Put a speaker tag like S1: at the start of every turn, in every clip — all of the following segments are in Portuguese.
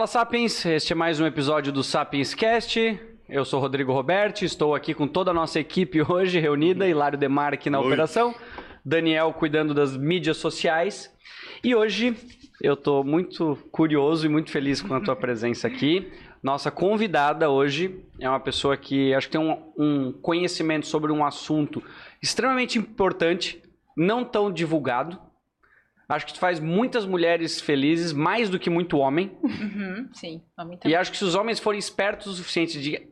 S1: Fala Sapiens, este é mais um episódio do Sapiens Cast. Eu sou Rodrigo Roberti, estou aqui com toda a nossa equipe hoje reunida, Hilário Demar aqui na
S2: Oi.
S1: operação, Daniel cuidando das mídias sociais. E hoje eu estou muito curioso e muito feliz com a tua presença aqui. Nossa convidada hoje é uma pessoa que acho que tem um, um conhecimento sobre um assunto extremamente importante, não tão divulgado. Acho que tu faz muitas mulheres felizes, mais do que muito homem.
S3: Uhum, sim, homem
S1: E acho que se os homens forem espertos o suficiente de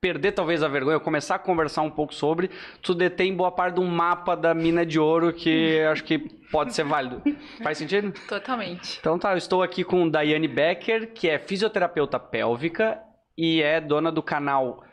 S1: perder talvez a vergonha, começar a conversar um pouco sobre, tu detém boa parte de um mapa da mina de ouro que acho que pode ser válido. Faz sentido?
S3: Totalmente.
S1: Então tá, eu estou aqui com Daiane Becker, que é fisioterapeuta pélvica e é dona do canal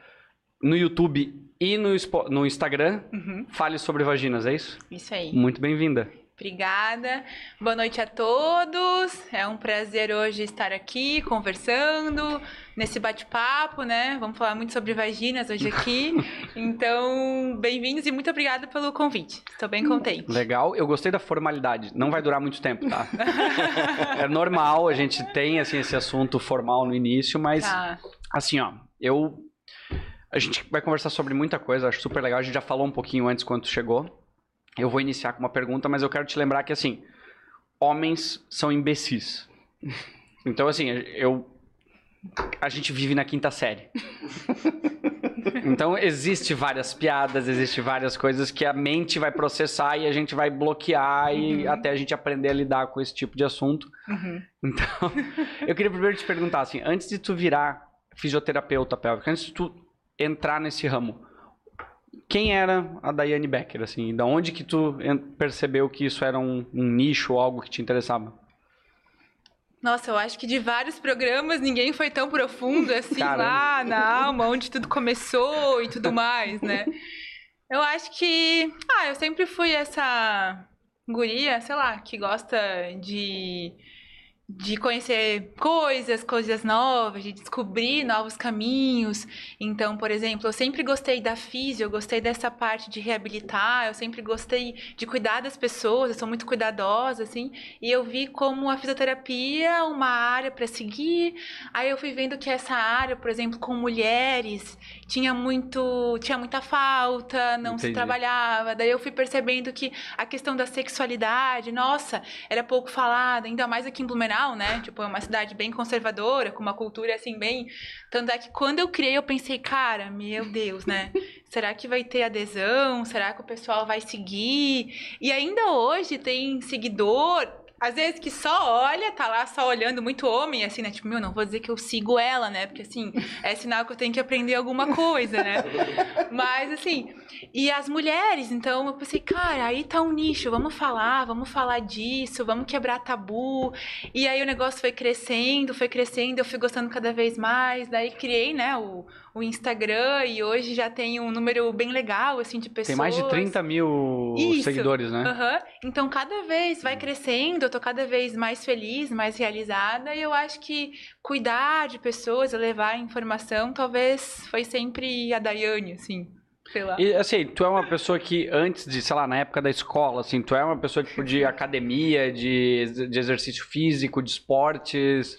S1: no YouTube e no, no Instagram.
S3: Uhum,
S1: Fale sobre vaginas, é isso?
S3: isso aí.
S1: Muito bem-vinda.
S3: Obrigada. Boa noite a todos. É um prazer hoje estar aqui conversando nesse bate-papo, né? Vamos falar muito sobre vaginas hoje aqui. Então, bem-vindos e muito obrigada pelo convite. Estou bem contente.
S1: Legal, eu gostei da formalidade. Não vai durar muito tempo, tá? é normal, a gente tem assim, esse assunto formal no início, mas
S3: Tá.
S1: assim, ó, eu. A gente vai conversar sobre muita coisa, acho super legal. A gente já falou um pouquinho antes quando chegou. Eu vou iniciar com uma pergunta, mas eu quero te lembrar que, assim, homens são imbecis. Então, assim, eu. A gente vive na quinta série. Então, existe várias piadas, existe várias coisas que a mente vai processar e a gente vai bloquear e
S3: Uhum.
S1: até a gente aprender a lidar com esse tipo de assunto.
S3: Uhum.
S1: Então, eu queria primeiro te perguntar assim, antes de tu virar fisioterapeuta pélvica, antes de tu entrar nesse ramo, quem era a Daiane Becker, assim? Da onde que tu percebeu que isso era um, um nicho ou algo que te interessava?
S3: Nossa, eu acho que de vários programas ninguém foi tão profundo assim
S1: Caramba.
S3: lá na alma, onde tudo começou e tudo mais, né? Eu acho que. Ah, eu sempre fui essa guria, sei lá, que gosta de. De conhecer coisas, coisas novas, de descobrir novos caminhos. Então, por exemplo, eu sempre gostei da física, eu gostei dessa parte de reabilitar, eu sempre gostei de cuidar das pessoas, eu sou muito cuidadosa, assim. E eu vi como a fisioterapia é uma área para seguir. Aí eu fui vendo que essa área, por exemplo, com mulheres, tinha muito, tinha muita falta, não se
S1: Entendi.
S3: trabalhava. Daí eu fui percebendo que a questão da sexualidade, nossa, era pouco falada, ainda mais aqui em Blumenau, né? Tipo, é uma cidade bem conservadora, com uma cultura assim bem, tanto é que quando eu criei eu pensei, cara, meu Deus, né? Será que vai ter adesão? Será que o pessoal vai seguir? E ainda hoje tem seguidor, às vezes que só olha, tá lá só olhando muito homem, assim, né? Tipo, meu, não vou dizer que eu sigo ela, né? Porque assim, é sinal que eu tenho que aprender alguma coisa, né? Mas assim, e as mulheres, então eu pensei, cara, aí tá um nicho, vamos falar, vamos falar disso, vamos quebrar tabu. E aí o negócio foi crescendo, foi crescendo, eu fui gostando cada vez mais. Daí criei, né, o, o Instagram e hoje já tem um número bem legal, assim, de pessoas.
S1: Tem mais de 30 mil
S3: Isso.
S1: seguidores, né?
S3: Aham. Então, cada vez vai crescendo, eu tô cada vez mais feliz, mais realizada, e eu acho que cuidar de pessoas, levar informação, talvez foi sempre a Daiane, assim, sei lá.
S1: E assim, tu é uma pessoa que antes de, sei lá, na época da escola, assim, tu é uma pessoa tipo de academia, de, de exercício físico, de esportes.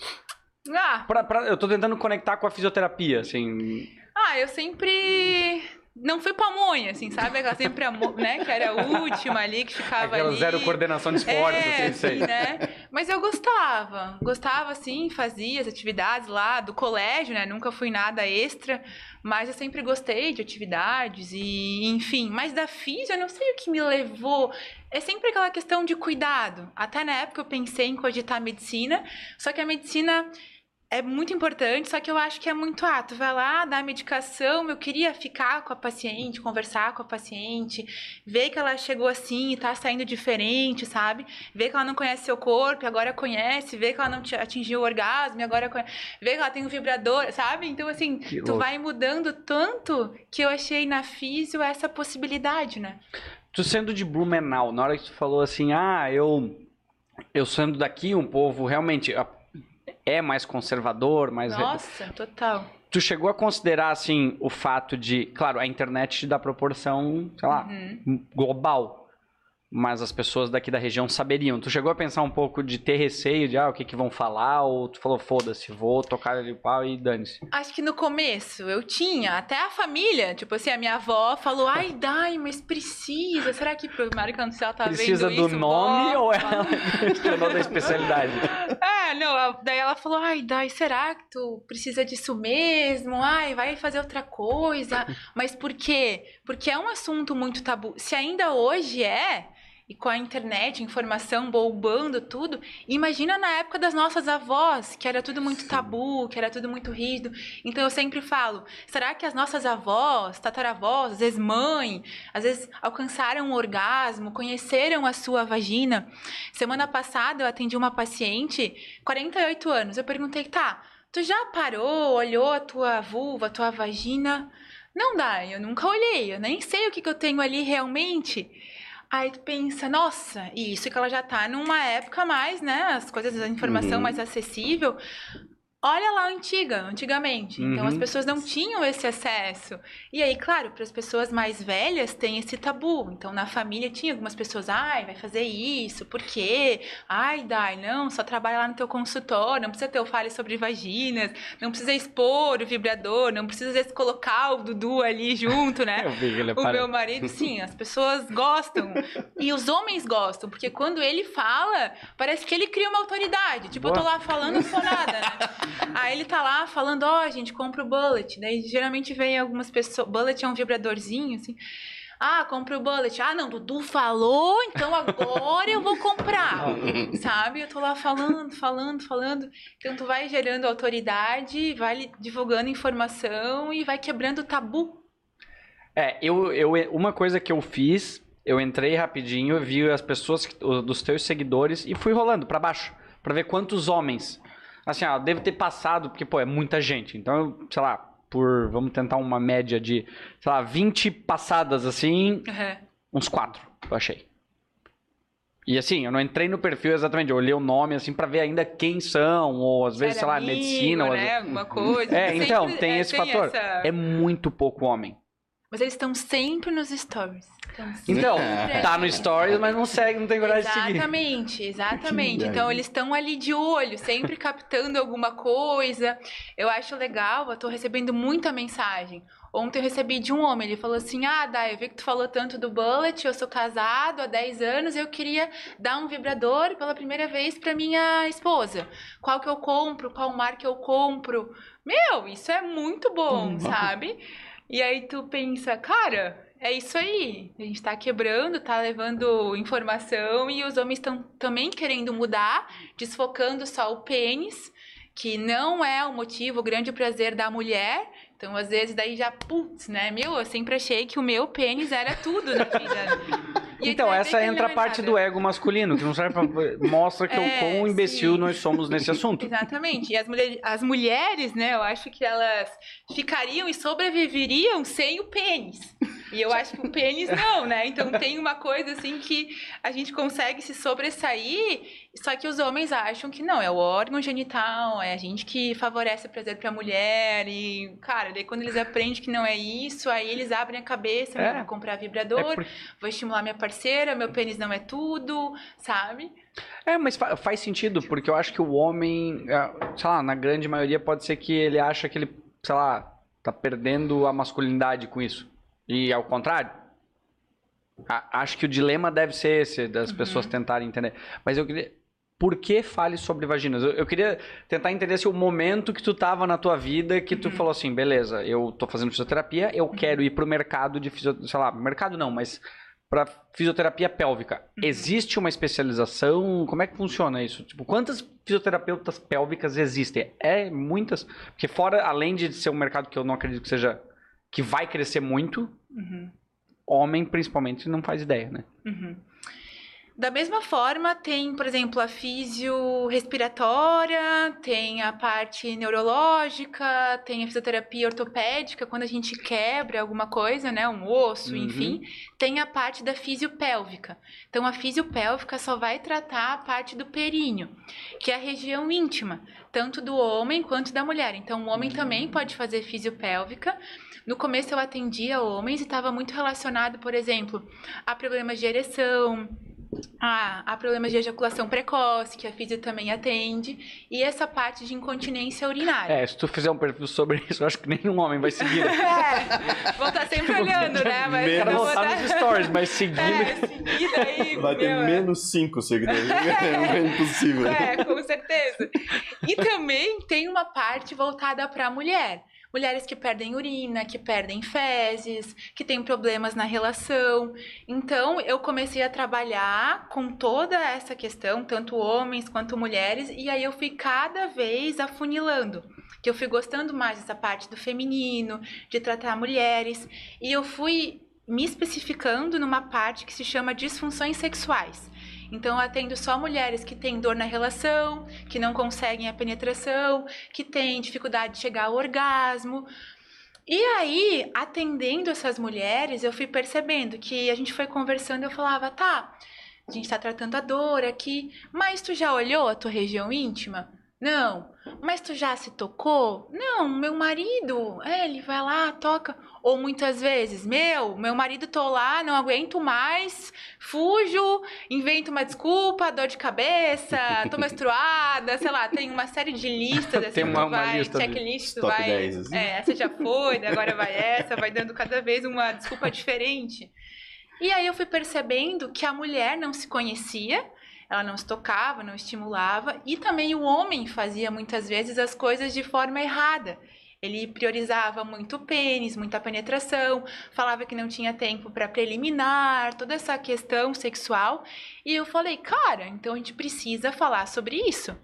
S3: Ah,
S1: Pra, pra- eu tô tentando conectar com a fisioterapia, assim.
S3: ah, eu sempre não fui pamonha, assim, sabe? Aquela sempre, a né, que era a última ali, que ficava
S1: Aquela
S3: ali.
S1: zero coordenação de esportes,
S3: é,
S1: assim, sei.
S3: né? Mas eu gostava. Gostava, assim, fazia as atividades lá do colégio, né? Nunca fui nada extra. Mas eu sempre gostei de atividades e, enfim. Mas da física, eu não sei o que me levou. É sempre aquela questão de cuidado. Até na época eu pensei em cogitar medicina. Só que a medicina é muito importante, só que eu acho que é muito ato. Vai lá, dá a medicação. Eu queria ficar com a paciente, conversar com a paciente, ver que ela chegou assim e tá saindo diferente, sabe? Ver que ela não conhece seu corpo agora conhece, ver que ela não atingiu o orgasmo e agora conhece, ver que ela tem um vibrador, sabe? Então, assim,
S1: Que
S3: tu
S1: louco.
S3: vai mudando tanto que eu achei na físio essa possibilidade, né?
S1: Tu sendo de Blumenau, na hora que tu falou assim, ah, eu, eu sendo daqui, um povo realmente a- é mais conservador, mais.
S3: Nossa, total.
S1: Tu chegou a considerar, assim, o fato de. Claro, a internet te dá proporção, sei lá,
S3: Uhum.
S1: global. Mas as pessoas daqui da região saberiam. Tu chegou a pensar um pouco de ter receio de, ah, o que que vão falar? Ou tu falou, foda-se, vou tocar ali o pau e dane-se?
S3: Acho que no começo eu tinha, até a família, tipo assim, a minha avó falou, ai, Dai, mas precisa, será que pro Mário Cancel tá
S1: precisa
S3: vendo isso?
S1: do nome
S3: vó?
S1: ou ela questionou da especialidade?
S3: É, não, daí ela falou, ai, Dai, será que tu precisa disso mesmo? Ai, vai fazer outra coisa. Mas por quê? Porque é um assunto muito tabu. Se ainda hoje é, e com a internet, informação bombando tudo, imagina na época das nossas avós, que era tudo muito tabu, que era tudo muito rígido. Então eu sempre falo, será que as nossas avós, tataravós, às vezes mãe, às vezes alcançaram um orgasmo, conheceram a sua vagina? Semana passada eu atendi uma paciente, 48 anos. Eu perguntei, tá, tu já parou, olhou a tua vulva, a tua vagina? Não dá, eu nunca olhei, eu nem sei o que, que eu tenho ali realmente. Aí tu pensa, nossa, e isso que ela já tá numa época mais, né? As coisas, a informação
S2: Uhum.
S3: mais acessível. Olha lá antiga, antigamente. Então as
S1: Uhum.
S3: pessoas não tinham esse acesso. E aí, claro, para as pessoas mais velhas tem esse tabu. Então na família tinha algumas pessoas, ai, vai fazer isso, por quê? Ai, Dai, não, só trabalha lá no teu consultório, não precisa ter o fale sobre vaginas, não precisa expor o vibrador, não precisa às vezes colocar o Dudu ali junto, né?
S1: Eu vi que ele
S3: O meu marido, sim, as pessoas gostam. E os homens gostam, porque quando ele fala, parece que ele cria uma autoridade. Tipo, eu tô
S1: Boa.
S3: lá falando, não sou nada, né? Aí ele tá lá falando, ó, gente, compra o bullet. Daí geralmente vem algumas pessoas. Bullet é um vibradorzinho, assim. Ah, compra o bullet. Ah, não, Dudu falou, então agora eu vou comprar. Sabe? Eu tô lá falando, falando, falando. Então tu vai gerando autoridade, vai divulgando informação e vai quebrando o tabu.
S1: É, eu, eu, uma coisa que eu fiz, eu entrei rapidinho, vi as pessoas que- o- dos teus seguidores e fui rolando pra baixo, pra ver quantos homens. Assim, ó, deve ter passado, porque, pô, é muita gente. Então, sei lá, por, vamos tentar uma média de, sei lá, 20 passadas assim,
S3: Uhum.
S1: uns quatro, eu achei. E assim, eu não entrei no perfil exatamente, eu olhei o nome assim pra ver ainda quem são, ou às vezes,
S3: Era
S1: sei lá,
S3: amigo,
S1: medicina, ou
S3: né?
S1: vezes-
S3: Alguma coisa.
S1: É, então, tem
S3: é,
S1: esse fator.
S3: essa-
S1: É muito pouco homem.
S3: Mas eles estão sempre nos stories. Sempre
S1: Então,
S3: ali.
S1: tá no stories, mas não segue, não tem coragem de seguir.
S3: Exatamente, exatamente. Então eles estão ali de olho, sempre captando alguma coisa. Eu acho legal, eu tô recebendo muita mensagem. Ontem eu recebi de um homem, ele falou assim: Ah, Dai, eu vi que tu falou tanto do Bullet, eu sou casado há 10 anos, eu queria dar um vibrador pela primeira vez pra minha esposa. Qual que eu compro? Qual marca eu compro? Meu, isso é muito bom,
S2: Hum.
S3: sabe? E aí tu pensa, cara, é isso aí. A gente tá quebrando, tá levando informação e os homens estão também querendo mudar, desfocando só o pênis, que não é o motivo, o grande prazer da mulher. Então, às vezes, daí já, putz, né? Meu, eu sempre achei que o meu pênis era tudo na vida.
S1: Então, essa entra a
S3: é
S1: parte do ego masculino, que não serve pra... Mostra que o
S3: É,
S1: quão imbecil
S3: sim.
S1: nós somos nesse assunto.
S3: Exatamente. E as, mulher, as mulheres, né, eu acho que elas ficariam e sobreviveriam sem o pênis. E eu acho que o pênis não, né? Então tem uma coisa assim que a gente consegue se sobressair, só que os homens acham que não, é o órgão genital, é a gente que favorece o prazer pra mulher. E, cara, daí quando eles aprendem que não é isso, aí eles abrem a cabeça,
S1: É.
S3: "Não, vou comprar
S1: É,
S3: vibrador,
S1: por-
S3: vou estimular minha parceira, meu pênis não é tudo, sabe?
S1: é, mas fa- faz sentido, porque eu acho que o homem, é, sei lá, na grande maioria pode ser que ele acha que ele, sei lá, tá perdendo a masculinidade com isso. E ao contrário. A- acho que o dilema deve ser esse, das
S3: Uhum.
S1: pessoas tentarem entender. Mas eu queria. Por que fale sobre vaginas? Eu, eu queria tentar entender se o momento que tu tava na tua vida que tu
S3: Uhum.
S1: falou assim, beleza, eu tô fazendo fisioterapia, eu quero ir pro mercado de fisioterapia, sei lá, mercado não, mas pra fisioterapia pélvica.
S3: Uhum.
S1: Existe uma especialização? Como é que funciona isso? Tipo, quantas fisioterapeutas pélvicas existem? É muitas, porque fora além de ser um mercado que eu não acredito que seja que vai crescer muito,
S3: Uhum.
S1: homem principalmente não faz ideia, né?
S3: Uhum. Da mesma forma, tem, por exemplo, a fisio respiratória, tem a parte neurológica, tem a fisioterapia ortopédica, quando a gente quebra alguma coisa, né, um osso,
S1: Uhum.
S3: enfim. Tem a parte da fisiopélvica. Então, a fisiopélvica só vai tratar a parte do períneo, que é a região íntima, tanto do homem quanto da mulher. Então, o homem também pode fazer fisiopélvica. No começo, eu atendia homens e estava muito relacionado, por exemplo, a problemas de ereção, a, a problemas de ejaculação precoce, que a fisio também atende, e essa parte de incontinência urinária.
S1: É, se tu fizer um perfil sobre isso, eu acho que nenhum homem vai seguir. né?
S3: É, vou estar sempre olhando, né? Mas
S2: Menos-
S3: vou
S1: botar
S3: tá-
S1: nos stories, mas seguindo.
S3: É, seguida aí.
S2: Vai ter
S3: meu, é.
S2: menos 5 seguidores. É impossível.
S3: É, com certeza. E também tem uma parte voltada para a mulher. Mulheres que perdem urina, que perdem fezes, que têm problemas na relação. Então, eu comecei a trabalhar com toda essa questão, tanto homens quanto mulheres, e aí eu fui cada vez afunilando. Que eu fui gostando mais dessa parte do feminino, de tratar mulheres, e eu fui me especificando numa parte que se chama disfunções sexuais. Então, eu atendo só mulheres que têm dor na relação, que não conseguem a penetração, que têm dificuldade de chegar ao orgasmo. E aí, atendendo essas mulheres, eu fui percebendo que a gente foi conversando, eu falava, tá, a gente tá tratando a dor aqui, mas tu já olhou a tua região íntima? Não. Mas tu já se tocou? Não, meu marido, é, ele vai lá, toca. Ou muitas vezes, meu, meu marido tô lá, não aguento mais, fujo, invento uma desculpa, dor de cabeça, tô menstruada, sei lá, tem uma série de listas, assim,
S1: Tem uma-
S3: tu
S1: uma
S3: vai,
S1: lista
S3: checklist, tu
S2: top
S3: vai,
S2: 10, assim.
S3: é, essa já foi, daí agora vai essa, vai dando cada vez uma desculpa diferente. E aí eu fui percebendo que a mulher não se conhecia, ela não se tocava, não estimulava, e também o homem fazia muitas vezes as coisas de forma errada. Ele priorizava muito o pênis, muita penetração, falava que não tinha tempo para preliminar, toda essa questão sexual. E eu falei, cara, então a gente precisa falar sobre isso.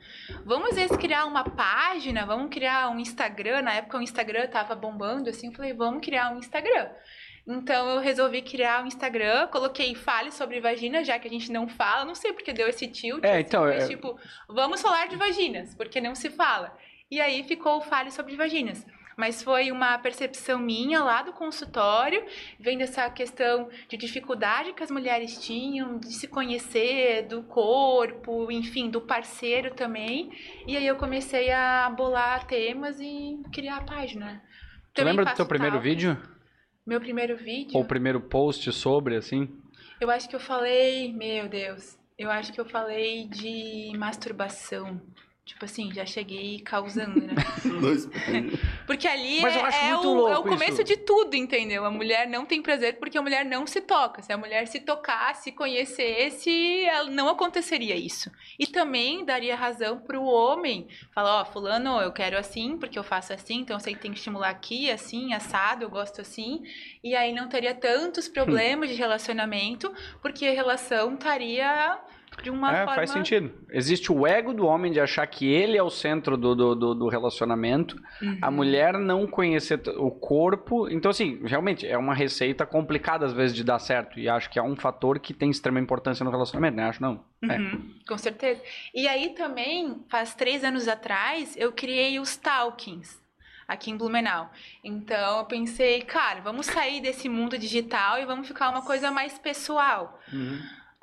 S3: Vamos às vezes criar uma página, vamos criar um Instagram. Na época o Instagram tava bombando, assim, eu falei, vamos criar um Instagram. Então eu resolvi criar um Instagram, coloquei fale sobre vagina, já que a gente não fala, não sei porque deu esse tilt.
S1: É,
S3: assim,
S1: então,
S3: mas,
S1: é-
S3: tipo, vamos falar de vaginas, porque não se fala. E aí ficou o fale sobre vaginas. Mas foi uma percepção minha lá do consultório, vendo essa questão de dificuldade que as mulheres tinham de se conhecer, do corpo, enfim, do parceiro também. E aí eu comecei a bolar temas e criar a página.
S1: Tu
S3: Também
S1: lembra do teu primeiro
S3: talks.
S1: vídeo?
S3: Meu primeiro vídeo?
S1: Ou o primeiro post sobre, assim?
S3: Eu acho que eu falei, meu Deus, eu acho que eu falei de masturbação. Tipo assim, já cheguei causando, né?
S2: Dois-
S3: Porque ali é, é o, é o começo
S1: isso.
S3: de tudo, entendeu? A mulher não tem prazer porque a mulher não se toca. Se a mulher se tocasse, se conhecesse, ela- não aconteceria isso. E também daria razão pro homem. Falar, ó, fulano, eu quero assim, porque eu faço assim, então eu sei que tem que estimular aqui, assim, assado, eu gosto assim. E aí não teria tantos problemas de relacionamento, porque a relação estaria de uma
S1: é,
S3: forma...
S1: faz sentido. Existe o ego do homem de achar que ele é o centro do, do, do- do relacionamento,
S3: Uhum.
S1: a mulher não conhecer o corpo. Então, assim, realmente é uma receita complicada às vezes de dar certo. E acho que é um fator que tem extrema importância no relacionamento, né? Acho não. É.
S3: Uhum, com certeza. E aí também, faz três anos atrás, eu criei os Talkings aqui em Blumenau. Então eu pensei, cara, vamos sair desse mundo digital e vamos ficar uma coisa mais pessoal.
S1: Uhum.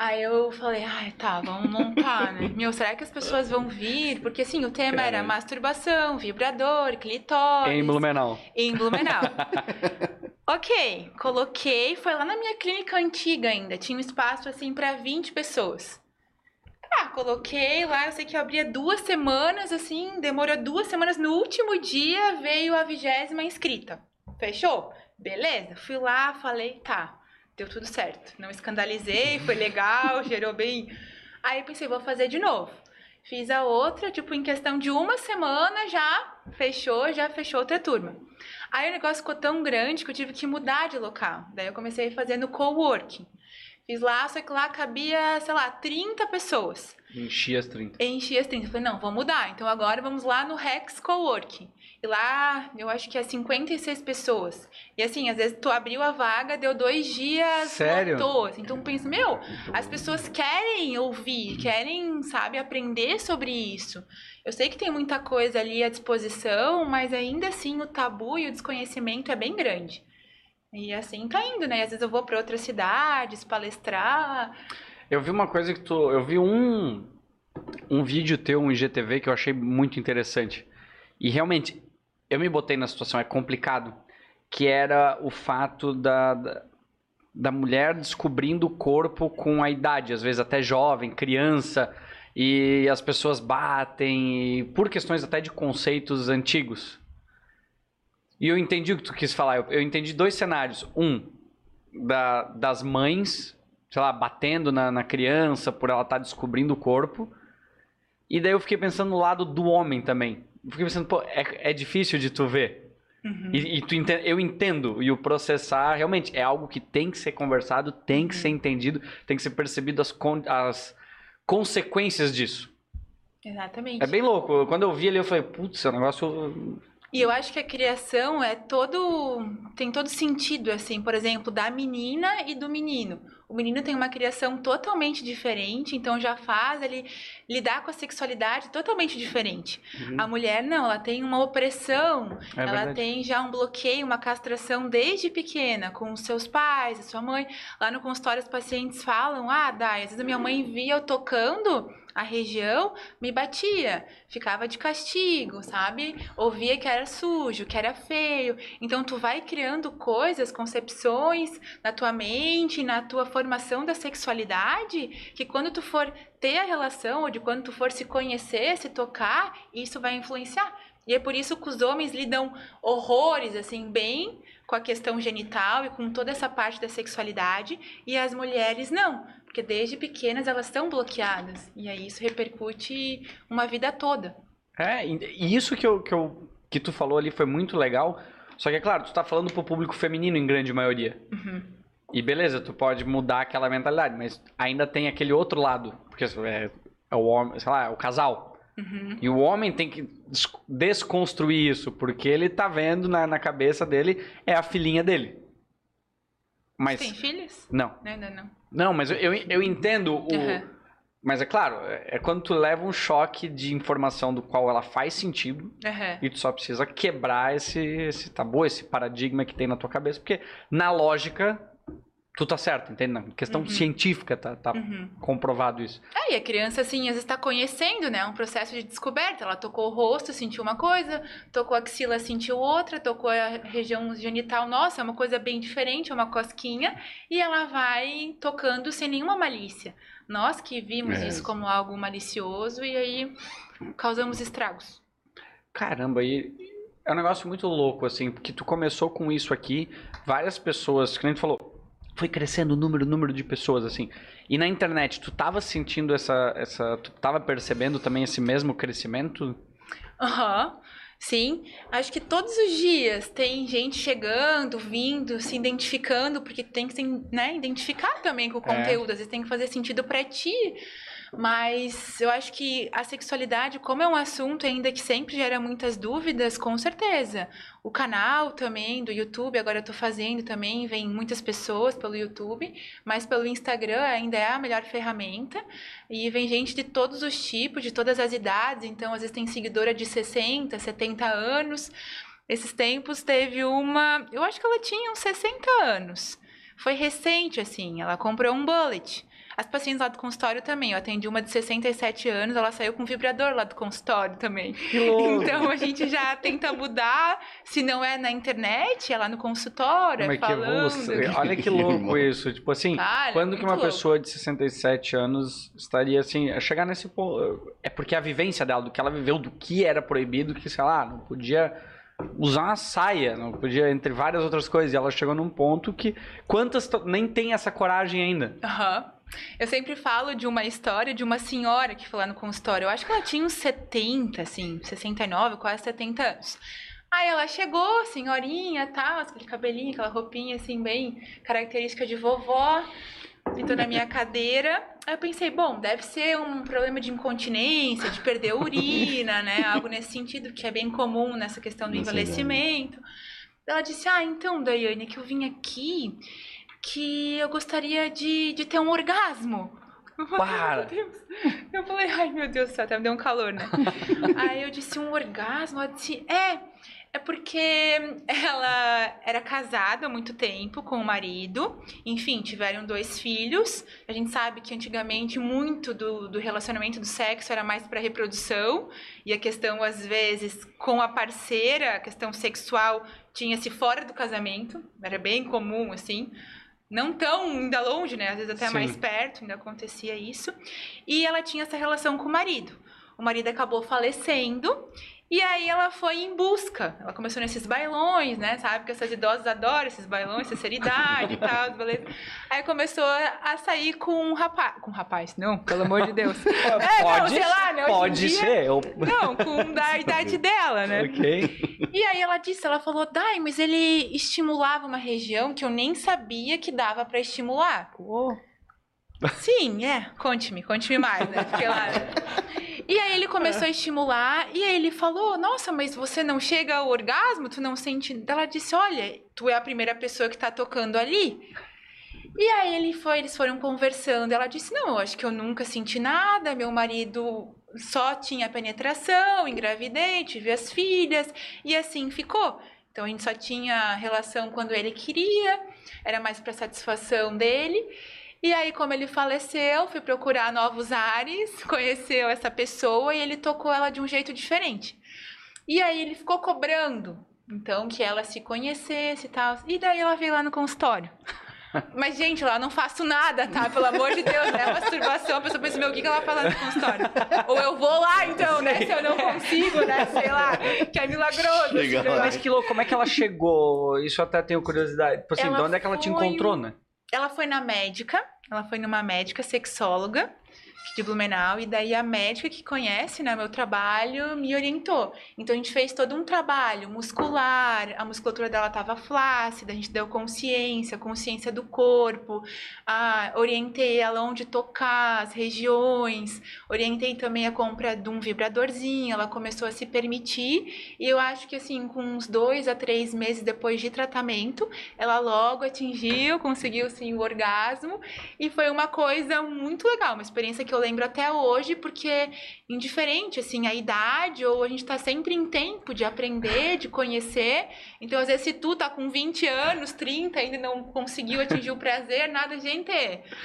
S3: Aí eu falei, ai, tá, vamos montar, né? Meu, será que as pessoas vão vir? Porque assim, o tema era masturbação, vibrador, clitóris.
S1: Em Blumenau.
S3: Em Blumenau. ok, coloquei, foi lá na minha clínica antiga ainda, tinha um espaço assim pra 20 pessoas. Ah, coloquei lá, eu sei que eu abria duas semanas, assim, demorou duas semanas. No último dia veio a vigésima inscrita. Fechou? Beleza, fui lá, falei, tá, deu tudo certo. Não escandalizei, foi legal, gerou bem. Aí pensei, vou fazer de novo. Fiz a outra, tipo, em questão de uma semana já fechou, já fechou outra turma. Aí o negócio ficou tão grande que eu tive que mudar de local. Daí eu comecei a fazer no coworking. Fiz lá, só que lá cabia, sei lá, 30 pessoas.
S1: Enchi as 30.
S3: Enchi as 30. Falei, não, vamos mudar. Então agora vamos lá no Rex Coworking. E lá, eu acho que é 56 pessoas. E assim, às vezes tu abriu a vaga, deu dois dias,
S1: Sério?
S3: lotou. assim. Então pensa, meu, as pessoas querem ouvir, querem, sabe, aprender sobre isso. Eu sei que tem muita coisa ali à disposição, mas ainda assim o tabu e o desconhecimento é bem grande. E assim tá indo, né? Às vezes eu vou para outras cidades palestrar.
S1: Eu vi uma coisa que tu. Eu vi um. Um vídeo teu, um IGTV, que eu achei muito interessante. E realmente, eu me botei na situação, é complicado. Que era o fato da, da, da mulher descobrindo o corpo com a idade, às vezes até jovem, criança, e as pessoas batem, e por questões até de conceitos antigos. E eu entendi o que tu quis falar. Eu, eu entendi dois cenários. Um, da, das mães, sei lá, batendo na, na criança por ela estar descobrindo o corpo. E daí eu fiquei pensando no lado do homem também. Fiquei pensando, pô, é, é difícil de tu ver. E, e tu ente- eu entendo. E o processar, realmente, é algo que tem que ser conversado, tem que ser entendido, tem que ser percebido as, con- as consequências disso.
S3: Exatamente.
S1: É bem louco. Quando eu vi ali, eu falei, putz, é um negócio.
S3: E eu acho que a criação é todo. tem todo sentido, assim, por exemplo, da menina e do menino. O menino tem uma criação totalmente diferente, então já faz ele lidar com a sexualidade totalmente diferente. A mulher não, ela tem uma opressão,
S1: É
S3: ela
S1: verdade.
S3: tem já um bloqueio, uma castração desde pequena, com os seus pais, a sua mãe. Lá no consultório, os pacientes falam: ah, Dai, às vezes a minha mãe via eu tocando a região, me batia, ficava de castigo, sabe? Ouvia que era sujo, que era feio. Então, tu vai criando coisas, concepções na tua mente, na tua formação da sexualidade, que quando tu for ter a relação, ou de quando tu for se conhecer, se tocar, isso vai influenciar. E é por isso que os homens lidam horrores, assim, bem com a questão genital e com toda essa parte da sexualidade, e as mulheres não, porque desde pequenas elas estão bloqueadas, e aí isso repercute uma vida toda.
S1: É, e isso que, eu, que, eu, que tu falou ali foi muito legal. Só que, é claro, tu tá falando pro público feminino em grande maioria. E beleza, tu pode mudar aquela mentalidade, mas ainda tem aquele outro lado. Porque é, é o homem, sei lá, é o casal. E o homem tem que des- desconstruir isso, porque ele tá vendo na, na cabeça dele é a filhinha dele. Mas.
S3: Tem filhos?
S1: Não.
S3: Não, não, não.
S1: Mas eu, eu, eu entendo o.
S3: Aham.
S1: Mas é claro, é é quando tu leva um choque de informação do qual ela faz sentido
S3: Aham.
S1: e tu só precisa quebrar esse, esse tabu, esse paradigma que tem na tua cabeça, porque na lógica tu tá certo, entende? Na questão científica tá, tá
S3: Uhum.
S1: comprovado isso.
S3: É, e a criança, assim, às vezes tá conhecendo, né? Um processo de descoberta. Ela tocou o rosto, sentiu uma coisa, tocou a axila, sentiu outra, tocou a região genital, nossa, é uma coisa bem diferente, é uma cosquinha, e ela vai tocando sem nenhuma malícia. Nós que vimos
S2: É.
S3: isso como algo malicioso e aí causamos estragos.
S1: Caramba, e é um negócio muito louco, assim, porque tu começou com isso aqui, várias pessoas, que nem tu falou, foi crescendo o número, o número de pessoas, assim. E na internet, tu tava sentindo essa, essa. Tu tava percebendo também esse mesmo crescimento?
S3: Aham. Sim, acho que todos os dias tem gente chegando, vindo, se identificando, porque tem que se né, identificar também com o
S1: É.
S3: conteúdo, às vezes tem que fazer sentido pra ti. Mas eu acho que a sexualidade, como é um assunto ainda que sempre gera muitas dúvidas, com certeza. O canal também do YouTube, agora eu tô fazendo também, vem muitas pessoas pelo YouTube, mas pelo Instagram ainda é a melhor ferramenta. E vem gente de todos os tipos, de todas as idades. Então, às vezes tem seguidora de 60, 70 anos. Esses tempos teve uma. Eu acho que ela tinha uns 60 anos. Foi recente, assim. Ela comprou um bullet. As pacientes lá do consultório também. Eu atendi uma de 67 anos, ela saiu com um vibrador lá do consultório também. Então a gente já tenta mudar. Se não é na internet, é lá no consultório,
S1: Como
S3: é
S1: é que
S3: falando.
S1: evolução? Olha que louco isso. Tipo assim,
S3: Cara,
S1: quando que
S3: muito
S1: uma
S3: louco.
S1: pessoa de 67 anos estaria assim, a chegar nesse ponto? É porque a vivência dela, do que ela viveu, do que era proibido, que sei lá, não podia usar uma saia, não podia, entre várias outras coisas. E ela chegou num ponto que quantas nem tem essa coragem ainda?
S3: Aham. Eu sempre falo de uma história de uma senhora que foi lá no consultório. Eu acho que ela tinha uns 70, assim, 69, quase 70 anos. Aí ela chegou, senhorinha, tal, aquele cabelinho, aquela roupinha, assim, bem característica de vovó. sentou na minha cadeira. Aí eu pensei, bom, deve ser um problema de incontinência, de perder urina, né? Algo nesse sentido, que é bem comum nessa questão do envelhecimento. Ela disse, ah, então, Daiane, que eu vim aqui, que eu gostaria de, de ter um orgasmo. Eu falei,
S1: Para.
S3: Eu falei, ai meu Deus do céu, até me deu um calor, né? Aí eu disse, um orgasmo? Ela disse, é, é porque ela era casada há muito tempo com o marido, enfim, tiveram dois filhos. A gente sabe que antigamente muito do, do relacionamento do sexo era mais para reprodução, e a questão, às vezes, com a parceira, a questão sexual tinha-se fora do casamento, era bem comum, assim. Não tão ainda longe, né? Às vezes até
S1: Sim.
S3: mais perto ainda acontecia isso. E ela tinha essa relação com o marido. O marido acabou falecendo e aí ela foi em busca. Ela começou nesses bailões, né? Sabe que essas idosas adoram esses bailões, sinceridade e tal, beleza. Aí começou a sair com um rapaz. Com um rapaz, não, pelo amor de Deus. É, não,
S1: pode
S3: sei lá, né?
S1: Pode
S3: dia-
S1: ser. Eu...
S3: Não, com da idade dela, né?
S1: ok.
S3: E aí ela disse, ela falou, Dai, mas ele estimulava uma região que eu nem sabia que dava pra estimular. Sim, é. Conte-me, conte-me mais, né? Porque lá... E aí ele começou a estimular e aí ele falou, nossa, mas você não chega ao orgasmo? Tu não sente... Ela disse, olha, tu é a primeira pessoa que tá tocando ali. E aí ele foi, eles foram conversando. Ela disse, não, eu acho que eu nunca senti nada. Meu marido só tinha penetração, engravidei, tive as filhas e assim ficou. Então a gente só tinha relação quando ele queria, era mais para satisfação dele. E aí, como ele faleceu, fui procurar novos ares, conheceu essa pessoa e ele tocou ela de um jeito diferente. E aí ele ficou cobrando, então, que ela se conhecesse e tal. E daí ela veio lá no consultório. Mas, gente, lá eu não faço nada, tá? Pelo amor de Deus, né? Masturbação, a pessoa pensa, meu, o que que ela vai falar no consultório? Ou eu vou lá, então, né? Se eu não consigo, né? Sei lá, que é milagroso. Negócio.
S1: Mas que louco, como é que ela chegou? Isso eu até tenho curiosidade. Tipo assim,
S3: Ela
S1: de onde é que ela te encontrou, né?
S3: Ela foi na médica, ela foi numa médica sexóloga de Blumenau, e daí a médica que conhece né, meu trabalho me orientou. Então a gente fez todo um trabalho muscular, a musculatura dela estava flácida, a gente deu consciência, consciência do corpo, ah, orientei ela onde tocar, as regiões, orientei também a compra de um vibradorzinho, ela começou a se permitir, e eu acho que assim, com uns dois a três meses depois de tratamento, ela logo atingiu, conseguiu sim o orgasmo e foi uma coisa muito legal, uma experiência que eu lembro até hoje, porque indiferente assim a idade ou a gente tá sempre em tempo de aprender, de conhecer. Então, às vezes se tu tá com 20 anos, 30 ainda não conseguiu atingir o prazer, nada, gente.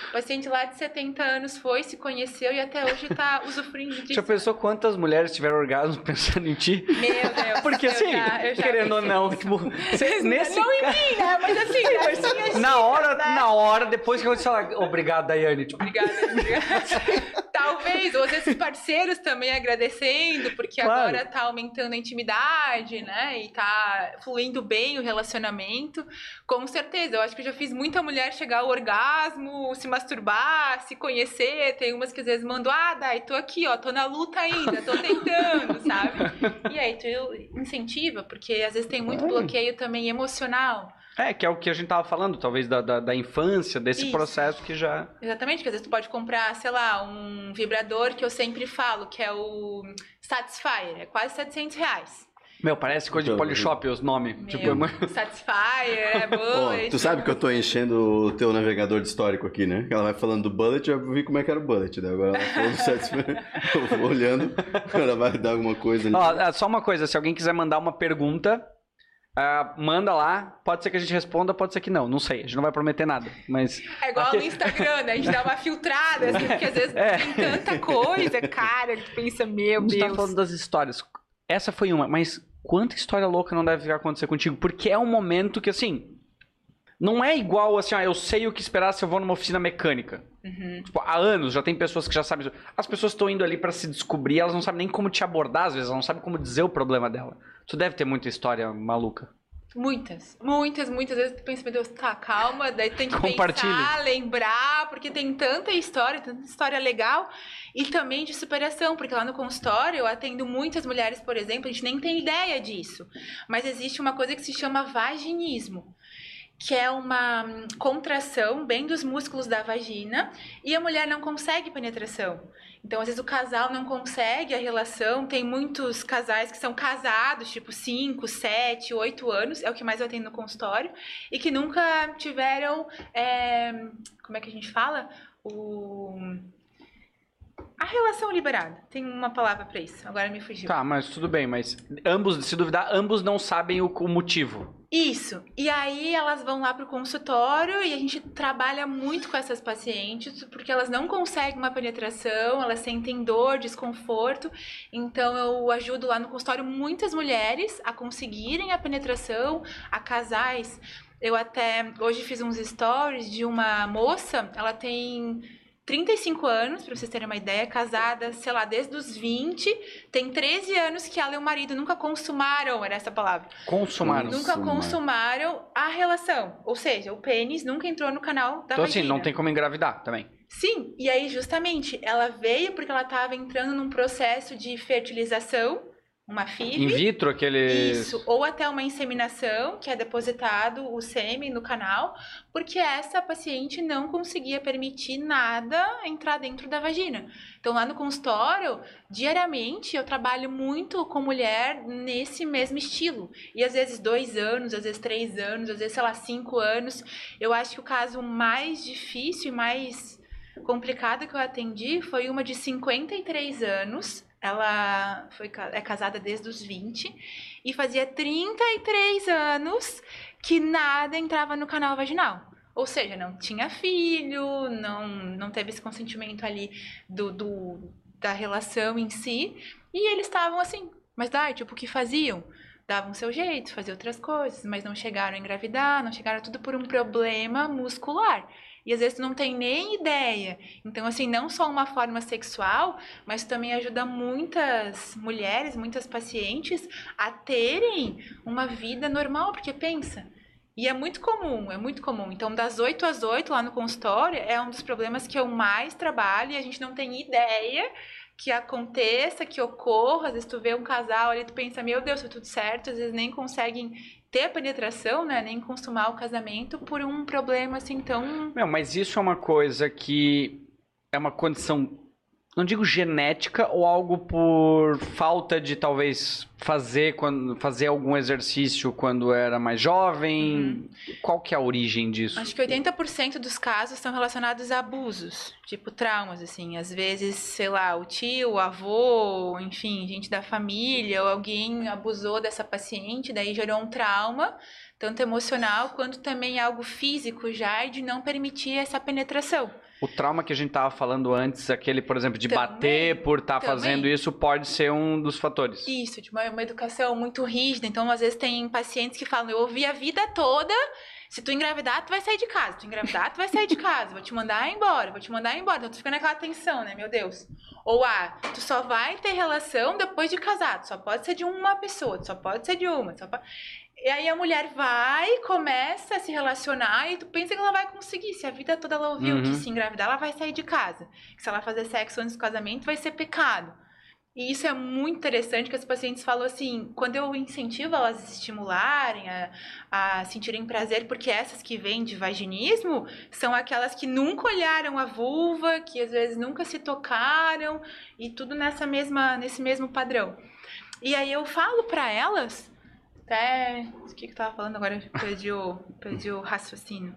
S3: O paciente lá de 70 anos foi, se conheceu e até hoje tá usufruindo disso.
S1: Já pensou quantas mulheres tiveram orgasmo pensando em ti?
S3: Meu Deus.
S1: Porque
S3: eu
S1: assim,
S3: já-
S1: querendo ou não,
S3: nisso.
S1: tipo, cê- nesse
S3: Não em mim, né? Mas assim, já tinha
S1: na hora,
S3: né?
S1: na hora, depois que eu disse, obrigado, Daiane. Tipo,
S3: Obrigada, obrigada. Talvez, ou esses parceiros também agradecendo, porque
S1: Claro.
S3: agora tá aumentando a intimidade, né? E tá fluindo bem o relacionamento. Com certeza, eu acho que eu já fiz muita mulher chegar ao orgasmo, se masturbar, se conhecer. Tem umas que às vezes mandam, ah, Dai, tô aqui, ó, tô na luta ainda, tô tentando, sabe? E aí tu incentiva, porque às vezes tem muito bloqueio também emocional.
S1: É, que é o que a gente tava falando, talvez, da, da, da infância, desse
S3: Isso.
S1: processo que já.
S3: Exatamente, que às vezes tu pode comprar, sei lá, um vibrador que eu sempre falo, que é o Satisfyer, é quase 700 reais.
S1: Meu, parece coisa de
S2: Então,
S1: Polishop os nomes.
S3: Meu,
S1: Tipo, é
S3: Satisfyer, é bullet.
S2: tu sabe que eu tô enchendo o teu navegador de histórico aqui, né? Ela vai falando do bullet, eu vi como é que era o bullet, né? Agora ela falou do Satisfyer, eu vou olhando, ela vai dar alguma coisa ali.
S1: Ó, ah, só uma coisa, se alguém quiser mandar uma pergunta, ah, manda lá. Pode ser que a gente responda, pode ser que não. Não sei, a gente não vai prometer nada. Mas.
S3: É igual
S1: Aqui-
S3: no Instagram, né? A gente dá uma filtrada, assim, porque às vezes
S1: É.
S3: tem tanta coisa, cara, que tu pensa, meu
S1: A gente tá
S3: Deus.
S1: falando das histórias. Essa foi uma, mas quanta história louca não deve acontecer contigo? Porque é um momento que, assim. Não é igual assim, ah, eu sei o que esperar se eu vou numa oficina mecânica.
S3: Uhum.
S1: Tipo, há anos já tem pessoas que já sabem. As pessoas estão indo ali pra se descobrir, elas não sabem nem como te abordar, às vezes, elas não sabem como dizer o problema dela. Tu deve ter muita história maluca.
S3: Muitas, muitas, muitas vezes tu pensa, meu Deus, tá, calma, daí tem que pensar, lembrar, porque tem tanta história, tanta história legal e também de superação, porque lá no consultório eu atendo muitas mulheres, por exemplo, a gente nem tem ideia disso, mas existe uma coisa que se chama vaginismo. que é uma hum, contração bem dos músculos da vagina, e a mulher não consegue penetração. Então, às vezes, o casal não consegue a relação. Tem muitos casais que são casados, tipo 5, 7, 8 anos, é o que mais eu atendo no consultório, e que nunca tiveram. É, como é que a gente fala? O. A relação liberada. Tem uma palavra pra isso, agora me fugiu.
S1: Tá, mas tudo bem, mas ambos, se duvidar, ambos não sabem o, o motivo.
S3: Isso. E aí elas vão lá pro consultório e a gente trabalha muito com essas pacientes porque elas não conseguem uma penetração, elas sentem dor, desconforto. Então eu ajudo lá no consultório muitas mulheres a conseguirem a penetração, a casais. Eu até hoje fiz uns stories de uma moça, ela tem 35 anos, pra vocês terem uma ideia, casada, sei lá, desde os 20. Tem 13 anos que ela e o marido nunca consumaram, era essa palavra.
S1: Consumaram.
S3: Nunca
S2: Consumar.
S3: consumaram a relação. Ou seja, o pênis nunca entrou no canal da
S1: Então,
S3: vagina.
S1: assim, não tem como engravidar também.
S3: Sim, e aí justamente ela veio porque ela estava entrando num processo de fertilização, uma FIV.
S1: In vitro, aqueles.
S3: Isso, ou até uma inseminação, que é depositado o sêmen no canal, porque essa paciente não conseguia permitir nada entrar dentro da vagina. Então, lá no consultório, diariamente, eu trabalho muito com mulher nesse mesmo estilo. E às vezes dois anos, às vezes três anos, às vezes, sei lá, cinco anos. Eu acho que o caso mais difícil e mais complicado que eu atendi foi uma de 53 anos. Ela foi, é casada desde os 20 e fazia 33 anos que nada entrava no canal vaginal. Ou seja, não tinha filho, não, não teve esse consentimento ali do, do- da relação em si. E eles estavam assim, mas daí, tipo, o que faziam? Davam seu jeito, faziam outras coisas, mas não chegaram a engravidar, não chegaram tudo por um problema muscular. E às vezes não tem nem ideia. Então, assim, não só uma forma sexual, mas também ajuda muitas mulheres, muitas pacientes a terem uma vida normal, porque pensa. E é muito comum, é muito comum. Então, das 8 às 8 lá no consultório é um dos problemas que eu mais trabalho e a gente não tem ideia que aconteça, que ocorra. Às vezes tu vê um casal ali, tu pensa, meu Deus, tá tudo certo. Às vezes nem conseguem ter a penetração, né? Nem consumar o casamento por um problema assim tão.
S1: Meu, mas isso é uma coisa que é uma condição, não digo genética ou algo por falta de talvez fazer quando fazer algum exercício quando era mais jovem. Qual que é a origem disso?
S3: Acho que 80% dos casos estão relacionados a abusos, tipo traumas, assim. Às vezes, sei lá, o tio, o avô, enfim, gente da família, ou alguém abusou dessa paciente, daí gerou um trauma, tanto emocional quanto também algo físico já, de não permitir essa penetração.
S1: O trauma que a gente tava falando antes, aquele, por exemplo, de
S3: Também,
S1: bater por estar
S3: também.
S1: fazendo isso, pode ser um dos fatores.
S3: Isso, de uma, uma educação muito rígida. Então, às vezes, tem pacientes que falam: Eu ouvi a vida toda. Se tu engravidar, tu vai sair de casa. Se tu engravidar, tu vai sair de casa. Vou te mandar embora, vou te mandar embora. Então, tu fica naquela tensão, né? Meu Deus. Ou, ah, tu só vai ter relação depois de casado. Só pode ser de uma pessoa, tu só pode ser de uma. Só pode... E aí a mulher vai, começa a se relacionar e tu pensa que ela vai conseguir. Se a vida toda ela ouviu
S1: Uhum.
S3: que se engravidar, ela vai sair de casa. Que se ela fazer sexo antes do casamento, vai ser pecado. E isso é muito interessante que as pacientes falam assim, quando eu incentivo elas a se estimularem, a, a sentirem prazer, porque essas que vêm de vaginismo são aquelas que nunca olharam a vulva, que às vezes nunca se tocaram, e tudo nessa mesma, nesse mesmo padrão. E aí eu falo pra elas, até. O que que eu tava falando agora? Perdi o, perdi o raciocínio.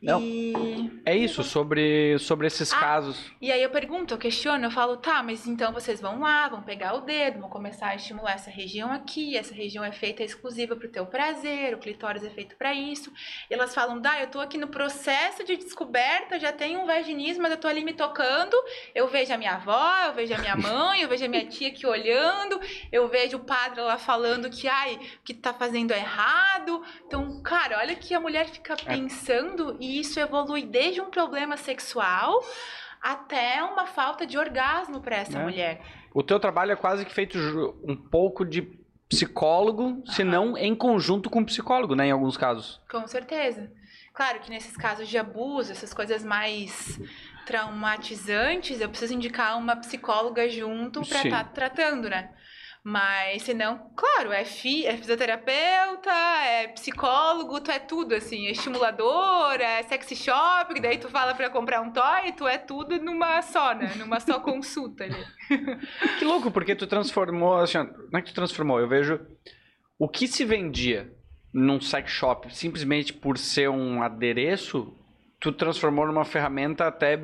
S1: Não.
S3: E.
S1: É isso, sobre, sobre esses
S3: Ah,
S1: casos.
S3: E aí eu pergunto, eu questiono, eu falo, tá, mas então vocês vão lá, vão pegar o dedo, vão começar a estimular essa região aqui, essa região é feita exclusiva pro teu prazer, o clitóris é feito pra isso. E elas falam, dá, eu tô aqui no processo de descoberta, já tenho um vaginismo, mas eu tô ali me tocando, eu vejo a minha avó, eu vejo a minha mãe, eu vejo a minha tia aqui olhando, eu vejo o padre lá falando que, ai, o que tá fazendo é errado. Então, cara, olha que a mulher fica pensando e isso evolui desde um problema sexual até uma falta de orgasmo para essa
S1: É.
S3: mulher.
S1: O teu trabalho é quase que feito um pouco de psicólogo, se não em conjunto com psicólogo, né? Em alguns casos.
S3: Com certeza. Claro que nesses casos de abuso, essas coisas mais traumatizantes, eu preciso indicar uma psicóloga junto para estar tratando, né? Mas, se não, claro, é, fi, é fisioterapeuta, é psicólogo, tu é tudo, assim, é estimulador, é sexy shop, que daí tu fala pra comprar um toy, tu é tudo numa só, né? Numa só consulta ali.
S1: Que louco, porque tu transformou, assim, não é que tu transformou, eu vejo o que se vendia num sex shop simplesmente por ser um adereço, tu transformou numa ferramenta até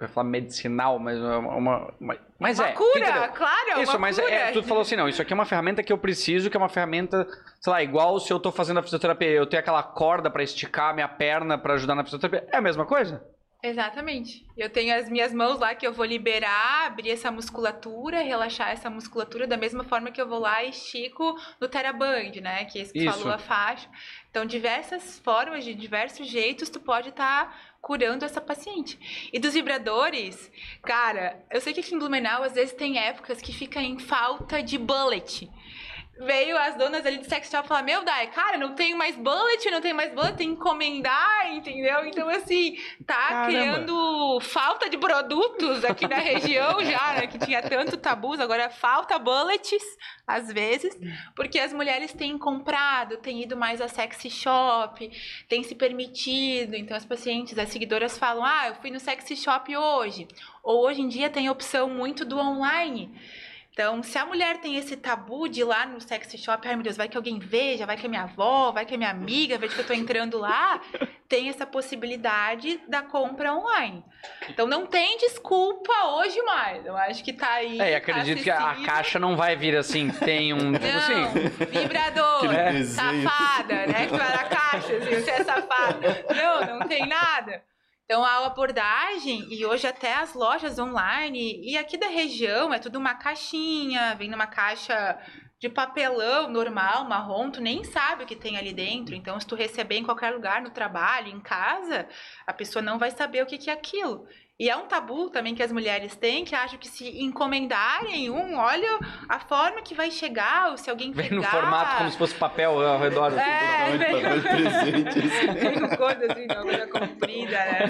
S1: eu ia falar medicinal, mas uma, uma- uma- mas
S3: uma
S1: é,
S3: cura, claro, é
S1: Isso, mas
S3: cura.
S1: é, tu falou assim, não, isso aqui é uma ferramenta que eu preciso, que é uma ferramenta, sei lá, igual se eu tô fazendo a fisioterapia, eu tenho aquela corda pra esticar a minha perna pra ajudar na fisioterapia, é a mesma coisa?
S3: Exatamente. Eu tenho as minhas mãos lá que eu vou liberar, abrir essa musculatura, relaxar essa musculatura da mesma forma que eu vou lá e estico no Teraband, né? Que é isso que
S1: Isso.
S3: falou a faixa. Então, diversas formas, de diversos jeitos, tu pode estar curando essa paciente. E dos vibradores, cara, eu sei que aqui em Blumenau, às vezes tem épocas que fica em falta de bullet. Veio as donas ali do sex shop falar, meu Dai, cara, não tenho mais bullet, não tenho mais bullet, tem que encomendar, entendeu? Então, assim, tá
S1: Caramba.
S3: criando falta de produtos aqui na região já, né? Que tinha tanto tabus, agora falta bullets, às vezes, porque as mulheres têm comprado, têm ido mais a sexy shop, têm se permitido. Então, as pacientes, as seguidoras falam, ah, eu fui no sexy shop hoje. Ou hoje em dia tem opção muito do online. Então, se a mulher tem esse tabu de ir lá no sexy shop, ai meu Deus, vai que alguém veja, vai que a minha avó, vai que a minha amiga veja que eu tô entrando lá, tem essa possibilidade da compra online. Então, não tem desculpa hoje mais. Eu acho que tá aí.
S1: É, e acredito que a, caixa não vai vir assim, tem um, tipo assim...
S3: Não, vibrador,
S2: Aquele desenho.
S3: safada, né? Que vai na caixa, assim, você é safada. Não, não tem nada. Então, a abordagem, e hoje até as lojas online, e aqui da região, é tudo uma caixinha, vem numa caixa de papelão normal, marrom, tu nem sabe o que tem ali dentro. Então, se tu receber em qualquer lugar, no trabalho, em casa, a pessoa não vai saber o que que é aquilo. E é um tabu também que as mulheres têm, que acham que se encomendarem um, olha a forma que vai chegar, ou se alguém
S1: Vem
S3: pegar...
S1: no formato como se fosse papel ao redor. assim.
S3: É,
S2: Totalmente
S3: vem-. Vem com coisa assim, coisa comprida, né?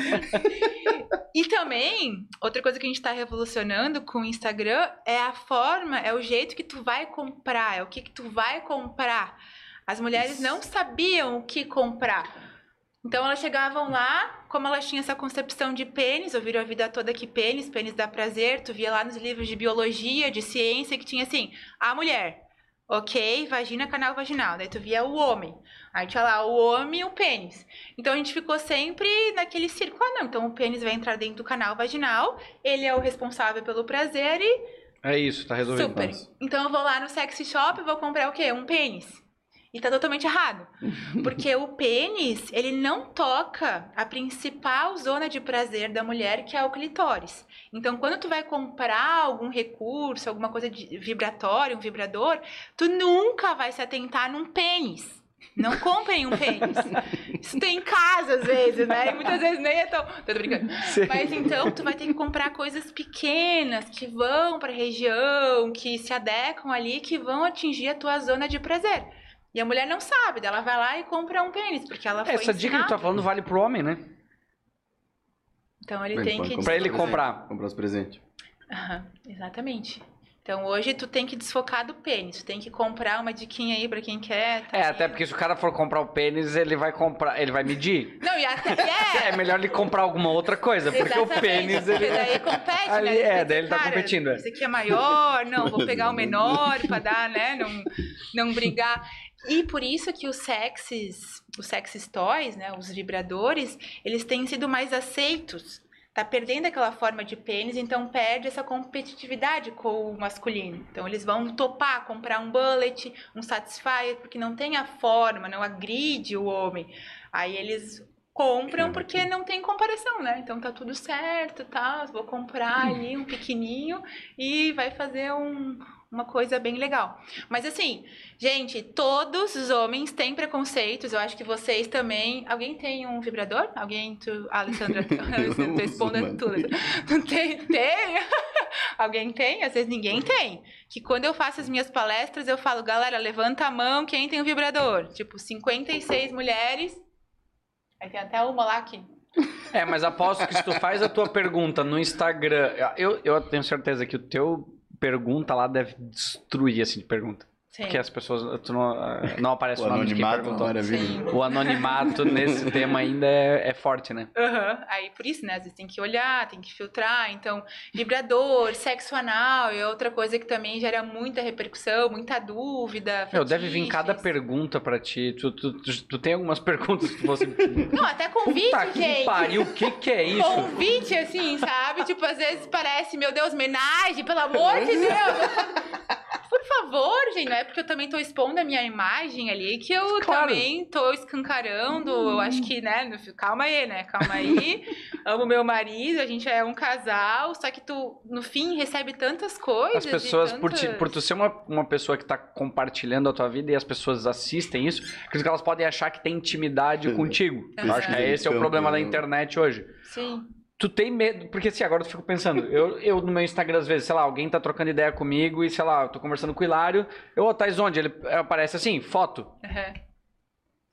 S3: E também, outra coisa que a gente tá revolucionando com o Instagram é a forma, é o jeito que tu vai comprar, é o que que tu vai comprar. As mulheres não sabiam o que comprar. Então elas chegavam lá, como elas tinham essa concepção de pênis, ouviram a vida toda que pênis, pênis dá prazer, tu via lá nos livros de biologia, de ciência, que tinha assim, a mulher, ok, vagina, canal vaginal, daí tu via o homem, aí tinha lá o homem e o pênis. Então a gente ficou sempre naquele círculo, ah não, então o pênis vai entrar dentro do canal vaginal, ele é o responsável pelo prazer e
S1: É isso, tá resolvido.
S3: Super. Então eu vou lá no sexy shop e vou comprar o quê? Um pênis. E tá totalmente errado. Porque o pênis, ele não toca a principal zona de prazer da mulher, que é o clitóris. Então, quando tu vai comprar algum recurso, alguma coisa de vibratório, um vibrador, tu nunca vai se atentar num pênis. Não comprem um pênis. Isso tem em casa, às vezes, né? E muitas vezes nem é tão... Tô brincando. Mas então tu vai ter que comprar coisas pequenas que vão para região, que se adequam ali, que vão atingir a tua zona de prazer. E a mulher não sabe, ela vai lá e compra um pênis, porque ela foi
S1: Essa dica que tu
S3: ensinada.
S1: tá falando vale pro homem, né?
S3: Então ele
S2: Ele
S3: tem
S2: pode
S3: que
S2: comprar
S1: Pra ele comprar.
S2: Comprar os presentes.
S3: Aham, exatamente. Então hoje tu tem que desfocar do pênis, tu tem que comprar uma diquinha aí pra quem quer. tá
S1: É,
S3: aí.
S1: até porque se o cara for comprar o pênis, ele vai comprar, ele vai medir.
S3: Não, e até
S1: É
S3: é,
S1: melhor ele comprar alguma outra coisa, porque o
S3: Exatamente,
S1: pênis
S3: porque
S1: ele
S3: daí compete,
S1: Ali-
S3: né? Ele
S1: é,
S3: pensa,
S1: daí ele tá
S3: cara,
S1: competindo, é.
S3: Esse aqui é maior, não, vou pegar o menor pra dar, né? Não, não brigar. E por isso que os sexes, os sexes toys, né? Os vibradores, eles têm sido mais aceitos. Tá perdendo aquela forma de pênis, então perde essa competitividade com o masculino. Então eles vão topar comprar um bullet, um satisfier, porque não tem a forma, não agride o homem. Aí eles compram porque não tem comparação, né? Então tá tudo certo, tá? Vou comprar ali um pequenininho e vai fazer um- uma coisa bem legal. Mas assim, gente, todos os homens têm preconceitos. Eu acho que vocês também. Alguém tem um vibrador? Alguém? Tu, a Alessandra, tá
S2: uso,
S3: respondendo tudo. Não tem? Tem? Alguém tem? Às vezes ninguém tem. Que quando eu faço as minhas palestras, eu falo, galera, levanta a mão quem tem um vibrador. Tipo, 56 mulheres. Aí tem até uma lá que.
S1: É, mas aposto que se tu faz a tua pergunta no Instagram, eu, eu tenho certeza que o teu pergunta lá deve destruir, assim, de pergunta.
S3: Sim.
S1: Porque as pessoas. Tu não, ah, não aparece
S2: O
S1: o, nome de quem
S2: é
S1: perguntou.
S2: maravilha.
S3: Sim.
S1: O anonimato nesse tema ainda é, é forte, né?
S3: Aham. Aí por isso, né? Às vezes tem que olhar, tem que filtrar. Então, vibrador, sexo anal é outra coisa que também gera muita repercussão, muita dúvida.
S1: Meu, deve vir cada pergunta pra ti. Tu, tu, tu, tu tem algumas perguntas que você.
S3: Não, até convite,
S1: Puta que
S3: gente.
S1: pariu, o que que é isso?
S3: Convite, assim, sabe? Tipo, às vezes parece, meu Deus, homenagem, pelo amor de Deus. Por favor, gente, não é porque eu também tô expondo a minha imagem ali que eu
S1: Claro.
S3: também tô escancarando. Eu acho que, né? Calma aí, né? Calma aí. Amo meu marido, a gente é um casal, só que tu, no fim, recebe tantas coisas.
S1: As pessoas, por, ti,
S3: tantas-
S1: por tu ser uma, uma pessoa que tá compartilhando a tua vida e as pessoas assistem isso, acredito que elas podem achar que tem intimidade
S2: Sim.
S1: contigo. Eu acho que
S3: Aham.
S1: esse é o problema da internet hoje.
S3: Sim.
S1: Tu tem medo, porque assim, agora eu fico pensando, eu, eu no meu Instagram, às vezes, sei lá, alguém tá trocando ideia comigo e, sei lá, eu tô conversando com o Hilário, eu, ô, Thais, onde? Ele aparece assim, foto.
S3: Aham.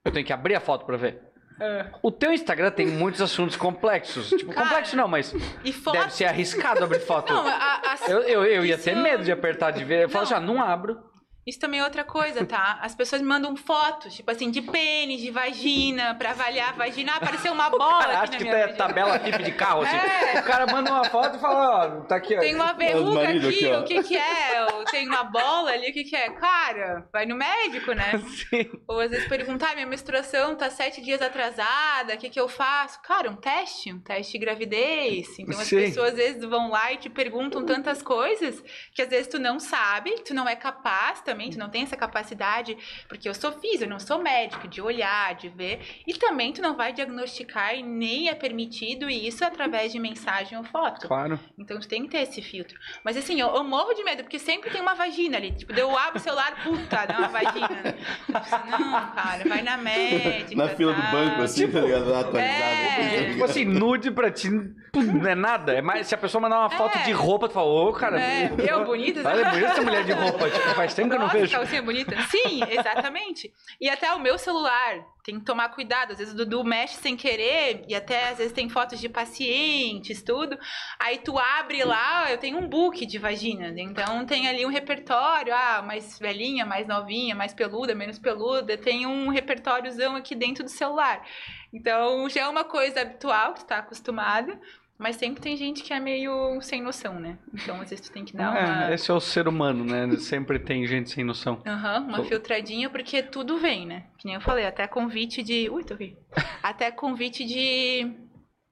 S1: Eu tenho que abrir a foto pra ver.
S3: Ah.
S1: O teu Instagram tem muitos assuntos complexos. Tipo,
S3: Cara,
S1: complexo não, mas
S3: E foto.
S1: deve ser arriscado abrir foto.
S3: Não, a- a-
S1: Eu, eu, eu ia ter medo de apertar de ver. Eu falo
S3: Não.
S1: assim, ah, não abro.
S3: Isso também é outra coisa, tá? As pessoas me mandam fotos, tipo assim, de pênis, de vagina, pra avaliar a vagina. Ah, apareceu uma bola
S1: Cara,
S3: aqui
S1: acho
S3: na
S1: que
S3: minha
S1: é
S3: vagina.
S1: tabela tipo de carro, assim.
S3: É.
S1: O cara manda uma foto e fala, ó, tá aqui, ó.
S3: Tem uma verruga
S2: marido
S3: aqui,
S2: aqui,
S3: o que que é? Tem uma bola ali, o que que é? Cara, vai no médico, né?
S1: Sim.
S3: Ou às vezes perguntar, minha menstruação tá sete dias atrasada, o que que eu faço? Cara, um teste, um teste de gravidez. Então as
S1: Sim.
S3: pessoas às vezes vão lá e te perguntam tantas coisas que às vezes tu não sabe, tu não é capaz também, tu não tem essa capacidade, porque eu sou físico, eu não sou médico, de olhar, de ver, e também tu não vai diagnosticar e nem é permitido isso através de mensagem ou foto.
S1: Claro.
S3: Então tu tem que ter esse filtro. Mas assim, eu, eu morro de medo, porque sempre tem uma vagina ali. Tipo, eu abro o celular, puta, dá uma vagina. Não, cara, vai na médica.
S2: Na fila do
S3: sabe?
S2: banco, assim, tá ligado? Lá
S3: É.
S2: atualizado.
S1: Tipo assim, nude pra ti não é nada. É mais, se a pessoa mandar uma foto
S3: É.
S1: de roupa, tu fala, ô, cara.
S3: É, eu bonita.
S1: Olha, é bonita essa mulher de roupa. Tipo, faz tempo que eu não
S3: Nossa,
S1: vejo.
S3: calcinha bonita. Sim, exatamente. E até o meu celular, tem que tomar cuidado. Às vezes o Dudu mexe sem querer, e até às vezes tem fotos de pacientes, tudo. Aí tu abre lá, eu tenho um book de vagina. Então tem ali um repertório, ah, mais velhinha, mais novinha, mais peluda, menos peluda. Tem um repertóriozão aqui dentro do celular. Então já é uma coisa habitual, que tu tá acostumado. Mas sempre tem gente que é meio sem noção, né? Então às vezes tu tem que dar uma.
S1: É, esse é o ser humano, né? Sempre tem gente sem noção.
S3: Aham, uma
S1: Sou-
S3: filtradinha, porque tudo vem, né? Que nem eu falei, até convite de. Ui, tô aqui. Até convite de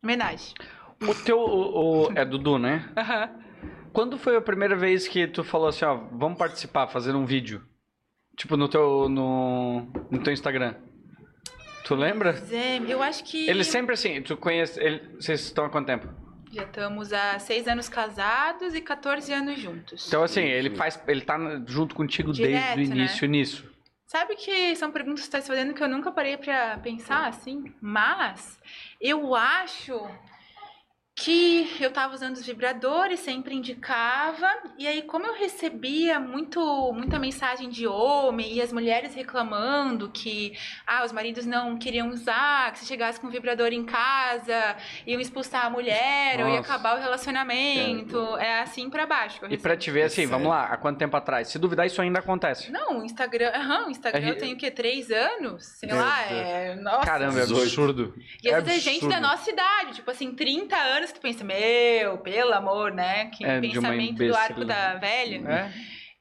S3: homenagem.
S1: O teu. O, o- é Dudu, né?
S3: Aham.
S1: Quando foi a primeira vez que tu falou assim, ó, vamos participar, fazer um vídeo? Tipo, no teu, no, no teu Instagram. Tu lembra?
S3: Zé, eu acho que.
S1: Ele sempre assim, tu conhece. Ele, vocês estão há quanto tempo?
S3: Já estamos há seis anos casados e 14 anos juntos.
S1: Então, assim, ele faz. Ele tá junto contigo
S3: Direto,
S1: desde o início nisso.
S3: Sabe que são perguntas que você está se fazendo que eu nunca parei pra pensar assim? Mas eu acho que eu tava usando os vibradores, sempre indicava, e aí como eu recebia muito muita mensagem de homem e as mulheres reclamando que ah, os maridos não queriam usar, que se chegasse com um vibrador em casa, iam expulsar a mulher ou ia
S1: Nossa.
S3: acabar o relacionamento, é assim pra baixo. que eu
S1: E pra
S3: recebo.
S1: te ver
S2: É
S1: assim, vamos lá, há quanto tempo atrás? Se duvidar, isso ainda acontece.
S3: Não, o Instagram, aham, o Instagram
S1: É,
S3: eu tenho o quê? Três anos? Sei lá,
S2: Deus.
S3: é. Nossa.
S1: Caramba, é
S2: 18.
S1: absurdo.
S3: E às
S1: é
S3: vezes é gente
S1: absurdo.
S3: da nossa idade, tipo assim, 30 anos que tu pensa, meu, pelo amor, né? Que
S1: É,
S3: pensamento do arco da velha.
S1: É?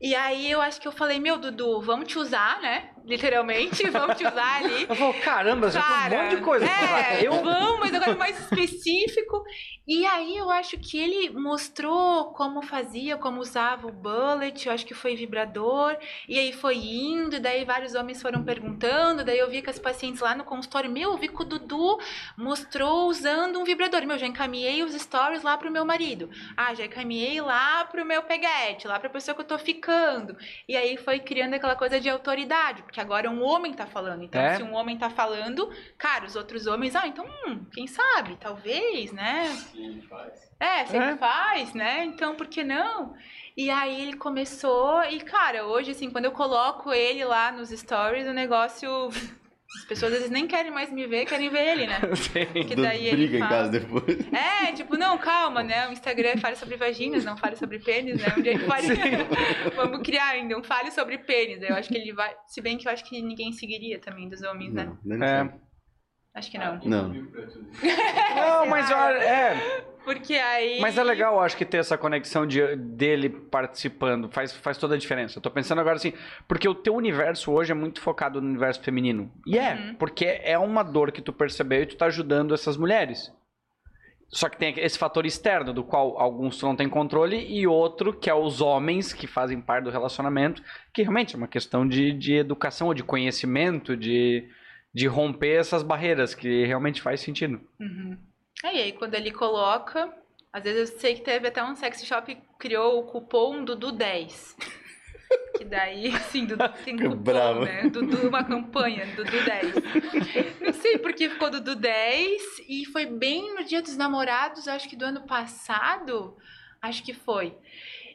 S3: E aí eu acho que eu falei, meu, Dudu, vamos te usar, né? Literalmente, vamos te usar ali.
S1: Eu falo, caramba, já tem um monte de coisa.
S3: É,
S1: Eu
S3: vamos, mas agora mais específico. E aí eu acho que ele mostrou como fazia, como usava o bullet, eu acho que foi vibrador, e aí foi indo, e daí vários homens foram perguntando, daí eu vi que as pacientes lá no consultório, meu, eu vi que o Dudu mostrou usando um vibrador. Meu, já encaminhei os stories lá pro meu marido. Ah, já encaminhei lá pro meu peguete, lá pra pessoa que eu tô ficando. E aí foi criando aquela coisa de autoridade, porque agora um homem tá falando. Então,
S1: É.
S3: se um homem tá falando, cara, os outros homens, ah, então, hum, quem sabe, talvez, né? É, se
S1: É.
S3: ele faz, né? Então, por que não? E aí ele começou, e cara, hoje, assim, quando eu coloco ele lá nos stories, o negócio As pessoas às vezes nem querem mais me ver, querem ver ele, né?
S1: Sim.
S3: Que daí ele
S2: briga em
S3: fala.
S2: casa depois.
S3: É, tipo, não, calma, né? O Instagram fale sobre vaginas, não fale sobre pênis, né? Um dia ele fale. Vamos criar ainda um fale sobre pênis. Eu acho que ele vai. Se bem que eu acho que ninguém seguiria também dos homens, né?
S2: Não, nem
S1: É.
S2: sei.
S3: Acho que não.
S2: Não.
S1: Não, mas eu- é,
S3: Porque aí.
S1: mas é legal, acho que ter essa conexão de, dele participando faz, faz toda a diferença. Eu tô pensando agora assim, porque o teu universo hoje é muito focado no universo feminino. E é,
S3: Uhum.
S1: porque é uma dor que tu percebeu e tu tá ajudando essas mulheres. Só que tem esse fator externo, do qual alguns tu não tem controle, e outro, que é os homens que fazem parte do relacionamento, que realmente é uma questão de, de educação ou de conhecimento, de, de romper essas barreiras, que realmente faz sentido.
S3: Uhum. Aí, aí, quando ele coloca. Às vezes eu sei que teve até um sex shop que criou o cupom Dudu 10. Que daí, sim, Dudu tem cupom,
S2: bravo.
S3: né? Dudu, uma campanha, Dudu 10. Não sei porque ficou Dudu 10 e foi bem no dia dos namorados, acho que do ano passado. Acho que foi.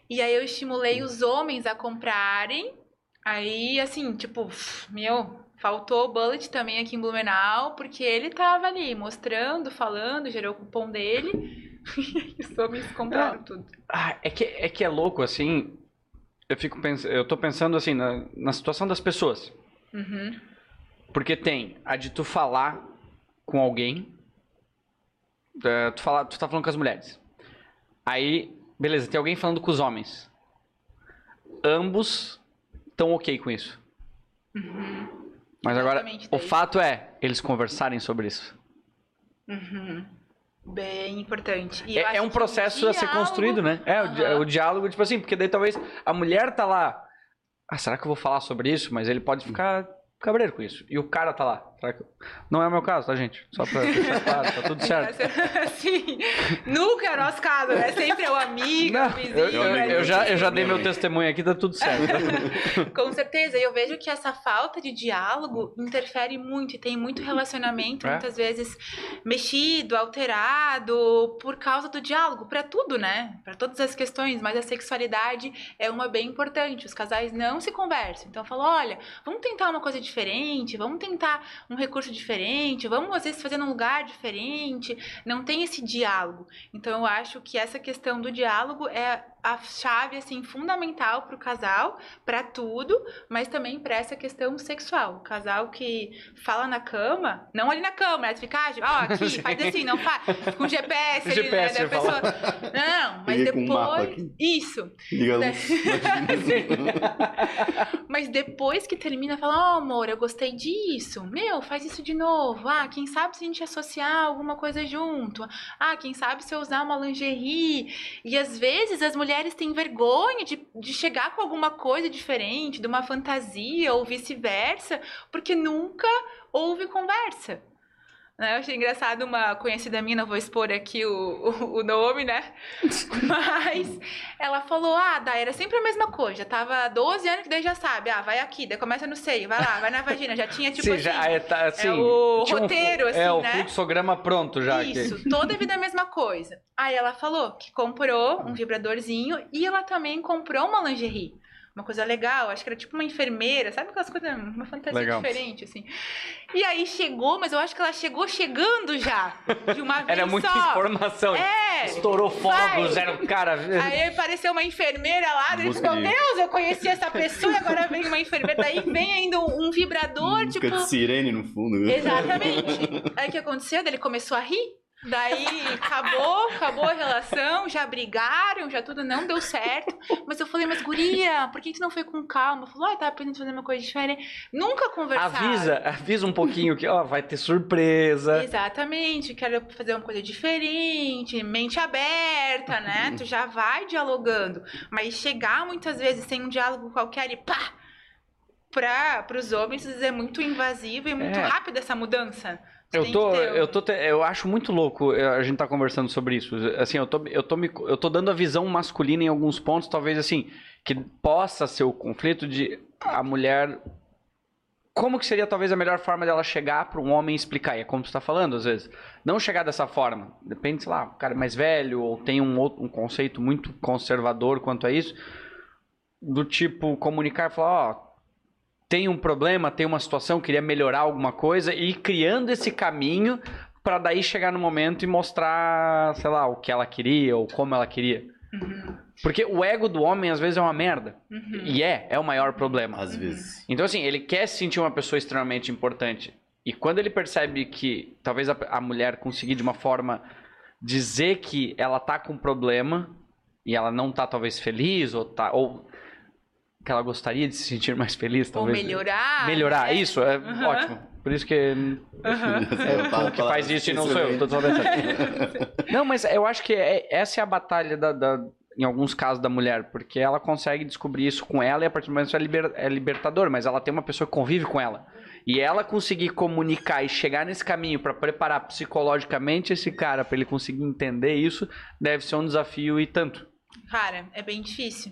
S3: E aí eu estimulei os homens a comprarem. Aí, assim, tipo, meu, faltou o bullet também aqui em Blumenau, porque ele tava ali mostrando, falando, gerou o cupom dele. E os homens compraram tudo.
S1: Ah, é que, é que é louco, assim. Eu fico pensando, eu tô pensando assim, na, na situação das pessoas.
S3: Uhum.
S1: Porque tem a de tu falar com alguém. é, tu, fala, tu tá falando com as mulheres. Aí, beleza, tem alguém falando com os homens. Ambos estão ok com isso. Mas agora, o
S3: daí.
S1: fato é eles conversarem sobre isso.
S3: Uhum. Bem importante.
S1: É, é um
S3: o
S1: processo a ser construído, né? É, o, di-
S3: Aham.
S1: o diálogo, tipo assim, porque daí talvez a mulher tá lá. Ah, será que eu vou falar sobre isso? Mas ele pode ficar cabreiro com isso. E o cara tá lá. Será que... Não é o meu caso, tá, gente? Só pra deixar claro, tá tudo certo.
S3: Sim, nunca é o nosso caso, né? Sempre é o amigo,
S1: Não,
S3: o vizinho.
S1: eu, eu-
S3: né?
S1: eu já, eu já dei meu testemunho aqui, tá tudo certo.
S3: Com certeza, e eu vejo que essa falta de diálogo interfere muito e tem muito relacionamento,
S1: É.
S3: muitas vezes mexido, alterado por causa do diálogo, Pra tudo, né? Pra todas as questões, mas a sexualidade é uma bem importante. Os casais não se conversam. Então eu falo, olha, vamos tentar uma coisa diferente, vamos tentar um recurso diferente, vamos às vezes fazer num lugar diferente. Não tem esse diálogo. Então eu acho que essa questão do diálogo é a chave assim fundamental para o casal, para tudo, mas também para essa questão sexual. O casal que fala na cama, não ali na cama, né? Fica, ah, ó, aqui, faz assim, não faz. Com GPS, ali,
S1: GPS,
S3: né? Da pessoa... Não, mas
S2: um
S3: depois.
S2: aqui.
S3: Isso. Né? Mas depois que termina, fala, ó, amor, eu gostei disso. Meu, faz isso de novo. Ah, quem sabe se a gente associar alguma coisa junto. Ah, quem sabe se eu usar uma lingerie. E às vezes as mulheres têm vergonha de, de chegar com alguma coisa diferente, de uma fantasia ou vice-versa, porque nunca houve conversa. Né? Eu achei engraçado uma conhecida minha, não vou expor aqui o, o, o nome, né? Mas ela falou: ah, daí era sempre a mesma coisa. Já tava há 12 anos que daí já sabe. Ah, vai aqui, daí começa no seio, vai lá, vai na vagina. Já tinha tipo
S1: Sim,
S3: assim.
S1: já é, tá, assim,
S3: o
S1: tinha um
S3: roteiro,
S1: flu-
S3: assim,
S1: É, o
S3: né?
S1: fluxograma pronto já. aqui.
S3: Isso, toda a vida a mesma coisa. Aí ela falou que comprou um vibradorzinho e ela também comprou uma lingerie. Uma coisa legal, acho que era tipo uma enfermeira, sabe aquelas coisas, uma fantasia
S1: Legal.
S3: diferente, assim. E aí chegou, mas eu acho que ela chegou chegando já, de uma vez
S1: Era muita
S3: só.
S1: informação.
S3: É,
S1: Estourou fogos, era o cara.
S3: Aí apareceu uma enfermeira lá,
S2: Busca
S3: tipo, meu
S2: de-
S3: Deus, eu conheci essa pessoa agora vem uma enfermeira. Daí vem ainda um, um vibrador,
S2: Música
S3: tipo.
S2: de sirene no fundo. viu?
S3: Exatamente. Aí o que aconteceu? Ele começou a rir. Daí acabou, acabou a relação, já brigaram, já tudo não deu certo. Mas eu falei, mas guria, por que tu não foi com calma? Falou, ah, tava pensando fazer uma coisa diferente. Nunca conversaram.
S1: Avisa, avisa um pouquinho que, ó, vai ter surpresa.
S3: Exatamente, quero fazer uma coisa diferente, mente aberta, né? Tu já vai dialogando. Mas chegar muitas vezes sem um diálogo qualquer e pá! Para os homens é muito invasivo e muito
S1: É.
S3: rápido essa mudança.
S1: Eu tô, eu tô, eu acho muito louco eh, a gente tá conversando sobre isso. Assim, eu tô, eu tô, me, eu tô dando a visão masculina em alguns pontos, talvez assim, que possa ser o conflito de a mulher. Como que seria talvez a melhor forma dela chegar para um homem explicar? E é como tu tá falando, às vezes. Não chegar dessa forma. Depende, sei lá, o cara é mais velho ou tem um, outro, um conceito muito conservador quanto a isso. Do tipo, comunicar e falar, ó, tem um problema, tem uma situação, queria melhorar alguma coisa e ir criando esse caminho para daí chegar no momento e mostrar, sei lá, o que ela queria ou como ela queria.
S3: Uhum,
S1: Porque o ego do homem às vezes é uma merda.
S3: uhum.
S1: E é, é o maior problema.
S2: Às vezes.
S1: Então, assim, ele quer se sentir uma pessoa extremamente importante. E quando ele percebe que talvez a, a mulher conseguir de uma forma dizer que ela tá com um problema e ela não tá talvez feliz ou tá ou que ela gostaria de se sentir mais feliz,
S3: Ou
S1: talvez.
S3: melhorar.
S1: Melhorar,
S3: né?
S1: isso, é
S3: Uhum.
S1: ótimo. Por isso que
S3: Aham.
S1: é, que faz isso e não sou eu, tô só pensando. Não, mas eu acho que é- essa é a batalha da, da- em alguns casos da mulher, porque ela consegue descobrir isso com ela e a partir do momento isso é, liber- é libertador, mas ela tem uma pessoa que convive com ela. E ela conseguir comunicar e chegar nesse caminho pra preparar psicologicamente esse cara pra ele conseguir entender isso, deve ser um desafio e tanto.
S3: Cara, é bem difícil.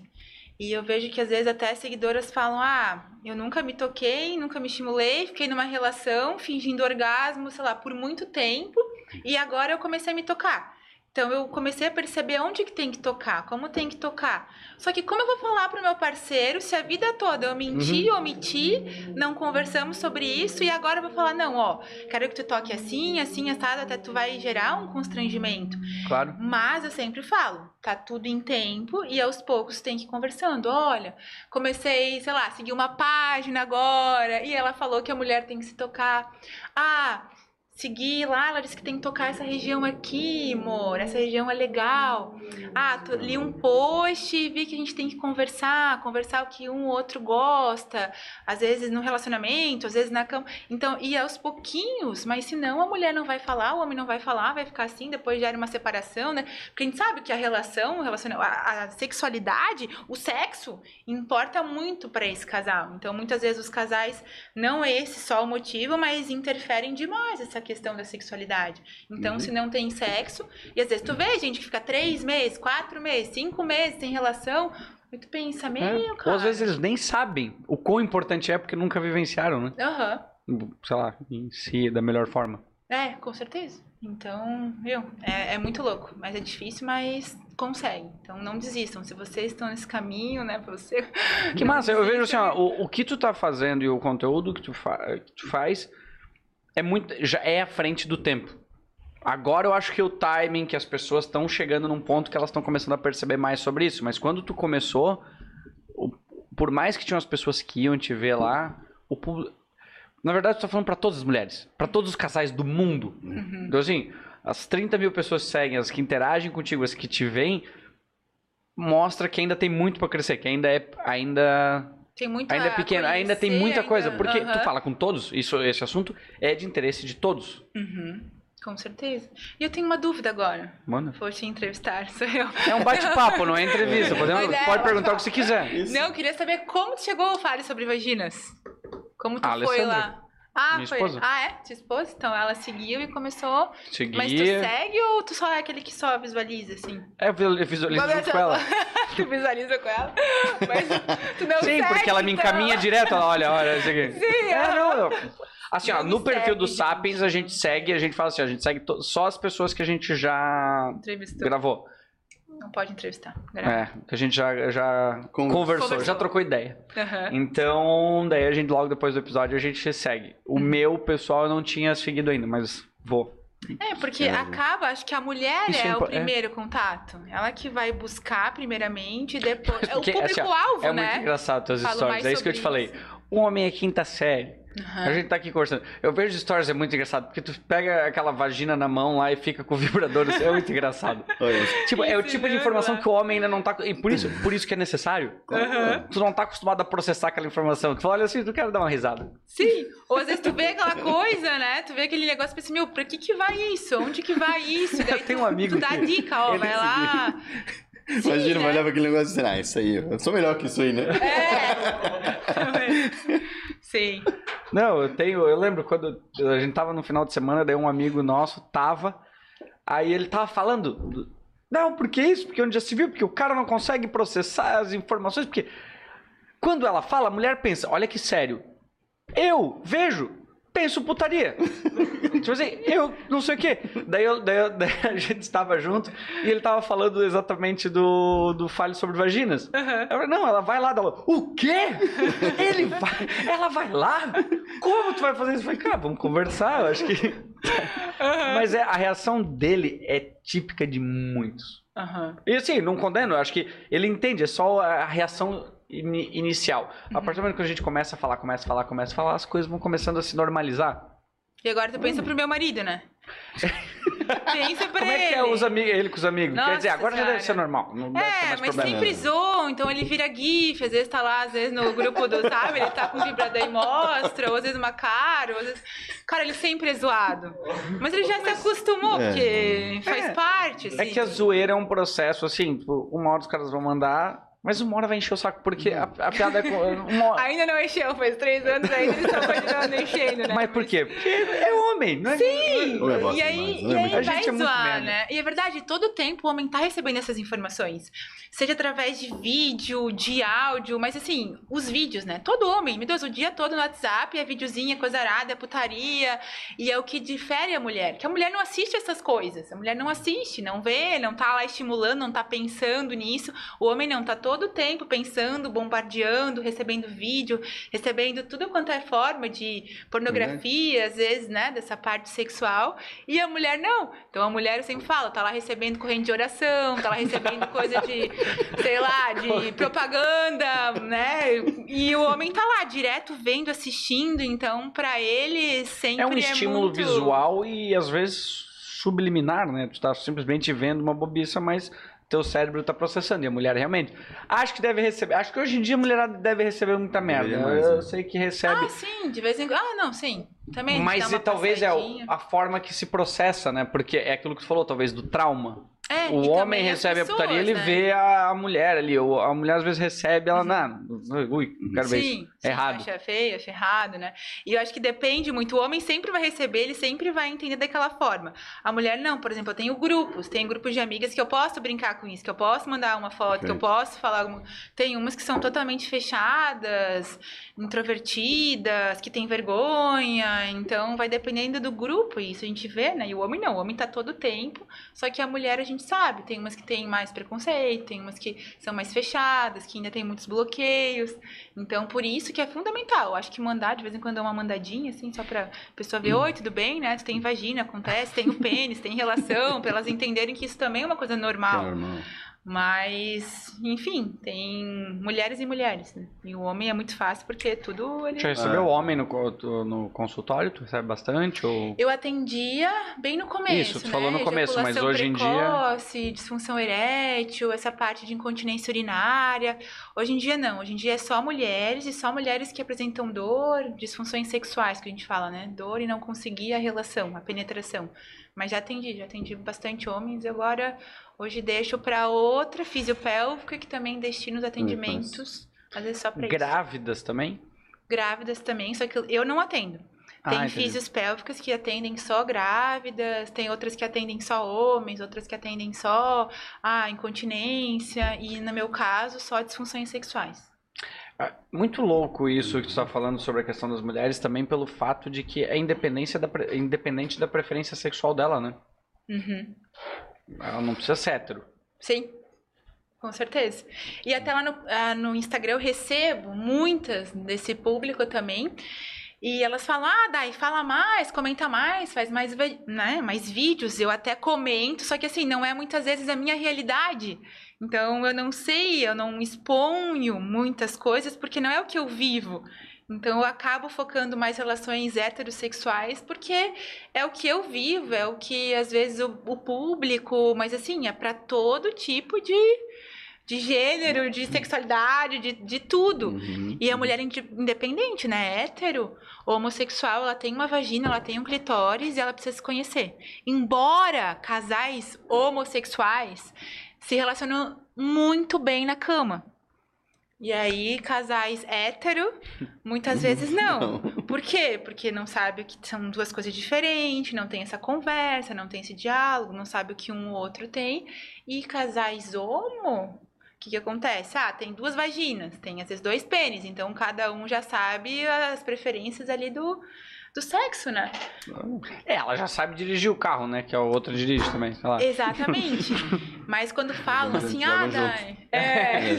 S3: E eu vejo que às vezes até seguidoras falam: ah, eu nunca me toquei, nunca me estimulei, fiquei numa relação fingindo orgasmo, sei lá, por muito tempo, e agora eu comecei a me tocar. Então eu comecei a perceber onde que tem que tocar, como tem que tocar. Só que como eu vou falar pro meu parceiro se a vida toda eu menti, omiti, não conversamos sobre isso e agora eu vou falar não, ó, quero que tu toque assim, assim, assado, até tu vai gerar um constrangimento.
S1: Claro.
S3: Mas eu sempre falo, tá tudo em tempo e aos poucos tem que ir conversando. Olha, comecei, sei lá, seguir uma página agora e ela falou que a mulher tem que se tocar. Ah, segui lá, ela disse que tem que tocar essa região aqui, amor, essa região é legal. Ah, tô- li um post e vi que a gente tem que conversar, conversar o que um ou outro gosta, às vezes no relacionamento, às vezes na cama. Então, e aos pouquinhos, mas senão a mulher não vai falar, o homem não vai falar, vai ficar assim, depois gera uma separação, né? Porque a gente sabe que a relação, a, a sexualidade, o sexo, importa muito para esse casal. Então, muitas vezes os casais, não é esse só o motivo, mas interferem demais essa questão da sexualidade. Então,
S2: Uhum.
S3: se não tem sexo, e às vezes tu vê gente que fica três meses, quatro meses, cinco meses sem relação, e tu pensa, meu,
S1: É.
S3: cara.
S1: Ou às vezes eles nem sabem o quão importante é porque nunca vivenciaram, né?
S3: Aham.
S1: Sei lá, em si, da melhor forma.
S3: É, com certeza. Então, viu? É, é muito louco, mas é difícil, mas consegue. Então não desistam. Se vocês estão nesse caminho, né, pra você.
S1: Que massa, eu vejo assim, ó, o, o que tu tá fazendo e o conteúdo que tu, fa- que tu faz é muito, já é à frente do tempo. Agora eu acho que o timing que as pessoas estão chegando num ponto que elas estão começando a perceber mais sobre isso. Mas quando tu começou, por mais que tinham as pessoas que iam te ver lá, o público. Na verdade, eu tô falando pra todas as mulheres, pra todos os casais do mundo.
S3: Uhum.
S1: Então, assim, as 30 mil pessoas que seguem, as que interagem contigo, as que te veem, mostra que ainda tem muito pra crescer, que ainda é ainda
S3: Tem muito
S1: ainda é pequeno, ainda tem
S3: conhecer,
S1: muita coisa,
S3: ainda-
S1: porque tu
S3: Aham.
S1: fala com todos, isso esse assunto é de interesse de todos.
S3: Uhum. Com certeza. E eu tenho uma dúvida agora.
S1: Mano,
S3: Vou te entrevistar, sou eu.
S1: é um bate-papo, não é entrevista. Podemos,
S3: é,
S1: pode perguntar o que você quiser.
S2: Isso.
S3: Não, eu queria saber como tu chegou ao Fale sobre Vaginas. Como tu foi lá? Ah,
S1: minha
S3: foi.
S1: esposa.
S3: Ah, é? Tua esposa? Então ela seguiu e começou.
S1: Segui.
S3: Mas tu segue ou tu só é aquele que só visualiza, assim?
S1: É, eu visualizo junto com ela.
S3: tu visualiza com ela. Mas tu não
S1: Sim,
S3: segue,
S1: porque ela me
S3: então.
S1: encaminha direto. Ela, olha, olha, isso aqui.
S3: Sim,
S1: É, não, eu- Assim, ó,
S3: Não
S1: no perfil
S3: segue,
S1: do. Sapiens a gente segue, a gente fala assim, a gente segue só as pessoas que a gente já gravou.
S3: Não pode entrevistar. Grava.
S1: É, a gente já, já
S2: Conversou.
S1: conversou, já trocou ideia.
S3: Aham.
S1: Então, daí a gente, logo depois do episódio, a gente segue. O
S3: Uhum.
S1: meu pessoal eu não tinha seguido ainda, mas vou.
S3: É, porque
S2: É.
S3: acaba, acho que a mulher
S1: Isso é
S3: é,
S1: impo-
S3: o primeiro contato. Ela que vai buscar primeiramente e depois. É o
S1: assim,
S3: público-alvo,
S1: É
S3: né?
S1: muito engraçado as
S3: Falo
S1: histórias.
S3: mais
S1: É isso que eu te falei.
S3: isso.
S1: O homem é quinta série.
S3: Aham.
S1: A gente tá aqui conversando. Eu vejo stories, é muito engraçado, porque tu pega aquela vagina na mão lá e fica com o vibrador. assim, É muito engraçado. Tipo, é o tipo de informação
S3: lá.
S1: que o homem ainda não tá. E por isso, por isso que é necessário.
S3: Aham.
S1: Tu não tá acostumado a processar aquela informação. Tu olha assim, tu quer dar uma risada.
S3: Sim, ou às vezes tu vê aquela coisa, né? Tu vê aquele negócio e pensa, meu, pra que que vai isso? Onde que vai isso? Daí
S1: tenho
S3: tu,
S1: um amigo
S3: tu dá
S1: que-
S3: dica, ó, vai
S2: é
S3: lá. Sim,
S2: imagina,
S3: né?
S2: olhar pra aquele negócio e dizer, ah, isso aí, eu sou melhor que isso aí, né?
S3: É. Sim.
S1: Não, eu tenho. Eu lembro quando a gente tava no final de semana, daí um amigo nosso tava. Aí ele tava falando. do- Não, por que isso? Porque onde já se viu? Porque o cara não consegue processar as informações. Porque quando ela fala, a mulher pensa: olha que sério. Eu vejo penso putaria. tipo assim, eu não sei o quê. Daí, eu, daí, eu, daí a gente estava junto e ele estava falando exatamente do, do Fale sobre Vaginas.
S3: Uhum.
S1: Eu falei, não, ela vai lá. Ela, o quê? Ele vai, ela vai lá? Como tu vai fazer isso? Eu falei, cara, vamos conversar, eu acho que... Mas é, a reação dele é típica de muitos.
S3: Aham.
S1: E assim, não condeno, eu acho que ele entende, é só a reação ini- inicial. A partir do momento que a gente começa a falar, começa a falar, começa a falar, as coisas vão começando a se normalizar.
S3: E agora tu pensa pro meu marido, né? pensa pra
S1: Como é que é
S3: ele.
S1: os amigos, ele com os amigos? Quer
S3: Nossa
S1: dizer, agora já deve
S3: Senhora.
S1: ser normal. Não deve
S3: É,
S1: mais
S3: mas
S1: problema.
S3: sempre zoam, então ele vira gif, às vezes tá lá, às vezes no grupo do, sabe, ele tá com vibrador e mostra, ou às vezes uma cara, ou às vezes... Cara, ele sempre é zoado. Mas ele já se acostumou,
S2: É.
S3: porque faz
S1: É.
S3: parte, assim.
S1: É que a zoeira é um processo, assim, tipo, uma hora os caras vão mandar, mas uma hora vai encher o saco, porque a, a piada é... com- Uma.
S3: Ainda não encheu, faz três anos ainda, eles estão continuando enchendo, né?
S1: Mas por quê? Porque é homem, não é?
S3: Sim!
S2: Ou é bosta
S3: E aí,
S2: demais,
S3: e
S2: é
S3: aí vai
S1: é
S3: zoar, né? E é verdade, todo tempo o homem tá recebendo essas informações. Seja através de vídeo, de áudio, mas assim, os vídeos, né? Todo homem, meu Deus, o dia todo no WhatsApp é videozinho, é coisa arada, é putaria. E é o que difere a mulher. Que a mulher não assiste essas coisas. A mulher não assiste, não vê, não tá lá estimulando, não tá pensando nisso. O homem não, tá todo tempo pensando, bombardeando, recebendo vídeo, recebendo tudo quanto é forma de pornografia, às vezes, né? Dessa parte sexual. E a mulher não. Então a mulher, eu sempre falo, tá lá recebendo corrente de oração, tá lá recebendo coisa de, sei lá, de propaganda, né? E o homem tá lá, direto vendo, assistindo. Então, pra ele, sempre
S1: É um estímulo
S3: muito...
S1: visual e às vezes subliminar, né? Tu tá simplesmente vendo uma bobiça, mas teu cérebro tá processando. E a mulher realmente. Acho que deve receber. Acho que hoje em dia a mulherada deve receber muita merda.
S2: Deveria mais,
S1: Eu
S2: né?
S1: sei que recebe.
S3: Ah, sim, de vez em quando. Ah, não, sim. Também.
S1: mas e talvez é a forma que se processa, né? Porque é aquilo que tu falou, talvez, do trauma.
S3: É,
S1: o homem recebe a
S3: pessoas,
S1: putaria, ele
S3: né?
S1: vê a, a mulher ali. ou A mulher às vezes recebe, ela, não, ui, não quero ver isso.
S3: Sim,
S1: É
S3: sim,
S1: errado.
S3: Acha feio, acha errado, né? E eu acho que depende muito. O homem sempre vai receber, ele sempre vai entender daquela forma. A mulher não, por exemplo, eu tenho grupos, tenho grupos de amigas que eu posso brincar com isso, que eu posso mandar uma foto, que eu posso falar. alguma- Tem umas que são totalmente fechadas, introvertidas, que têm vergonha. Então vai dependendo do grupo, isso a gente vê, né? E o homem não, o homem tá todo o tempo. Só que a mulher a gente sabe, tem umas que têm mais preconceito, tem umas que são mais fechadas, que ainda tem muitos bloqueios. Então, por isso que é fundamental. Acho que mandar, de vez em quando, é uma mandadinha, assim, só pra pessoa ver, oi, tudo bem, né? Tu tem vagina, acontece, tem o pênis, tem relação, pra elas entenderem que isso também é uma coisa
S2: Que é
S3: normal. Mas, enfim, tem mulheres e mulheres, né? E o homem é muito fácil porque tudo ele.
S1: Já recebeu
S2: Ah.
S1: homem no, no consultório? Tu recebe bastante? Ou...
S3: Eu atendia bem no começo.
S1: Isso, tu
S3: né?
S1: falou no começo, mas hoje em dia-
S3: precoce, disfunção erétil, essa parte de incontinência urinária. Hoje em dia não. Hoje em dia é só mulheres e só mulheres que apresentam dor, disfunções sexuais, que a gente fala, né? Dor e não conseguir a relação, a penetração. Mas já atendi, já atendi bastante homens e agora hoje deixo para outra fisiopélvica que também destina os atendimentos. Às vezes só pra isso.
S1: Grávidas também?
S3: Grávidas também, só que eu não atendo. Tem
S1: Ah, entendi.
S3: físios pélvicas que atendem só grávidas, tem outras que atendem só homens, outras que atendem só a incontinência e, no meu caso, só disfunções sexuais.
S1: Ah, Muito louco isso que tu está falando sobre a questão das mulheres, também pelo fato de que é independência da, independente da preferência sexual dela, né?
S3: Uhum.
S1: Ela não precisa ser hétero.
S3: Sim, com certeza. E até lá no, ah, no Instagram eu recebo muitas desse público também. E elas falam, ah, Dai, fala mais, comenta mais, faz mais, né, mais vídeos. Eu até comento, só que assim, não é muitas vezes a minha realidade. Então eu não sei, eu não exponho muitas coisas porque não é o que eu vivo. Então eu acabo focando mais relações heterossexuais porque é o que eu vivo, é o que às vezes o, o público, mas assim, é para todo tipo de, de gênero, de sexualidade, de, de tudo.
S2: Uhum.
S3: E a mulher inde- independente, né? Hétero, homossexual, ela tem uma vagina, ela tem um clitóris e ela precisa se conhecer. Embora casais homossexuais se relacionam muito bem na cama. E aí, casais hétero, muitas vezes não. Por quê? Porque não sabe que são duas coisas diferentes, não tem essa conversa, não tem esse diálogo, não sabe o que um ou outro tem. E casais homo, o que, que acontece? Ah, tem duas vaginas, tem às vezes dois pênis, então cada um já sabe as preferências ali do, do sexo, né?
S1: É, ela já sabe dirigir o carro, né? Que a outra dirige também, sei lá.
S3: Exatamente. Mas quando falam assim, ah. Dai. É,
S2: É.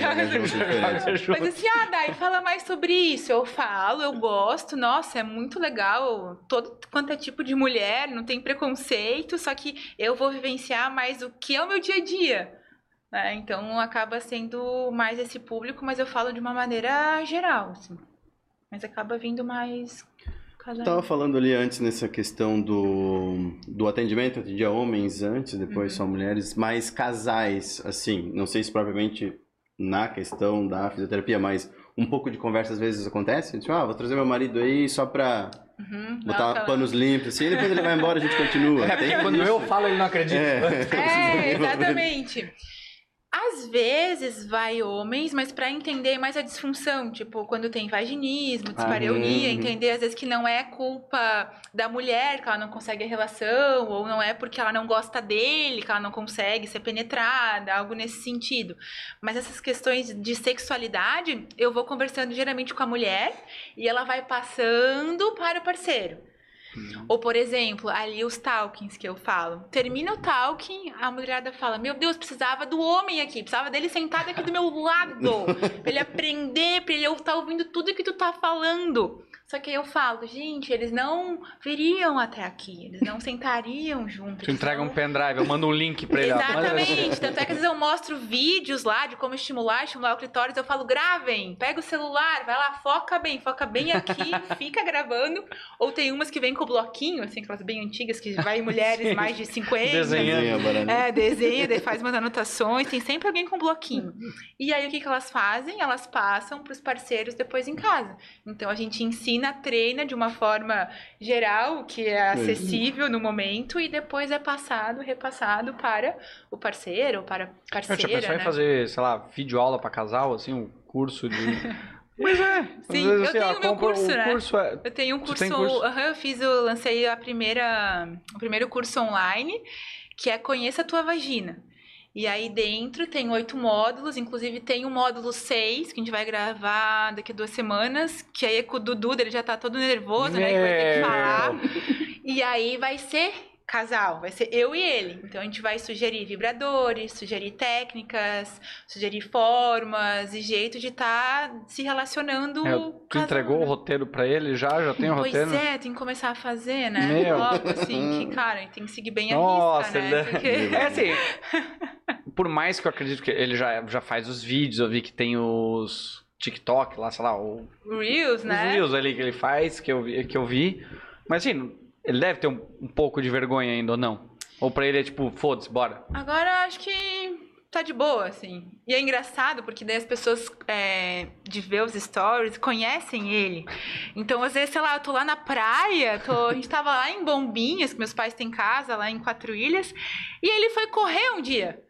S3: Mas assim, ah, Dai, fala mais sobre isso. Eu falo, eu gosto, nossa, é muito legal. Todo quanto é tipo de mulher, não tem preconceito, só que eu vou vivenciar mais o que é o meu dia a dia. né? Então acaba sendo mais esse público, mas eu falo de uma maneira geral, assim. Mas acaba vindo mais casais.
S2: Tava falando ali antes nessa questão do, do atendimento, atendia homens antes, depois
S3: Uhum.
S2: só mulheres, mas casais, assim, não sei se propriamente na questão da fisioterapia, mas um pouco de conversa às vezes acontece, tipo, ah, vou trazer meu marido aí só pra
S3: Uhum,
S2: botar
S3: não,
S2: panos limpos, assim, e depois ele vai embora a gente continua.
S1: É, porque quando
S2: isso?
S1: eu falo, ele não acredita.
S3: É, exatamente. Às vezes vai homens, mas pra entender mais a disfunção, tipo, quando tem vaginismo, dispareunia,
S2: uhum.
S3: entender às vezes que não é culpa da mulher, que ela não consegue a relação, ou não é porque ela não gosta dele, que ela não consegue ser penetrada, algo nesse sentido. Mas essas questões de sexualidade, eu vou conversando geralmente com a mulher e ela vai passando para o parceiro. Ou, por exemplo, ali os talkings que eu falo. Termina o talking, a mulherada fala: Meu Deus, precisava do homem aqui, precisava dele sentado aqui do meu lado. pra ele aprender, pra ele estar ouvindo tudo que tu tá falando. Só que aí eu falo, gente, eles não viriam até aqui, eles não sentariam juntos.
S1: Tu entrega
S3: não-
S1: um pendrive, eu mando um link pra ele.
S3: Exatamente. Tanto é que às vezes eu mostro vídeos lá de como estimular, estimular o clitóris. Eu falo, gravem, pega o celular, vai lá, foca bem, foca bem aqui, fica gravando. Ou tem umas que vem com bloquinho, assim, aquelas bem antigas, que vai mulheres mais de 50.
S1: Desenhando.
S3: É, desenha, faz umas anotações, tem sempre alguém com bloquinho. E aí o que, que elas fazem? Elas passam para os parceiros depois em casa. Então a gente ensina, treina de uma forma geral, que é acessível no momento, e depois é passado, repassado para o parceiro ou para a
S1: Eu tinha
S3: parceira.
S1: pensado em
S3: né?
S1: fazer, sei lá, vídeo aula pra casal, assim, um curso de. Mas é.
S3: Sim,
S1: vezes,
S3: eu
S1: assim,
S3: tenho
S1: ó,
S3: o meu curso, né?
S1: curso é.
S3: Eu tenho um curso,
S1: curso?
S3: eu fiz, eu lancei a primeira, o primeiro curso online, que é Conheça a tua vagina. E aí dentro tem oito módulos, inclusive tem o módulo 6, que a gente vai gravar daqui a duas semanas, que aí é com o Dudu, ele já tá todo nervoso, né? Que vai ter que falar. E aí vai ser casal, vai ser eu e ele. Então a gente vai sugerir vibradores, sugerir técnicas, sugerir formas e jeito de estar se relacionando.
S1: É, tu
S3: casal,
S1: entregou
S3: né?
S1: o roteiro pra ele já? Já tem o
S3: Pois
S1: roteiro?
S3: é, tem que começar a fazer, né?
S1: Meu.
S3: Logo, assim, que, cara, tem que seguir bem a
S1: Nossa, ele
S3: né? Porque...
S1: É assim, por mais que eu acredito que ele já, já faz os vídeos, eu vi que tem os TikTok lá, sei lá, o,
S3: Reels,
S1: os
S3: né?
S1: reels ali que ele faz, que eu vi. Que eu vi. Mas assim, ele deve ter um, um pouco de vergonha ainda, ou não? Ou pra ele é tipo, foda-se, bora.
S3: Agora acho que tá de boa, assim. E é engraçado, porque daí as pessoas é, de ver os stories conhecem ele. Então, às vezes, sei lá, eu tô lá na praia, tô- a gente tava lá em Bombinhas, que meus pais têm casa lá em Quatro Ilhas, e ele foi correr um dia.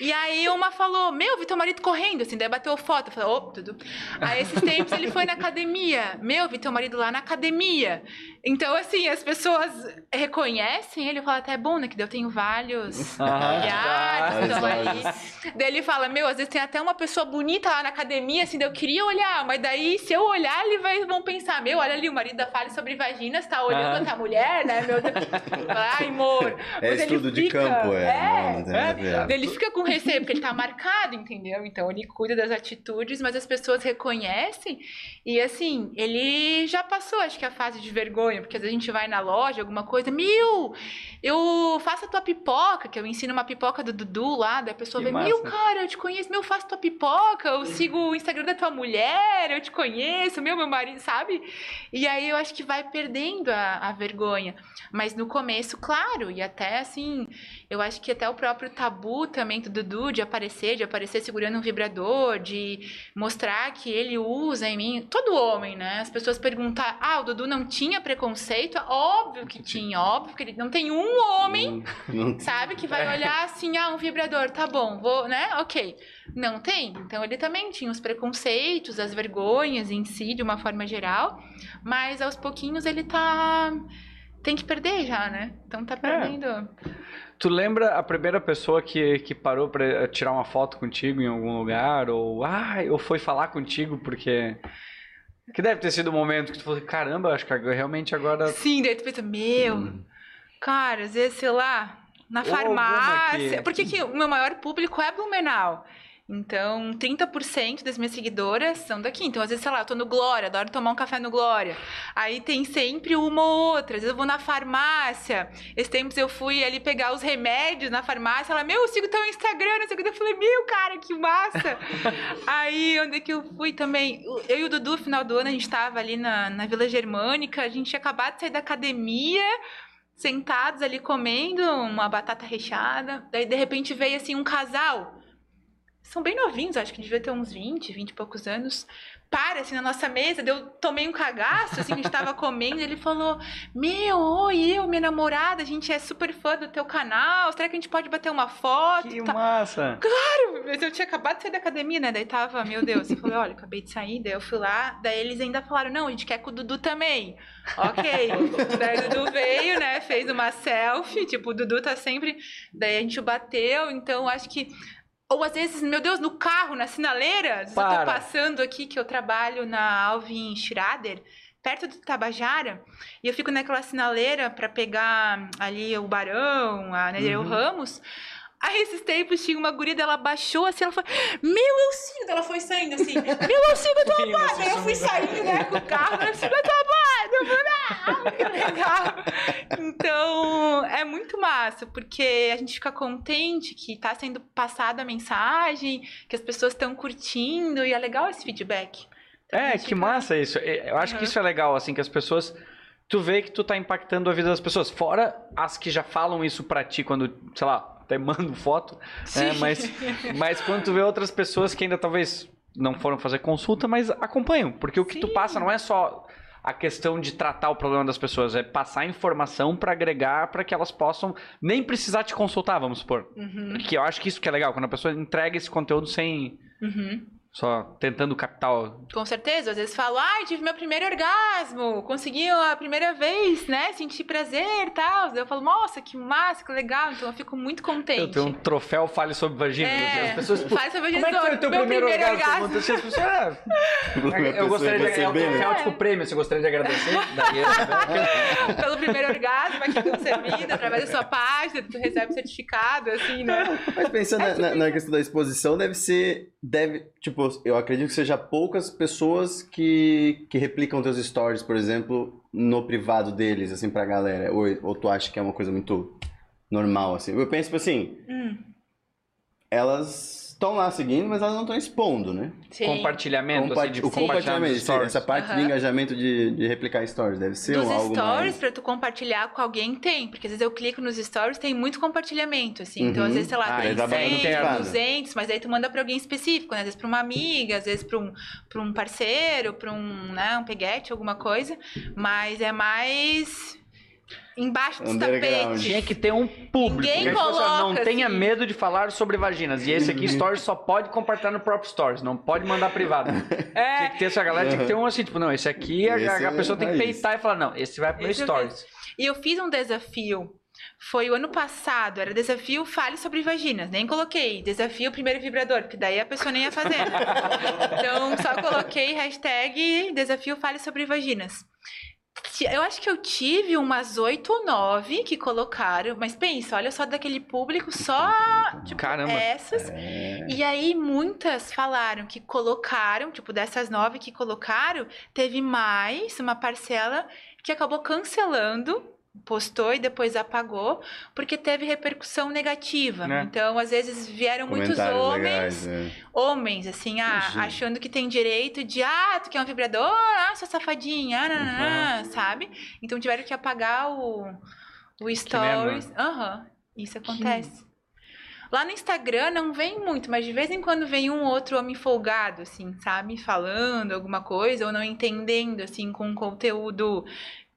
S3: E aí uma falou, meu, vi teu marido correndo, assim, daí bateu foto. Eu falei, tudo. Aí esses tempos ele foi na academia. Meu, vi teu marido lá na academia. Então, assim, as pessoas reconhecem ele. Eu falo, até é bom, né? Que eu tenho vários familiares,
S2: Vários
S3: estão aí. Daí ele fala, meu, às vezes tem até uma pessoa bonita lá na academia, assim, daí eu queria olhar, mas daí se eu olhar, eles vai- vão pensar, meu, olha ali, o marido da Fale sobre vaginas, tá olhando outra mulher, né, meu Deus. Ai, amor.
S2: É
S3: Mas
S2: estudo de
S3: fica-
S2: campo, é. Não, não.
S3: Daí Ele fica com receio, porque ele tá marcado, entendeu? Então ele cuida das atitudes, mas as pessoas reconhecem. E assim, ele já passou, acho que a fase de vergonha, porque às vezes a gente vai na loja, alguma coisa, Mil, eu faço a tua pipoca, que eu ensino uma pipoca do Dudu lá, daí a pessoa
S1: Que
S3: Mil,
S1: massa.
S3: cara, eu te conheço, meu, eu faço tua pipoca, eu sigo o Instagram da tua mulher, eu te conheço, meu, meu marido, sabe? E aí eu acho que vai perdendo a, a vergonha. Mas no começo, claro, e até assim, eu acho que até o próprio tabu também do Dudu de aparecer, de aparecer segurando um vibrador, de mostrar que ele usa em mim. Todo homem, né? As pessoas perguntam, ah, o Dudu não tinha preconceito? Óbvio que tinha, óbvio que ele não tem um homem
S2: Não-
S3: sabe? Que vai olhar assim, ah, um vibrador, tá bom, vou, né? Ok. Não tem. Então ele também tinha os preconceitos, as vergonhas em si, de uma forma geral, mas aos pouquinhos ele tá. Tem que perder já, né? Então tá perdendo.
S1: Tu lembra a primeira pessoa que, que parou pra tirar uma foto contigo em algum lugar? Ou, ah, ou foi falar contigo porque. Que deve ter sido o momento que tu falou, caramba, acho que realmente agora.
S3: Sim, daí tu pensa, meu,
S2: Hum.
S3: cara, às vezes, sei lá, na
S1: Ou
S3: farmácia.
S1: que-
S3: Porque que o meu maior público é Blumenau. Então, 30% das minhas seguidoras são daqui. Então, às vezes, sei lá, eu tô no Glória, adoro tomar um café no Glória. Aí tem sempre uma ou outra. Às vezes eu vou na farmácia. Esses tempos eu fui ali pegar os remédios na farmácia. Ela, meu, eu sigo teu Instagram, não sei o que. Eu falei, meu, cara, que massa. Aí, onde é que eu fui também? Eu e o Dudu, final do ano, a gente tava ali na, na Vila Germânica. A gente tinha acabado de sair da academia sentados ali comendo uma batata recheada. Daí, de repente, veio assim um casal. São bem novinhos, acho que devia ter uns 20, 20 e poucos anos. Para assim na nossa mesa, daí eu tomei um cagaço, assim, que a gente tava comendo, ele falou: Meu, oi, eu, minha namorada, a gente é super fã do teu canal, será que a gente pode bater uma foto?
S1: Que
S3: Tá-
S1: massa!
S3: mas eu tinha acabado de sair da academia, né? Daí tava, meu Deus. Eu falei, olha, acabei de sair. Daí eu fui lá. Daí eles ainda falaram, não, a gente quer com o Dudu também. Ok. daí o Dudu veio, né? Fez uma selfie. Tipo, o Dudu tá sempre. Daí a gente bateu. Então, acho que. Ou às vezes, meu Deus, no carro, na sinaleira. Eu
S1: Para.
S3: tô passando aqui que eu trabalho na Alvin Schrader. Perto do Tabajara, e eu fico naquela sinaleira pra pegar ali o Barão, a Nereu
S1: Uhum.
S3: Ramos. Aí esses tempos tinha uma guria dela baixou assim, ela falou: Meu, eu sigo. Ela foi saindo assim: Meu, eu sigo a tua eu fui saindo né, com o carro, eu sigo a tua Ah, que legal. Então é muito massa, porque a gente fica contente que tá sendo passada a mensagem, que as pessoas estão curtindo, e é legal esse feedback. Então,
S1: É, que
S3: fica-
S1: massa isso. É, Eu acho que
S3: Uhum.
S1: isso é legal, assim, que as pessoas. Tu vê que tu tá impactando a vida das pessoas. Fora as que já falam isso pra ti quando, sei lá, até mandam foto. né? Mas, mas quando tu vê outras pessoas que ainda talvez não foram fazer consulta, mas acompanham. Porque o que tu
S3: Sim.
S1: passa não é só a questão de tratar o problema das pessoas, é passar informação pra agregar pra que elas possam nem precisar te consultar, vamos supor.
S3: Uhum,
S1: Que eu acho que isso que é legal, quando a pessoa entrega esse conteúdo sem
S3: uhum.
S1: Só tentando captar o
S3: Com certeza, às vezes falo, ai, tive meu primeiro orgasmo, consegui a primeira vez, né, senti prazer e tal. Eu falo, nossa, que massa, que legal, então eu fico muito contente.
S1: Eu tenho um troféu Fale sobre Vagina.
S3: É,
S1: As pessoas, tipo,
S3: fale sobre
S1: como é que foi o teu
S3: meu
S1: primeiro,
S3: primeiro
S1: orgasmo?
S3: orgasmo.
S1: As pessoas, ah,
S2: A
S1: eu gostaria de
S2: ser
S1: ganhar o
S2: bem, né?
S1: troféu, tipo prêmio. Você gostaria de agradecer? Daí eu-
S3: Pelo primeiro orgasmo aqui concedido, através da sua página, tu recebe certificado, assim, né?
S2: Mas pensando na, na- na questão da exposição, deve ser. Deve. Tipo, eu acredito que seja poucas pessoas que, que replicam teus stories, por exemplo, no privado deles, assim, pra galera. Ou, ou tu acha que é uma coisa muito normal, assim? Eu penso, tipo assim,
S3: Hum,
S2: elas estão lá seguindo, mas elas não estão expondo, né?
S3: sim.
S1: compartilhamento,
S2: Compa-
S1: assim, de
S2: o compartilhamento,
S1: de stories.
S2: essa parte de
S3: Aham.
S2: engajamento de, de replicar stories, deve ser
S3: Dos
S2: um, algo
S3: stories,
S2: mais...
S3: pra tu compartilhar com alguém, tem. Porque às vezes eu clico nos stories, tem muito compartilhamento, assim. Então,
S2: Uhum.
S3: às vezes, sei lá,
S1: Ah,
S3: tem
S1: ele trabalha no
S3: 100,
S1: interno.
S3: 200, mas aí tu manda pra alguém específico, né? Às vezes pra uma amiga, às vezes pra um, pra um parceiro, pra um, né, um peguete, alguma coisa. Mas é mais embaixo dos tapetes.
S1: Tinha que ter um público.
S3: Ninguém
S1: pessoas não
S3: coloca,
S1: tenha
S3: assim.
S1: medo de falar sobre vaginas. E esse aqui, stories, só pode compartilhar no próprio stories. Não pode mandar privado.
S3: É,
S1: Tinha que ter essa galera, tinha que ter um assim, tipo, não, esse aqui, a,
S2: Esse
S1: a
S2: é
S1: pessoa tem que peitar e falar, não, esse vai pro
S3: Esse eu
S1: stories.
S3: E eu fiz um desafio. Foi o ano passado, era desafio Fale sobre Vaginas. Nem coloquei desafio primeiro vibrador, porque daí a pessoa nem ia fazer. então só coloquei hashtag desafio Fale sobre Vaginas. Eu acho que eu tive umas oito ou nove que colocaram, mas pensa, olha só daquele público, só tipo,
S1: Caramba.
S3: essas.
S2: É.
S3: E aí muitas falaram que colocaram, tipo, dessas nove que colocaram, teve mais uma parcela que acabou cancelando, postou e depois apagou, porque teve repercussão negativa.
S1: Né?
S3: Então, às vezes vieram muitos homens,
S2: legais, é.
S3: homens, assim, ah, achando que tem direito de, ah, tu quer um vibrador? Ah, sua safadinha, ah, nananã", sabe? Então tiveram que apagar o, o stories. Aham, isso acontece. Lá no Instagram não vem muito, mas de vez em quando vem um outro homem folgado, assim, sabe? Falando alguma coisa ou não entendendo, assim, com conteúdo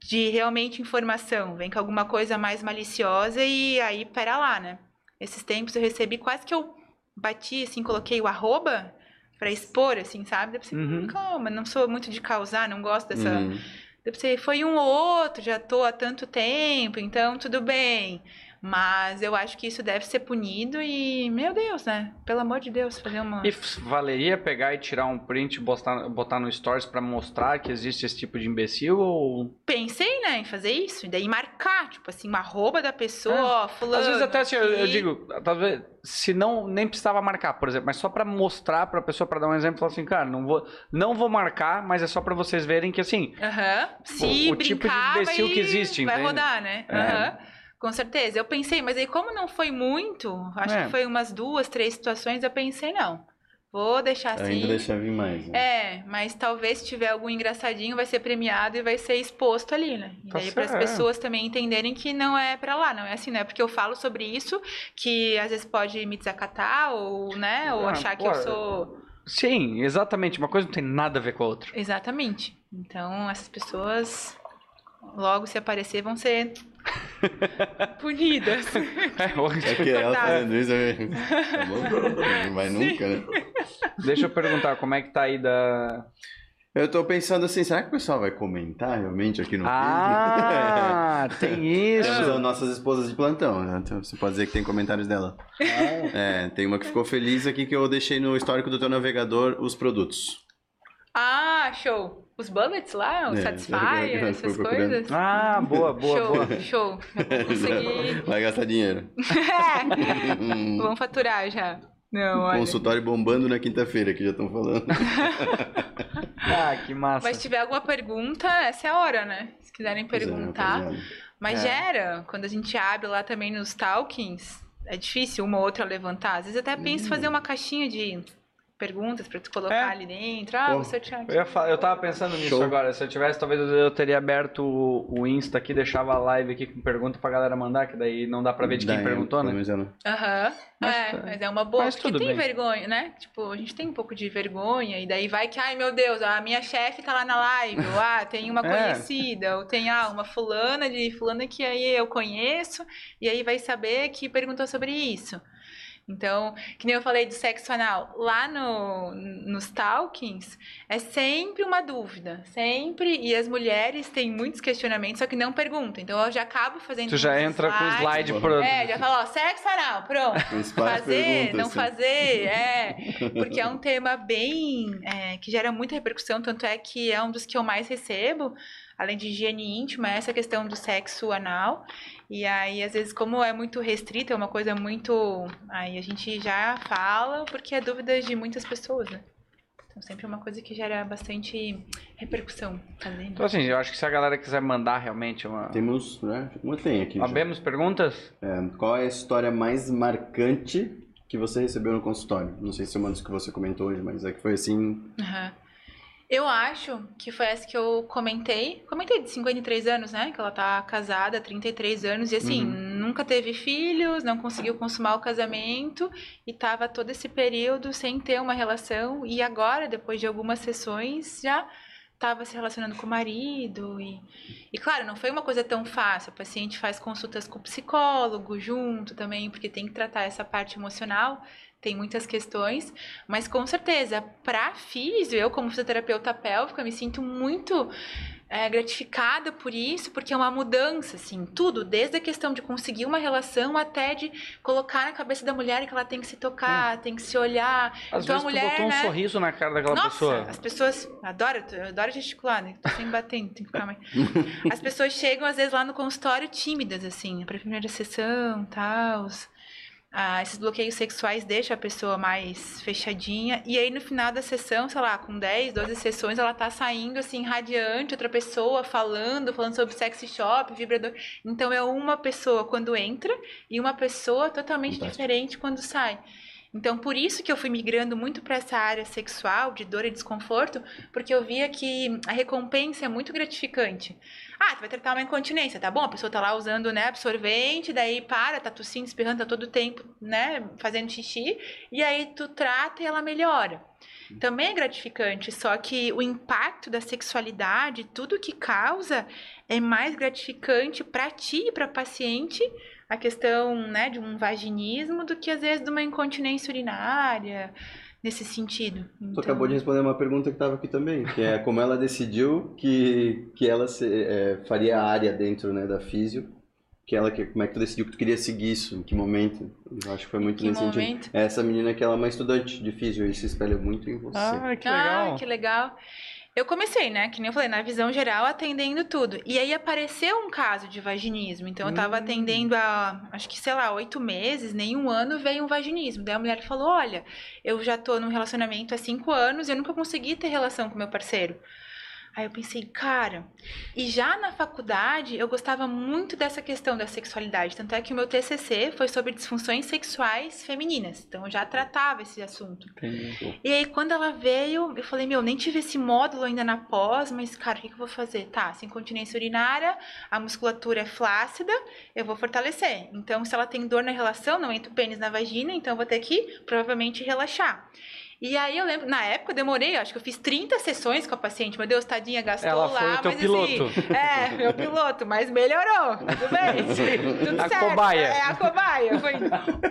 S3: de realmente informação. Vem com alguma coisa mais maliciosa e aí, pera lá, né? Esses tempos eu recebi quase que eu bati, assim, coloquei o arroba pra expor, assim, sabe? Daí pensei,
S1: Uhum.
S3: calma, não sou muito de causar, não gosto dessa...
S2: Uhum.
S3: Daí pensei, foi um ou outro, já tô há tanto tempo, então tudo bem. Mas eu acho que isso deve ser punido e, meu Deus, né? Pelo amor de Deus, fazer uma.
S1: E valeria pegar e tirar um print e botar, botar no Stories pra mostrar que existe esse tipo de imbecil ou...
S3: Pensei, né, em fazer isso. E daí marcar, tipo assim, uma arroba da pessoa, ó, fulano.
S1: Às vezes até assim, eu, eu digo, talvez, se não, nem precisava marcar, por exemplo, mas só pra mostrar pra pessoa, pra dar um exemplo, falar assim, cara, não vou, não vou marcar, mas é só pra vocês verem que assim,
S3: Aham. Se
S1: o tipo de imbecil que existe,
S3: vai
S1: entende?
S3: rodar, né?
S1: É.
S3: Aham. Com certeza. Eu pensei, mas aí como não foi muito, acho
S1: É.
S3: que foi umas duas, três situações, eu pensei, não. Vou deixar assim.
S2: Ainda deixa vir mais. Né?
S3: É, mas talvez se tiver algum engraçadinho, vai ser premiado e vai ser exposto ali, né? E
S1: Tá
S3: daí para as
S1: certo.
S3: pessoas também entenderem que não é pra lá, não é assim, não é porque eu falo sobre isso que às vezes pode me desacatar ou, né, ou
S1: Ah,
S3: achar que
S1: pô,
S3: eu sou
S1: sim, exatamente, uma coisa não tem nada a ver com a outra.
S3: exatamente. Então, essas pessoas logo se aparecer vão ser punidas.
S1: É,
S2: É que ela
S3: Cortado.
S2: falando isso, eu- tá bom? Não vai nunca, né?
S1: Deixa eu perguntar, como é que tá aí da...
S2: Eu tô pensando assim, será que o pessoal vai comentar realmente aqui no vídeo?
S1: Ah, tem
S2: Temos
S1: isso.
S2: as nossas esposas de plantão, né? Então, você pode dizer que tem comentários dela. É, tem uma que ficou feliz aqui que eu deixei no histórico do teu navegador os produtos.
S3: ah, show. Os bullets lá, o
S2: É,
S3: Satisfyer,
S2: eu
S3: essas coisas.
S1: Ah, boa, boa,
S3: show,
S1: boa.
S3: show. Eu vou conseguir.
S2: Vai gastar dinheiro. Hum,
S3: Vamos faturar já. Não, olha.
S2: Consultório bombando na quinta-feira, que já estão falando.
S1: Ah, que massa.
S3: Mas se tiver alguma pergunta, essa é a hora, né? Se quiserem
S2: é,
S3: perguntar.
S2: rapaziada.
S3: Mas
S1: É.
S3: gera, quando a gente abre lá também nos talkings, é difícil uma ou outra levantar. Às vezes até penso em fazer uma caixinha de perguntas pra tu colocar
S1: É.
S3: ali dentro. Ah,
S2: Pô,
S3: sortear aqui.
S1: Eu, ia eu tava pensando nisso
S2: Show.
S1: agora. Se eu tivesse, talvez eu teria aberto o, o Insta aqui, deixava a live aqui com pergunta pra galera mandar, que daí não dá pra ver de quem
S2: Daí,
S1: perguntou, né?
S3: Aham.
S1: Mas
S3: é,
S1: tá-
S3: mas é uma boa.
S1: mas
S3: porque
S1: tudo
S3: tem
S1: bem.
S3: vergonha, né? Tipo, a gente tem um pouco de vergonha, e daí vai que, ai meu Deus, a minha chefe tá lá na live, ou ah, tem uma
S1: É.
S3: conhecida, ou tem ah, uma fulana de fulana que aí eu conheço, e aí vai saber que perguntou sobre isso. Então, que nem eu falei do sexo anal, lá no, nos talkings é sempre uma dúvida, sempre, e as mulheres têm muitos questionamentos, só que não perguntam. Então eu já acabo fazendo
S1: Tu já entra com o slide pro...
S3: É, já fala, ó, sexo anal, pronto fazer, não
S2: sim.
S3: fazer, é. Porque é um tema bem. é, que gera muita repercussão, tanto é que é um dos que eu mais recebo, além de higiene íntima, essa questão do sexo anal. E aí, às vezes, como é muito restrito, é uma coisa muito. Aí a gente já fala, porque é dúvida de muitas pessoas, né? Então, sempre é uma coisa que gera bastante repercussão. Fazer,
S1: Então, assim, eu acho que se a galera quiser mandar realmente uma...
S2: Temos, né? Uma tem aqui. já.
S1: Abemos perguntas?
S2: É, qual é a história mais marcante que você recebeu no consultório? Não sei se é uma das que você comentou hoje, mas é que foi assim.
S3: Aham. Eu acho que foi essa que eu comentei. Comentei de 53 anos, né? Que ela tá casada há 33 anos e assim,
S1: Uhum.
S3: nunca teve filhos, não conseguiu consumar o casamento e tava todo esse período sem ter uma relação. E agora, depois de algumas sessões, já tava se relacionando com o marido. E, e claro, não foi uma coisa tão fácil. O paciente faz consultas com o psicólogo junto também, porque tem que tratar essa parte emocional. Tem muitas questões. Mas com certeza, para físio, eu como fisioterapeuta pélvica, me sinto muito é, gratificada por isso, porque é uma mudança, assim, tudo, desde a questão de conseguir uma relação até de colocar na cabeça da mulher que ela tem que se tocar, tem que se olhar.
S1: Às
S3: então
S1: vezes
S3: a mulher,
S1: botou um
S3: né?
S1: sorriso na cara daquela
S3: Nossa,
S1: pessoa.
S3: as pessoas adoram, eu adoro gesticular, né? Tô sempre batendo, tem que ficar mais. As pessoas chegam, às vezes, lá no consultório tímidas, assim, pra primeira sessão, tal. Ah, esses bloqueios sexuais deixam a pessoa mais fechadinha. E aí, no final da sessão, sei lá, com 10, 12 sessões, ela tá saindo, assim, radiante, outra pessoa falando, falando sobre sexy shop, vibrador. Então, é uma pessoa quando entra e uma pessoa totalmente
S2: Fantástico.
S3: diferente quando sai. Então, por isso que eu fui migrando muito para essa área sexual, de dor e desconforto, porque eu via que a recompensa é muito gratificante. Ah, tu vai tratar uma incontinência, tá bom? A pessoa tá lá usando, né, absorvente, daí para, tá tossindo, espirrando, tá todo o tempo, né, fazendo xixi, e aí tu trata e ela melhora. Também é gratificante, só que o impacto da sexualidade, tudo que causa, é mais gratificante para ti e para paciente a questão, né, de um vaginismo do que às vezes de uma incontinência urinária, nesse sentido.
S2: Tu
S3: Então-
S2: acabou de responder uma pergunta que estava aqui também, que é como ela decidiu que, que ela se- é, faria a área dentro né, da físio que ela, que, como é que tu decidiu que tu queria seguir isso? Em que momento? Eu acho que foi muito
S3: que
S2: nesse sentido.
S3: momento?
S2: Essa menina que ela é uma estudante de físio e se espelha muito em você.
S1: Ah, que
S3: Ah,
S1: legal.
S3: que legal. Eu comecei, né? Que nem eu falei, na visão geral, atendendo tudo. E aí apareceu um caso de vaginismo. Então eu tava
S1: Hum.
S3: atendendo há, acho que, sei lá, oito meses, nem um ano veio um vaginismo. Daí a mulher falou: Olha, eu já tô num relacionamento há cinco anos e eu nunca consegui ter relação com meu parceiro. Aí eu pensei, cara, e já na faculdade eu gostava muito dessa questão da sexualidade. Tanto é que o meu TCC foi sobre disfunções sexuais femininas. Então eu já tratava esse assunto.
S1: Entendi.
S3: E aí, quando ela veio, eu falei, meu, nem tive esse módulo ainda na pós, mas, cara, o que, que eu vou fazer? Tá, sem continência urinária, a musculatura é flácida, eu vou fortalecer. Então, se ela tem dor na relação, não entra o pênis na vagina, então eu vou ter que, provavelmente, relaxar. E aí, eu lembro, na época, eu demorei, acho que eu fiz 30 sessões com a paciente. Meu Deus, tadinha, gastou
S1: Ela
S3: lá,
S1: foi o teu
S3: mas
S1: piloto.
S3: assim... É, meu piloto, mas melhorou, tudo bem. Tudo
S1: A
S3: certo.
S1: cobaia.
S3: É, a cobaia. Foi.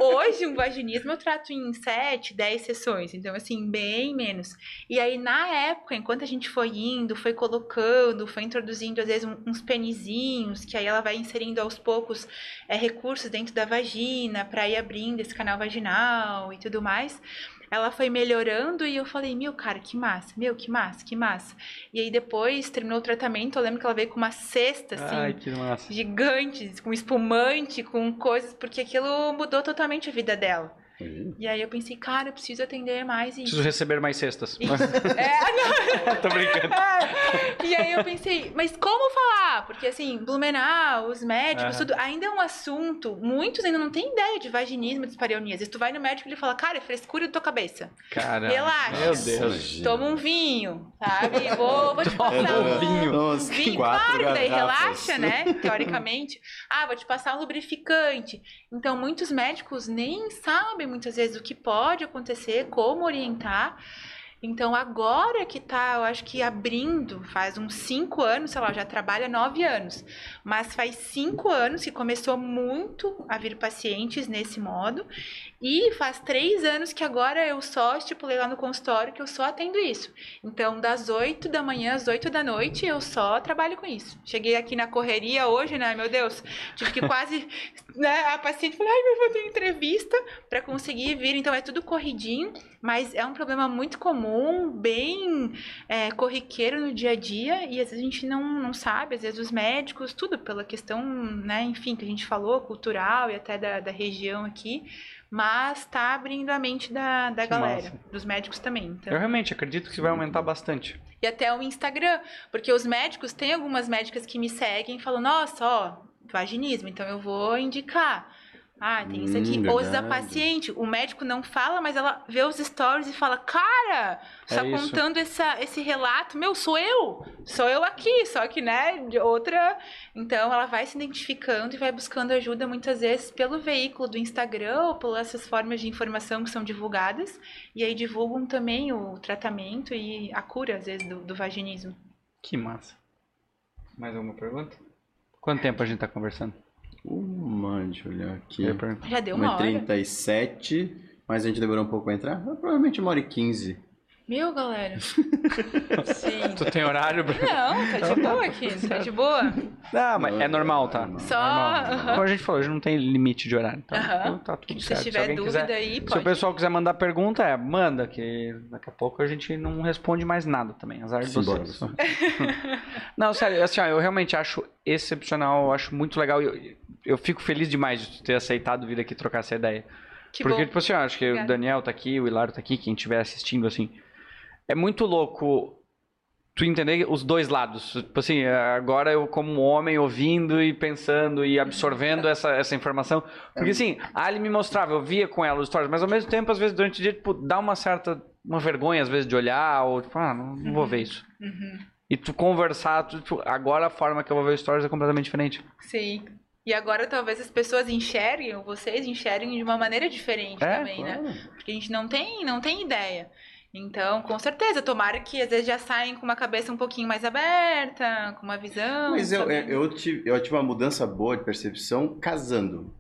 S3: Hoje, um vaginismo eu trato em 7, 10 sessões. Então, assim, bem menos. E aí, na época, enquanto a gente foi indo, foi colocando, foi introduzindo, às vezes, uns penizinhos, que aí ela vai inserindo aos poucos é, recursos dentro da vagina para ir abrindo esse canal vaginal e tudo mais. Ela foi melhorando e eu falei, meu, cara, que massa, meu, que massa, que massa. E aí depois terminou o tratamento, eu lembro que ela veio com uma cesta, assim,
S1: Ai, que massa.
S3: gigantes, com espumante, com coisas, porque aquilo mudou totalmente a vida dela.
S2: Uhum.
S3: E aí eu pensei, cara, eu preciso atender mais
S1: Preciso
S3: isso.
S1: receber mais cestas.
S3: É, não,
S1: Tô brincando.
S3: é. E aí eu pensei, mas como falar? Porque assim, Blumenau, os médicos,
S1: Aham.
S3: tudo, ainda é um assunto, muitos ainda não têm ideia de vaginismo, dispareunia. Às vezes tu vai no médico e ele fala, cara, é frescura da tua cabeça.
S1: Caramba.
S3: Relaxa.
S1: Meu Deus.
S3: Toma um vinho, sabe? Vou, vou te
S1: Toma
S3: passar
S1: um vinho.
S2: Nossa,
S3: vinho, claro, daí relaxa, né? Teoricamente. Ah, vou te passar um lubrificante. Então, muitos médicos nem sabem muitas vezes o que pode acontecer, como orientar. Então, agora que tá, eu acho que abrindo, faz uns cinco anos, sei lá, já trabalha nove anos. Mas faz cinco anos que começou muito a vir pacientes nesse modo. E faz três anos que agora eu só estipulei lá no consultório que eu só atendo isso. Então, das 8 da manhã às 8 da noite, eu só trabalho com isso. Cheguei aqui na correria hoje, né? Meu Deus, tive que quase. Né, a paciente falou: ai, mas vou ter entrevista para conseguir vir. Então, é tudo corridinho, mas é um problema muito comum, bem é, corriqueiro no dia a dia. E às vezes a gente não, não sabe, às vezes os médicos, tudo pela questão, né, enfim, que a gente falou, cultural e até da, da região aqui. Mas tá abrindo a mente da, da
S1: Que
S3: galera,
S1: massa.
S3: dos médicos também. Então,
S1: Eu realmente acredito que vai aumentar bastante.
S3: e até o Instagram, porque os médicos, tem algumas médicas que me seguem e falam, nossa, ó, vaginismo, então eu vou indicar. Ah, tem isso aqui.
S2: Hum,
S3: Ou às vezes a
S2: verdade.
S3: paciente, o médico não fala, mas ela vê os stories e fala, cara, você
S1: É
S3: tá contando essa, esse relato, meu, sou eu. Sou eu aqui, só que, né, de outra. Então ela vai se identificando e vai buscando ajuda muitas vezes pelo veículo do Instagram ou por essas formas de informação que são divulgadas. E aí divulgam também o tratamento e a cura, às vezes, do, do vaginismo.
S1: Que massa. Mais alguma pergunta? Quanto tempo a gente tá conversando?
S2: Uma, deixa eu olhar aqui.
S3: Já deu uma hora.
S2: 37, mas a gente demorou um pouco pra entrar. Provavelmente uma hora e 15.
S3: Meu, galera. Sim.
S1: Tu tem horário? Bruno?
S3: Não, tá de boa aqui, tá de boa.
S1: Ah, mas é normal, tá?
S3: Só,
S1: Normal.
S3: aham.
S1: Como a gente falou, a gente não tem limite de horário. Tá, então tá tudo
S3: Se
S1: certo.
S3: tiver
S1: alguém
S3: dúvida
S1: quiser-
S3: aí,
S1: Se o
S3: pode.
S1: pessoal quiser mandar pergunta, é, manda, que daqui a pouco a gente não responde mais nada também. Azar de vocês. não, sério, assim, ó, eu realmente acho excepcional, eu acho muito legal. Eu, eu fico feliz demais de tu ter aceitado vir aqui trocar essa ideia.
S3: Que
S1: Porque,
S3: bom.
S1: tipo assim, eu acho que o
S3: Obrigada.
S1: Daniel tá aqui, o Hilário tá aqui, quem estiver assistindo, assim. É muito louco tu entender os dois lados. Tipo assim, agora eu como homem ouvindo e pensando e absorvendo essa, essa informação. Porque assim, a Ali me mostrava, eu via com ela os stories, mas ao mesmo tempo, às vezes, durante o dia, tipo, dá uma certa, uma vergonha, às vezes, de olhar, ou tipo, ah, não, não vou ver isso.
S3: Uhum.
S1: E tu conversar, tu, tipo, agora a forma que eu vou ver os stories é completamente diferente.
S3: Sim. E agora talvez as pessoas enxerguem, ou vocês enxerguem de uma maneira diferente
S1: É,
S3: também, né? Porque a gente não tem, não tem ideia. Então, com certeza, tomara que às vezes já saem com uma cabeça um pouquinho mais aberta, com uma visão.
S2: Mas eu, eu, tive, eu tive uma mudança boa de percepção casando.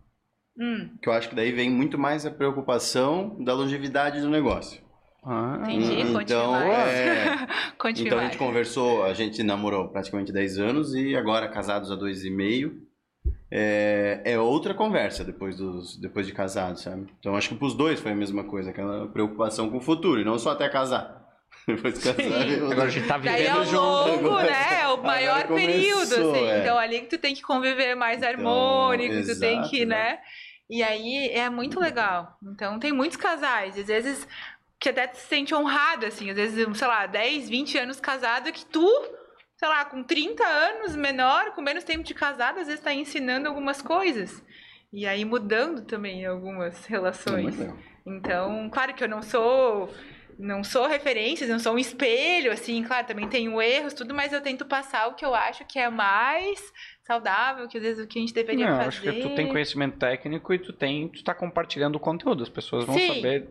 S3: Hum,
S2: Que eu acho que daí vem muito mais a preocupação da longevidade do negócio.
S1: Ah,
S3: Entendi. conte
S2: Então,
S3: mais.
S2: é, então a gente conversou, a gente namorou praticamente 10 anos e agora casados há dois e meio. É, é outra conversa depois, dos, depois de casado, sabe? Então acho que pros dois foi a mesma coisa, aquela preocupação com o futuro, e não só até casar. Depois de casar, eu-
S1: Agora a gente tá
S3: Daí é o
S1: vivendo junto.
S3: longo,
S2: agora.
S3: né? É o maior
S2: Agora
S3: período,
S2: começou,
S3: assim.
S2: é.
S3: Então, ali que tu tem que conviver mais
S2: Então,
S3: harmônico, tu tem que,
S2: né?
S3: né? E aí é muito legal. Então, tem muitos casais, às vezes, que até tu se sente honrado, assim. Às vezes, sei lá, 10, 20 anos casado, que tu, sei lá, com 30 anos menor, com menos tempo de casado, às vezes tá ensinando algumas coisas. E aí mudando também algumas relações. Então, claro que eu não sou não sou referências, não sou um espelho, assim, claro, também tenho erros, tudo, mas eu tento passar o que eu acho que é mais saudável, que às vezes o que a gente deveria
S1: Não,
S3: fazer.
S1: acho que tu tem conhecimento técnico e tu tem, tu tá compartilhando o conteúdo. As pessoas vão
S3: Sim.
S1: saber.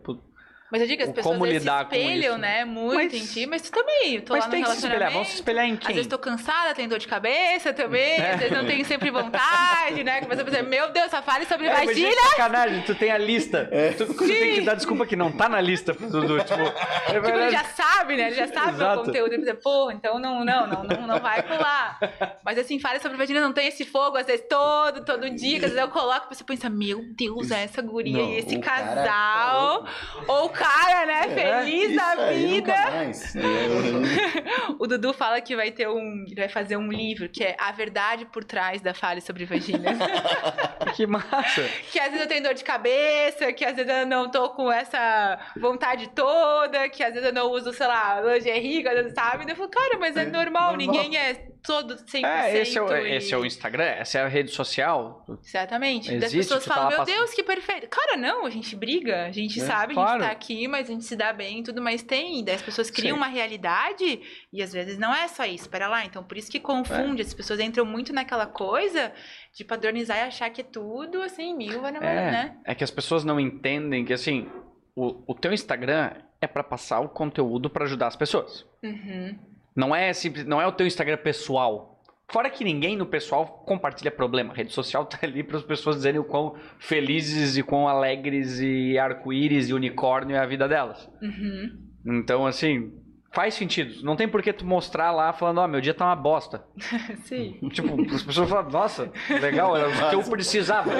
S3: Mas eu digo, as pessoas
S1: como
S3: às se
S1: lidar com
S3: espelham,
S1: isso.
S3: né, muito
S1: Mas-
S3: em ti, mas tu também, tô
S1: Mas
S3: lá no
S1: tem que se espelhar.
S3: relacionamento.
S1: Vão se espelhar em
S3: Às
S1: quem?
S3: vezes tô cansada, tenho dor de cabeça também,
S1: É.
S3: às vezes não tenho sempre vontade, né? Que você pensa, meu Deus, só fale sobre
S1: É, mas
S3: vagina.
S1: é sacanagem, tu tem a lista. Tu, tu tem que dar desculpa que não tá na lista pro Dudu. Tipo, é
S3: Tipo, ele já sabe, né? Ele já sabe
S1: Exato.
S3: o conteúdo. Ele pensa, pô, então não, não, não, não, não vai pular. Mas assim, fala sobre vagina, não tem esse fogo, às vezes todo, todo dia, às vezes eu coloco e você pensa, meu Deus, essa guria
S2: Não,
S3: e esse
S2: cara tá
S3: casal.
S2: louco.
S3: ou o cara, né,
S1: É,
S3: feliz da
S2: aí
S3: vida.
S2: nunca mais. É,
S3: O Dudu fala que vai ter um. Vai fazer um livro que é A Verdade por Trás da Fale sobre Vagina.
S1: Que massa.
S3: que às vezes eu tenho dor de cabeça, que às vezes eu não tô com essa vontade toda, que às vezes eu não uso, sei lá, lingerie, vezes, sabe? Eu falo, cara, mas é,
S2: É,
S3: normal,
S2: normal.
S3: ninguém é todo 100%.
S1: É, esse é, o,
S3: e-
S1: esse é o Instagram, essa é a rede social.
S3: Exatamente. Das
S1: Existe,
S3: pessoas
S1: tu tá
S3: falam,
S1: lá
S3: meu
S1: passando-
S3: Deus, que perfeito. Cara, não, a gente briga, a gente
S1: É,
S3: sabe, a
S1: claro.
S3: gente tá aqui, mas a gente se dá bem e tudo, mas tem. E daí as pessoas criam
S1: Sim.
S3: uma realidade e às vezes não é só isso. Pera lá, então por isso que confunde,
S1: É.
S3: as pessoas entram muito naquela coisa de padronizar e achar que é tudo assim, mil, vai,
S1: É,
S3: né?
S1: é que as pessoas não entendem que, assim, o, o teu Instagram é pra passar o conteúdo pra ajudar as pessoas.
S3: Uhum.
S1: Não é simples, não é o teu Instagram pessoal. Fora que ninguém no pessoal compartilha problema. A rede social tá ali para as pessoas dizerem o quão felizes e quão alegres e arco-íris e unicórnio é a vida delas.
S3: Uhum.
S1: Então, assim, faz sentido. Não tem por que tu mostrar lá falando, ó, meu dia tá uma bosta.
S3: Sim.
S1: Tipo, as pessoas falam, nossa, legal, era o que eu precisava.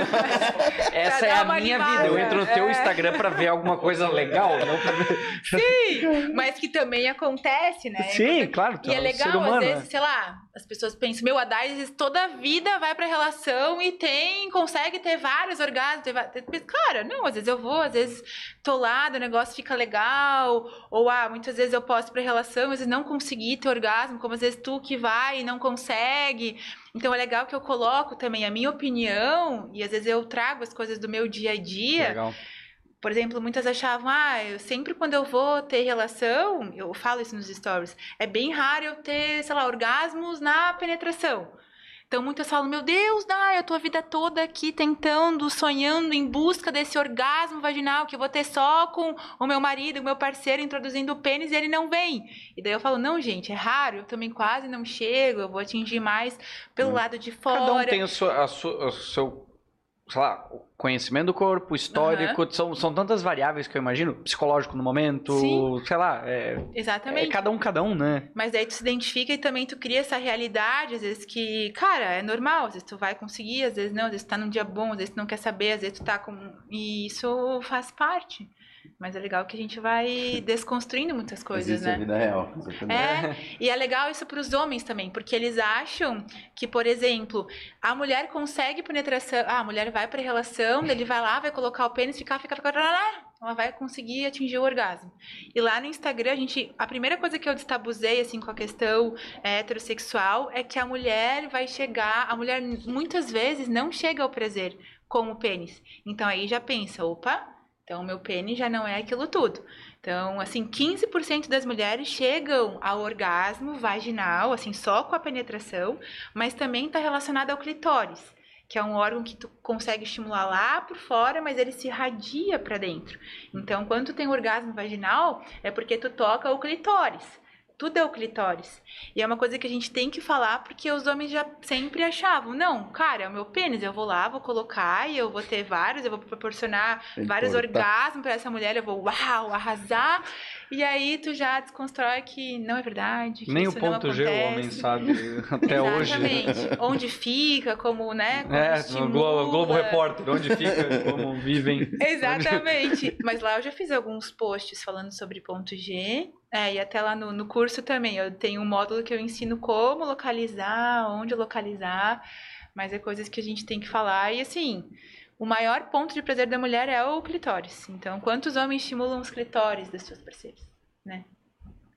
S1: Essa é a minha
S3: animada,
S1: vida. Eu entro no teu
S3: é.
S1: Instagram pra ver alguma coisa legal, não pra ver...
S3: Sim, mas que também acontece, né?
S1: Sim, claro,
S3: E é
S1: um
S3: legal,
S1: ser humano,
S3: às vezes,
S1: né?
S3: sei lá, as pessoas pensam, meu, a Dai, às vezes, toda a vida vai pra relação e tem, consegue ter vários orgasmos. Ter, cara, não, às vezes eu vou, às vezes tô lá, o negócio fica legal. Ou, ah, muitas vezes eu posso pra relação, às vezes não consegui ter orgasmo, como às vezes tu que vai e não consegue. Então é legal que eu coloco também a minha opinião e às vezes eu trago as coisas do meu dia a dia.
S1: Legal.
S3: Por exemplo, muitas achavam, ah, eu sempre quando eu vou ter relação, eu falo isso nos stories, é bem raro eu ter, sei lá, orgasmos na penetração. Então muitas falam, meu Deus, Dai, eu tô a vida toda aqui tentando, sonhando em busca desse orgasmo vaginal que eu vou ter só com o meu marido, o meu parceiro introduzindo o pênis e ele não vem. E daí eu falo, não, gente, é raro, eu também quase não chego, eu vou atingir mais pelo
S2: Hum.
S3: lado de fora.
S1: Cada um tem a sua- o seu, sei lá, o conhecimento do corpo, histórico, são, são tantas variáveis que eu imagino, psicológico no momento,
S3: Sim.
S1: sei lá, é, é
S3: Exatamente.
S1: cada um, cada um, né?
S3: Mas daí tu se identifica e também tu cria essa realidade, às vezes que, cara, é normal, às vezes tu vai conseguir, às vezes não, às vezes tu tá num dia bom, às vezes tu não quer saber, às vezes tu tá com. E isso faz parte. Mas é legal que a gente vai desconstruindo muitas coisas,
S2: Existe a
S3: né?
S2: vida real.
S3: É, e é legal isso para os homens também, porque eles acham que, por exemplo, a mulher consegue penetração, ah, a mulher vai para relação, ele vai lá, vai colocar o pênis, ficar, ficar, ficar, ela vai conseguir atingir o orgasmo. E lá no Instagram, a gente, a primeira coisa que eu destabuzei assim com a questão é, heterossexual é que a mulher vai chegar, a mulher muitas vezes não chega ao prazer com o pênis. Então aí já pensa, opa, então meu pênis já não é aquilo tudo. Então, assim, 15% das mulheres chegam ao orgasmo vaginal, assim, só com a penetração, mas também está relacionado ao clitóris, que é um órgão que tu consegue estimular lá por fora, mas ele se irradia para dentro. Então, quando tu tem orgasmo vaginal, é porque tu toca o clitóris. Tudo é o clitóris. E é uma coisa que a gente tem que falar porque os homens já sempre achavam, não, cara, é o meu pênis, eu vou lá, vou colocar e eu vou ter vários, eu vou proporcionar
S2: que
S3: vários orgasmos para essa mulher, eu vou, uau, arrasar. E aí tu já desconstrói que não é verdade. que
S1: Nem o ponto G o homem sabe até hoje.
S3: Exatamente. Onde fica, como, né? Como
S1: É, no
S3: estimula.
S1: Globo, Globo Repórter, onde fica, como vivem.
S3: Exatamente. Mas lá eu já fiz alguns posts falando sobre ponto G. É, e até lá no, no curso também. Eu tenho um módulo que eu ensino como localizar, onde localizar. Mas é coisas que a gente tem que falar. E assim, o maior ponto de prazer da mulher é o clitóris. Então, quantos homens estimulam os clitóris das suas parceiras? Né?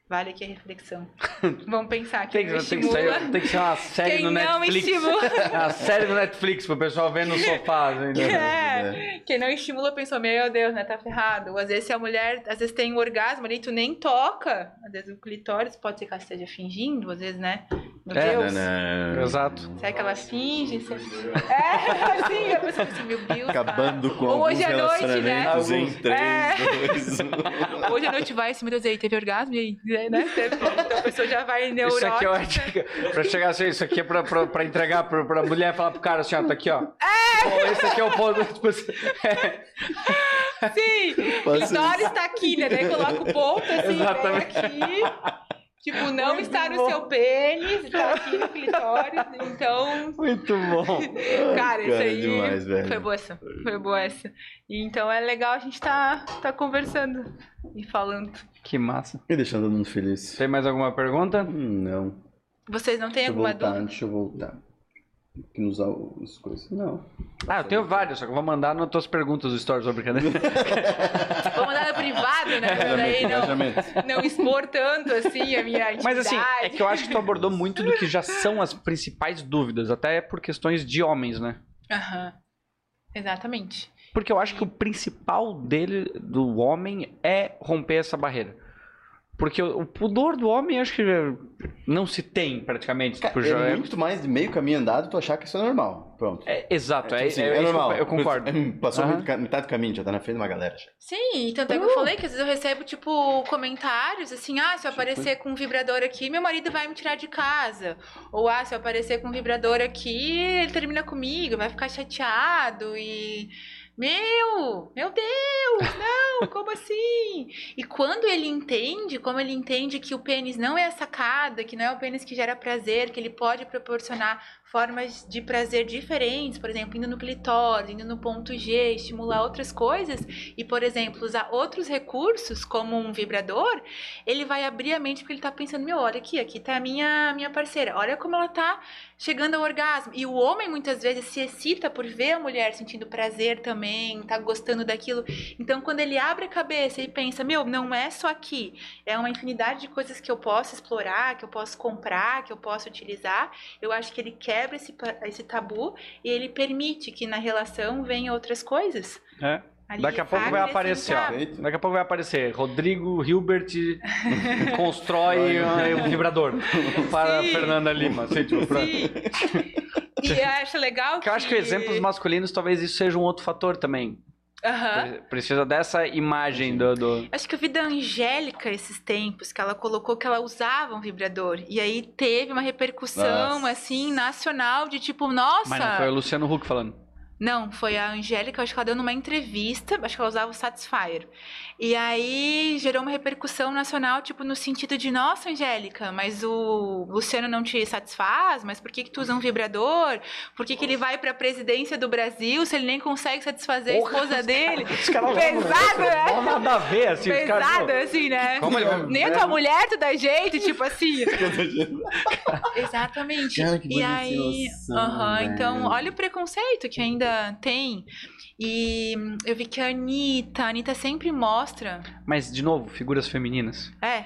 S3: Vale aqui a reflexão. Vamos pensar que
S1: Tem, que- tem, que ser, tem que ser uma série
S3: Quem
S1: no Netflix. Uma série no Netflix pro pessoal ver no sofá. entendeu?
S3: É, quem não estimula pensou, meu Deus, né, tá ferrado. Ou às vezes se a mulher, às vezes tem um orgasmo ali, tu nem toca. Às vezes o clitóris pode ser que ela esteja fingindo, às vezes, né? Meu
S1: É,
S3: Deus.
S2: Né,
S1: Exato.
S3: Será que ela finge? Se- É, assim, a pessoa pensa, meu Deus.
S2: Acabando com
S3: Ou hoje à noite, né?
S2: em
S1: Alguns.
S2: 3,
S3: É.
S2: 2, 1.
S3: cara. Hoje à noite vai assim, meu Deus, aí teve orgasmo? E aí, né? Teve. Então a pessoa já vai
S1: Isso
S3: neurótica.
S1: aqui é uma dica. Pra chegar assim, isso aqui é pra, pra, pra entregar pra, pra mulher e falar pro cara assim, ó, tá aqui, ó. É! Esse aqui é o ponto. Tipo assim, é.
S3: Sim,
S2: Pode ser.
S3: clitóris tá aqui, né? Daí coloca o ponto assim,
S1: Exatamente.
S3: aqui. Tipo, não
S1: Muito
S3: está no
S1: bom.
S3: seu pênis, tá aqui no clitóris. Então,
S1: Muito bom.
S3: cara, isso aí
S2: demais, velho.
S3: foi boa essa. Foi boa essa. E então é legal a gente tá, tá conversando e falando.
S1: Que massa.
S2: E deixando todo mundo feliz.
S1: Tem mais alguma pergunta?
S2: Hum, Não.
S3: Vocês não têm
S2: Deixa
S3: alguma
S2: voltar,
S3: dúvida?
S2: deixa eu voltar. Aqui nos as coisas. Não.
S1: Ah, eu tenho vários, só que eu vou mandar nas tuas perguntas do Stories sobre brincadeira.
S3: Vou mandar no privado, né? Daí não, não expor tanto assim a minha intimidade.
S1: Mas assim, é que eu acho que tu abordou muito do que já são as principais dúvidas, até por questões de homens, né?
S3: Aham. Exatamente.
S1: Porque eu acho que o principal dele, do homem, é romper essa barreira. Porque o, o pudor do homem, acho que não se tem praticamente.
S2: Cara,
S1: Tipo, já
S2: é
S1: é-
S2: muito mais de meio caminho andado tu achar que isso é normal. Pronto.
S1: é- exato, é,
S2: tipo assim,
S1: é-
S2: é
S1: é
S2: normal.
S1: Eu concordo.
S2: Passou ca- metade do caminho, já tá na frente de uma galera. já.
S3: Sim, tanto é que eu falei que às vezes eu recebo, tipo, comentários assim, ah, se eu aparecer com um vibrador aqui, meu marido vai me tirar de casa. Ou, ah, se eu aparecer com um vibrador aqui, ele termina comigo, vai ficar chateado e... Meu, meu Deus, não, como assim? E quando ele entende, como ele entende que o pênis não é a sacada, que não é o pênis que gera prazer, que ele pode proporcionar formas de prazer diferentes, por exemplo, indo no clitóris, indo no ponto G, estimular outras coisas, e, por exemplo, usar outros recursos, como um vibrador, ele vai abrir a mente porque ele tá pensando, meu, olha aqui, aqui tá a minha, minha parceira, olha como ela tá chegando ao orgasmo. E o homem, muitas vezes, se excita por ver a mulher sentindo prazer também, tá gostando daquilo. Então, quando ele abre a cabeça e pensa, meu, não é só aqui, é uma infinidade de coisas que eu posso explorar, que eu posso comprar, que eu posso utilizar, eu acho que ele quebra esse, esse tabu e ele permite que na relação venham outras coisas.
S1: É.
S3: Ali
S1: Daqui a pouco vai aparecer, ó. Daqui a pouco vai aparecer. Rodrigo Hilbert constrói um vibrador para
S3: Sim.
S1: Fernanda Lima. Assim, tipo, pra-
S3: Sim. E eu acho legal
S1: Porque eu acho que exemplos masculinos talvez isso seja um outro fator também. Pre- Precisa dessa imagem do. do-
S3: Acho que eu vi da Angélica esses tempos, que ela colocou que ela usava um vibrador. E aí teve uma repercussão,
S2: Nossa.
S3: assim, nacional, de tipo, nossa.
S1: Mas não foi o Luciano Huck falando.
S3: Não, foi a Angélica, acho que ela deu numa entrevista, acho que ela usava o Satisfyer. E aí gerou uma repercussão nacional, tipo, no sentido de, nossa, Angélica, mas o Luciano não te satisfaz? Mas por que, que tu usa um vibrador? Por que, que ele vai pra presidência do Brasil se ele nem consegue satisfazer a
S1: Porra,
S3: esposa dele?
S1: Os caras
S3: Pesado, né?
S1: Não nada a ver, assim.
S3: Pesado,
S1: pô,
S3: assim, né?
S1: Como ele vai-
S3: Nem a tua mulher tu dá jeito, tipo assim.
S2: Exatamente. Cara, que
S3: e aí,
S2: noção,
S3: aham,
S2: velho.
S3: então, olha o preconceito que ainda tem. E hum, eu vi que a Anitta, a Anitta sempre mostra.
S1: Mas, de novo, figuras femininas.
S3: É.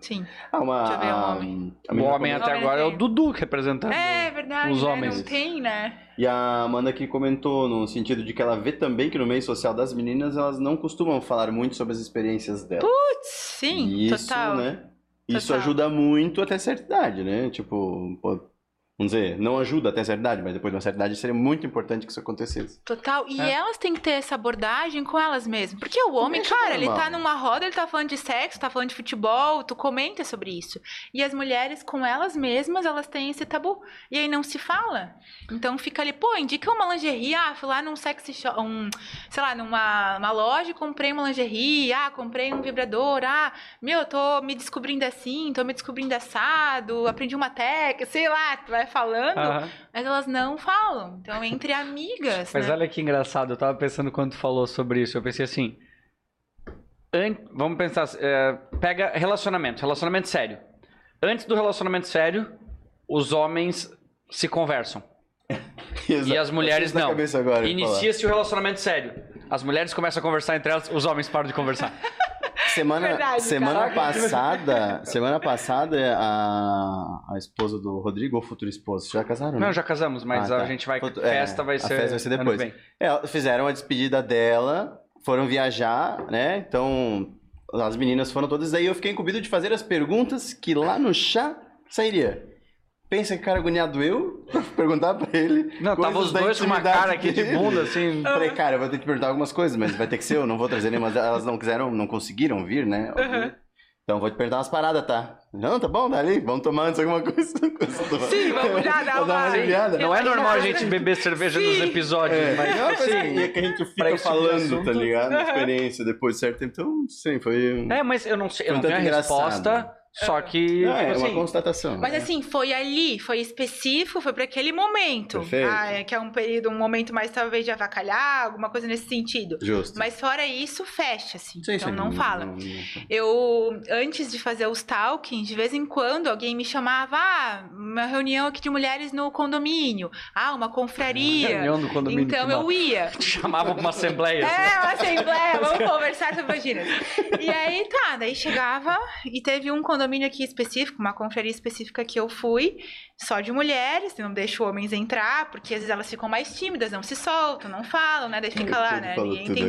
S3: Sim.
S2: Ah, uma,
S3: Deixa eu ver, um homem.
S2: a
S1: O homem até
S3: Homem
S1: agora é o. Dudu representando.
S3: É verdade,
S1: os
S3: né?
S1: homens.
S3: Não tem, né?
S2: E a Amanda aqui comentou no sentido de que ela vê também que no meio social das meninas elas não costumam falar muito sobre as experiências delas.
S3: Putz, sim,
S2: E isso,
S3: total.
S2: né? Isso
S3: Total.
S2: ajuda muito até certa idade, né? Tipo, pô, vamos dizer, não ajuda até a certa idade, mas depois de uma certa idade seria muito importante que isso acontecesse.
S3: Total. E
S1: É.
S3: elas têm que ter essa abordagem com elas mesmas. Porque o homem,
S2: Deixa
S3: cara, ele tá numa roda, ele tá falando de sexo, tá falando de futebol, tu comenta sobre isso. E as mulheres, com elas mesmas, elas têm esse tabu. E aí não se fala. Então fica ali, pô, indica uma lingerie, ah, fui lá num sexy shop, um, sei lá, numa uma loja e comprei uma lingerie, ah, comprei um vibrador, ah, meu, eu tô me descobrindo assim, tô me descobrindo assado, aprendi uma técnica, sei lá, tu vai falando,
S1: Aham.
S3: mas elas não falam. Então, entre amigas,
S1: Mas
S3: né?
S1: olha que engraçado, eu tava pensando quando tu falou sobre isso. Eu pensei assim. an- Vamos pensar. é, pega relacionamento, relacionamento sério. Antes do relacionamento sério, os homens se conversam. E as mulheres não. Inicia-se o relacionamento sério. As mulheres começam a conversar entre elas, os homens param de conversar.
S2: Semana,
S3: Verdade,
S2: semana
S1: cara.
S2: passada, semana passada, a, a esposa do Rodrigo, ou futura esposa, já casaram? né?
S1: Não, já casamos, mas
S2: Ah,
S1: a
S2: tá.
S1: gente vai.
S2: Foto-
S1: Festa
S2: é,
S1: vai
S2: a
S1: ser.
S2: festa vai ser depois. É, fizeram a despedida dela, foram viajar, né? Então, as meninas foram todas. Daí eu fiquei incumbido de fazer as perguntas que lá no chá sairia. Pensa que cara agoniado eu? Perguntar pra ele.
S1: Não, tava os dois com uma cara aqui de bunda, assim.
S2: Falei, cara, eu vou ter que perguntar algumas coisas, mas vai ter que ser eu, não vou trazer nenhuma. Elas não quiseram, não conseguiram vir, né? Óbvio. Então vou te perguntar umas paradas, tá? Não, tá bom, dali. Vamos tomar antes alguma coisa.
S3: Sim, vamos já dar
S2: uma aliviada.
S1: Não é normal a gente beber cerveja nos
S3: Sim.
S1: episódios,
S2: É,
S1: mas
S2: não, mas
S1: sim.
S2: é que a gente fica falando,
S1: assunto.
S2: tá ligado?
S3: Aham.
S2: Experiência depois de certo tempo. Então, sim, foi. um-
S1: É, mas eu não sei, eu não tenho a
S2: engraçado.
S1: resposta, só que.
S2: Não, é
S1: tipo
S2: uma
S1: assim,
S2: constatação.
S3: Mas assim, foi ali, foi específico, foi para aquele momento. Ah, é, que é um período, um momento mais talvez de avacalhar, alguma coisa nesse sentido.
S2: Justo.
S3: Mas fora isso, fecha, assim.
S2: Sim,
S3: então
S2: sim,
S3: não fala.
S2: não-
S3: Eu, antes de fazer os talking, de vez em quando alguém me chamava, ah, uma reunião aqui de mulheres no condomínio. Ah, uma confraria.
S1: Reunião do condomínio.
S3: Então eu ia.
S1: Te chamava pra uma assembleia.
S3: É, uma assembleia, vamos conversar sobre vaginas. E aí, tá, daí chegava e teve um condomínio aqui específico, uma confraria específica que eu fui, só de mulheres, não deixo homens entrar, porque às vezes elas ficam mais tímidas, não se soltam, não falam, né? Daí fica lá, né? Ninguém, tem-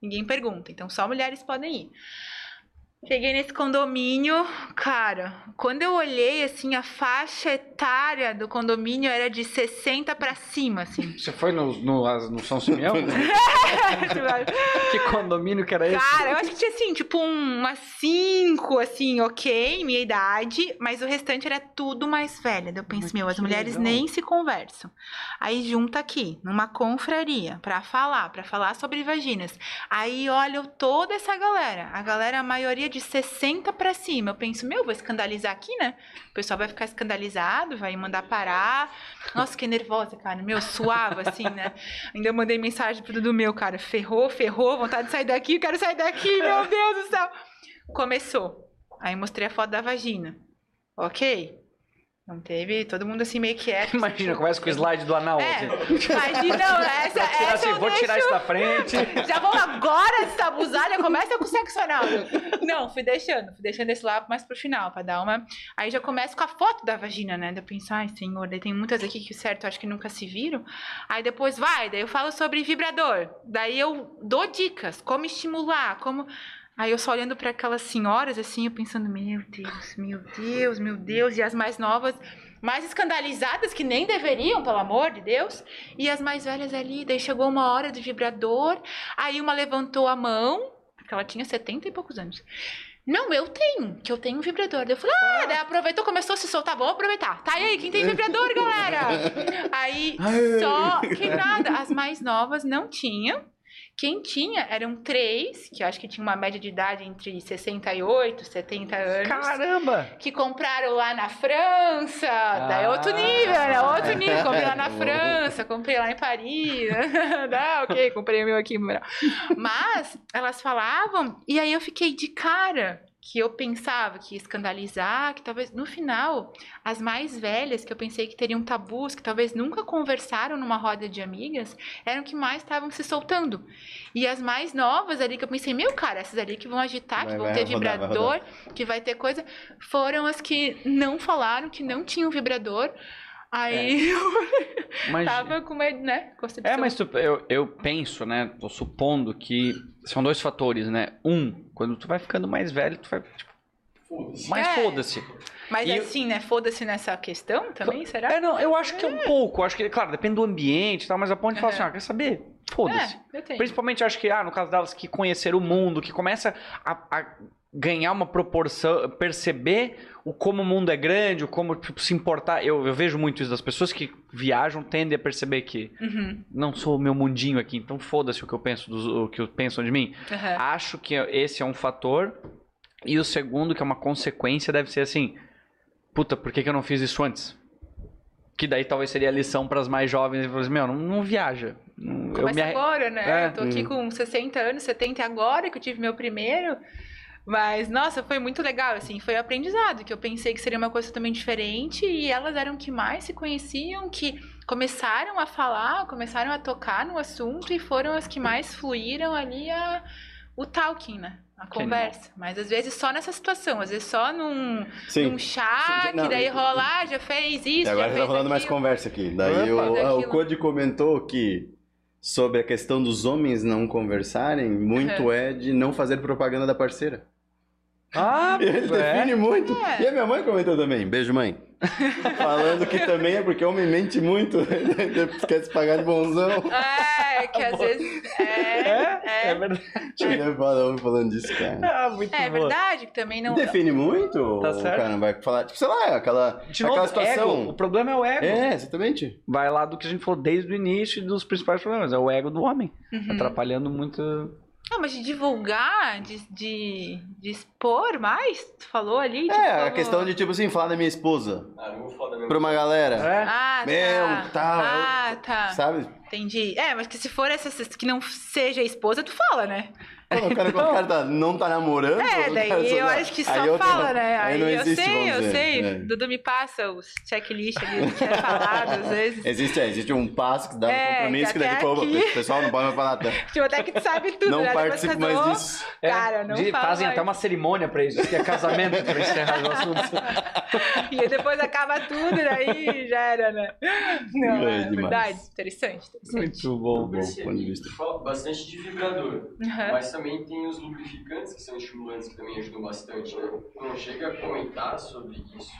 S3: ninguém pergunta, então só mulheres podem ir. Cheguei nesse condomínio, cara, quando eu olhei, assim, a faixa etária do condomínio era de 60 pra cima, assim.
S1: Você foi no, no, no São Simeão? que condomínio que era esse?
S3: Cara, eu acho que tinha assim, tipo um, umas cinco, assim, ok, minha idade, mas o restante era tudo mais velha. Daí Eu penso,
S1: Mas
S3: meu, as mulheres
S1: legal.
S3: nem se conversam. Aí junta aqui, numa confraria, pra falar, pra falar sobre vaginas. Aí olha toda essa galera, a galera, a maioria de 60 pra cima. Eu penso, meu, vou escandalizar aqui, né? O pessoal vai ficar escandalizado, vai mandar parar. Nossa, que nervosa, cara. Meu, suava, assim, né? Ainda mandei mensagem pro Dudu meu, cara. Ferrou, ferrou, vontade de sair daqui, quero sair daqui, meu Deus do céu. Começou. Aí mostrei a foto da vagina. Ok. Não teve, todo mundo assim meio quieto.
S1: Imagina, começa com o slide do anal.
S3: É,
S1: assim.
S3: imagina, não, essa,
S1: tirar
S3: essa
S1: assim, vou tirar
S3: deixo-
S1: isso da frente.
S3: já vamos agora desabusar, já começa com o sexo anal. Não, fui deixando, fui deixando esse lá mais pro final, pra dar uma. Aí já começo com a foto da vagina, né? Daí eu penso, ai, senhor, daí tem muitas aqui que certo, acho que nunca se viram. Aí depois vai, daí eu falo sobre vibrador. Daí eu dou dicas, como estimular, como. Aí eu só olhando para aquelas senhoras assim, eu pensando, meu Deus, meu Deus, meu Deus, e as mais novas, mais escandalizadas que nem deveriam, pelo amor de Deus, e as mais velhas ali, daí chegou uma hora do vibrador, aí uma levantou a mão, porque ela tinha 70 e poucos anos. Não, eu tenho, que eu tenho um vibrador. Daí eu falei, ah, daí aproveitou, começou a se soltar, vamos aproveitar. Tá aí, quem tem vibrador, galera? Aí, só que nada, as mais novas não tinham. Quem tinha eram três, que eu acho que tinha uma média de idade entre 68 e 70 anos.
S1: Caramba!
S3: Que compraram lá na França. Daí é outro nível, né? Outro nível. Comprei lá na França, comprei lá em Paris. Não, ok, comprei o meu aqui. Mas elas falavam, e aí eu fiquei de cara. Que eu pensava que ia escandalizar, que talvez no final, as mais velhas, que eu pensei que teriam tabus, que talvez nunca conversaram numa roda de amigas, eram que mais estavam se soltando. E as mais novas ali, que eu pensei, meu cara, essas ali que vão agitar, que
S2: Vai,
S3: vão
S2: vai
S3: ter
S2: rodar, vai
S3: vibrador, que vai ter coisa, foram as que não falaram, que não tinham vibrador. Aí
S1: Mas,
S3: eu tava com medo, né? Concepção.
S1: é, mas tu- eu, eu penso, né? Tô supondo que são dois fatores, né? Um, quando tu vai ficando mais velho, tu vai. Tipo, mais
S3: É.
S1: foda-se.
S3: Mas
S1: E-
S3: assim, né? Foda-se nessa questão também, será?
S1: É, não, eu acho que é um pouco. Acho que, claro, depende do ambiente e tal, mas a ponto de falar
S3: Aham.
S1: assim, ah, quer saber? Foda-se.
S3: É, eu tenho.
S1: Principalmente, acho que, ah, no caso delas que conheceram o mundo, que começa a, a ganhar uma proporção, perceber o como o mundo é grande, o como tipo, se importar. Eu, eu vejo muito isso das pessoas que viajam, tendem a perceber que
S3: Uhum,
S1: não sou o meu mundinho aqui, então foda-se o que eu penso dos, o que pensam de mim.
S3: aham.
S1: Acho que esse é um fator. E o segundo, que é uma consequência, deve ser assim: puta, por que, que eu não fiz isso antes? Que daí talvez seria a lição para as mais jovens e falar assim, meu, não, não viaja.
S3: Começa
S1: me
S3: agora, né?
S1: É,
S3: eu tô aqui
S2: hum.
S3: com 60 anos, 70 agora, que eu tive meu primeiro. Mas, nossa, foi muito legal, assim, foi um aprendizado, que eu pensei que seria uma coisa também diferente, e elas eram que mais se conheciam, que começaram a falar, começaram a tocar no assunto, e foram as que mais fluíram ali a, o talking, né? A conversa. Mas às vezes só nessa situação, às vezes só num, num chá,
S2: Sim,
S3: que daí
S2: e-
S3: rola, ah, já fez
S2: E
S3: isso,
S2: agora
S3: já
S2: tá
S3: fez
S2: falando mais
S3: aquilo.
S2: conversa aqui. Daí o, ah, o
S3: aquilo.
S2: Code comentou que sobre a questão dos homens não conversarem, muito
S3: Uhum.
S2: é de não fazer propaganda da parceira.
S1: Ah,
S2: Ele define
S1: é.
S2: muito.
S3: É.
S2: E a minha mãe comentou também. Beijo, mãe. Falando que também é porque homem mente muito. Quer se pagar de bonzão.
S3: É, que às vezes. É,
S1: É, é
S3: é,
S1: verdade.
S2: Tinha falado homem falando disso, cara.
S1: Ah, muito
S3: É
S1: boa.
S3: verdade, que também não.
S2: Define muito,
S1: Tá
S2: o
S1: certo.
S2: cara vai falar, tipo, sei lá, aquela,
S1: De
S2: aquela
S1: novo,
S2: situação.
S1: ego. O problema é o ego.
S2: É, exatamente.
S1: Vai lá do que a gente falou desde o início e dos principais problemas. É o ego do homem.
S3: Uhum.
S1: Atrapalhando muito.
S3: Não, mas de divulgar, de, de, de expor mais, tu falou ali? tipo,
S2: É, a
S3: como-
S2: questão de, tipo assim, falar da minha esposa
S4: Ah, não vou falar da minha
S2: pra uma galera,
S1: É.
S3: Ah,
S2: Meu,
S3: tá.
S2: tal,
S3: Ah, tá.
S2: sabe?
S3: Entendi. É, mas que se for essa que não seja a esposa, tu fala, né?
S2: Pô, o cara, quando o cara tá, não tá namorando.
S3: É, daí eu acho que só
S2: aí eu
S3: fala,
S2: tenho-
S3: né? Aí,
S2: não
S3: eu
S2: existe,
S3: sei, eu
S2: dizer,
S3: sei.
S2: é.
S3: Dudu me passa os checklist ali do que é falado, às vezes.
S2: Existe, é, existe um passo que dá no
S3: É,
S2: compromisso
S3: que até
S2: pô,
S3: aqui-
S2: o pessoal não pode mais falar. Tá?
S3: Tipo, até que tu sabe tudo,
S2: Não
S3: né? Depois
S2: participo mais disso.
S3: Cara, não
S1: É, de-
S3: fala
S1: Fazem
S3: mais.
S1: até uma cerimônia pra isso, que é casamento, pra encerrar o assunto.
S3: E aí depois acaba tudo, daí já era, né? Não,
S2: É
S3: é,
S2: demais.
S3: verdade. Interessante, interessante.
S1: Muito bom.
S2: Bom ponto de vista.
S4: Fala bastante de vibrador, mas também tem os lubrificantes que são estimulantes que também ajudam bastante, né? Não chega a comentar sobre isso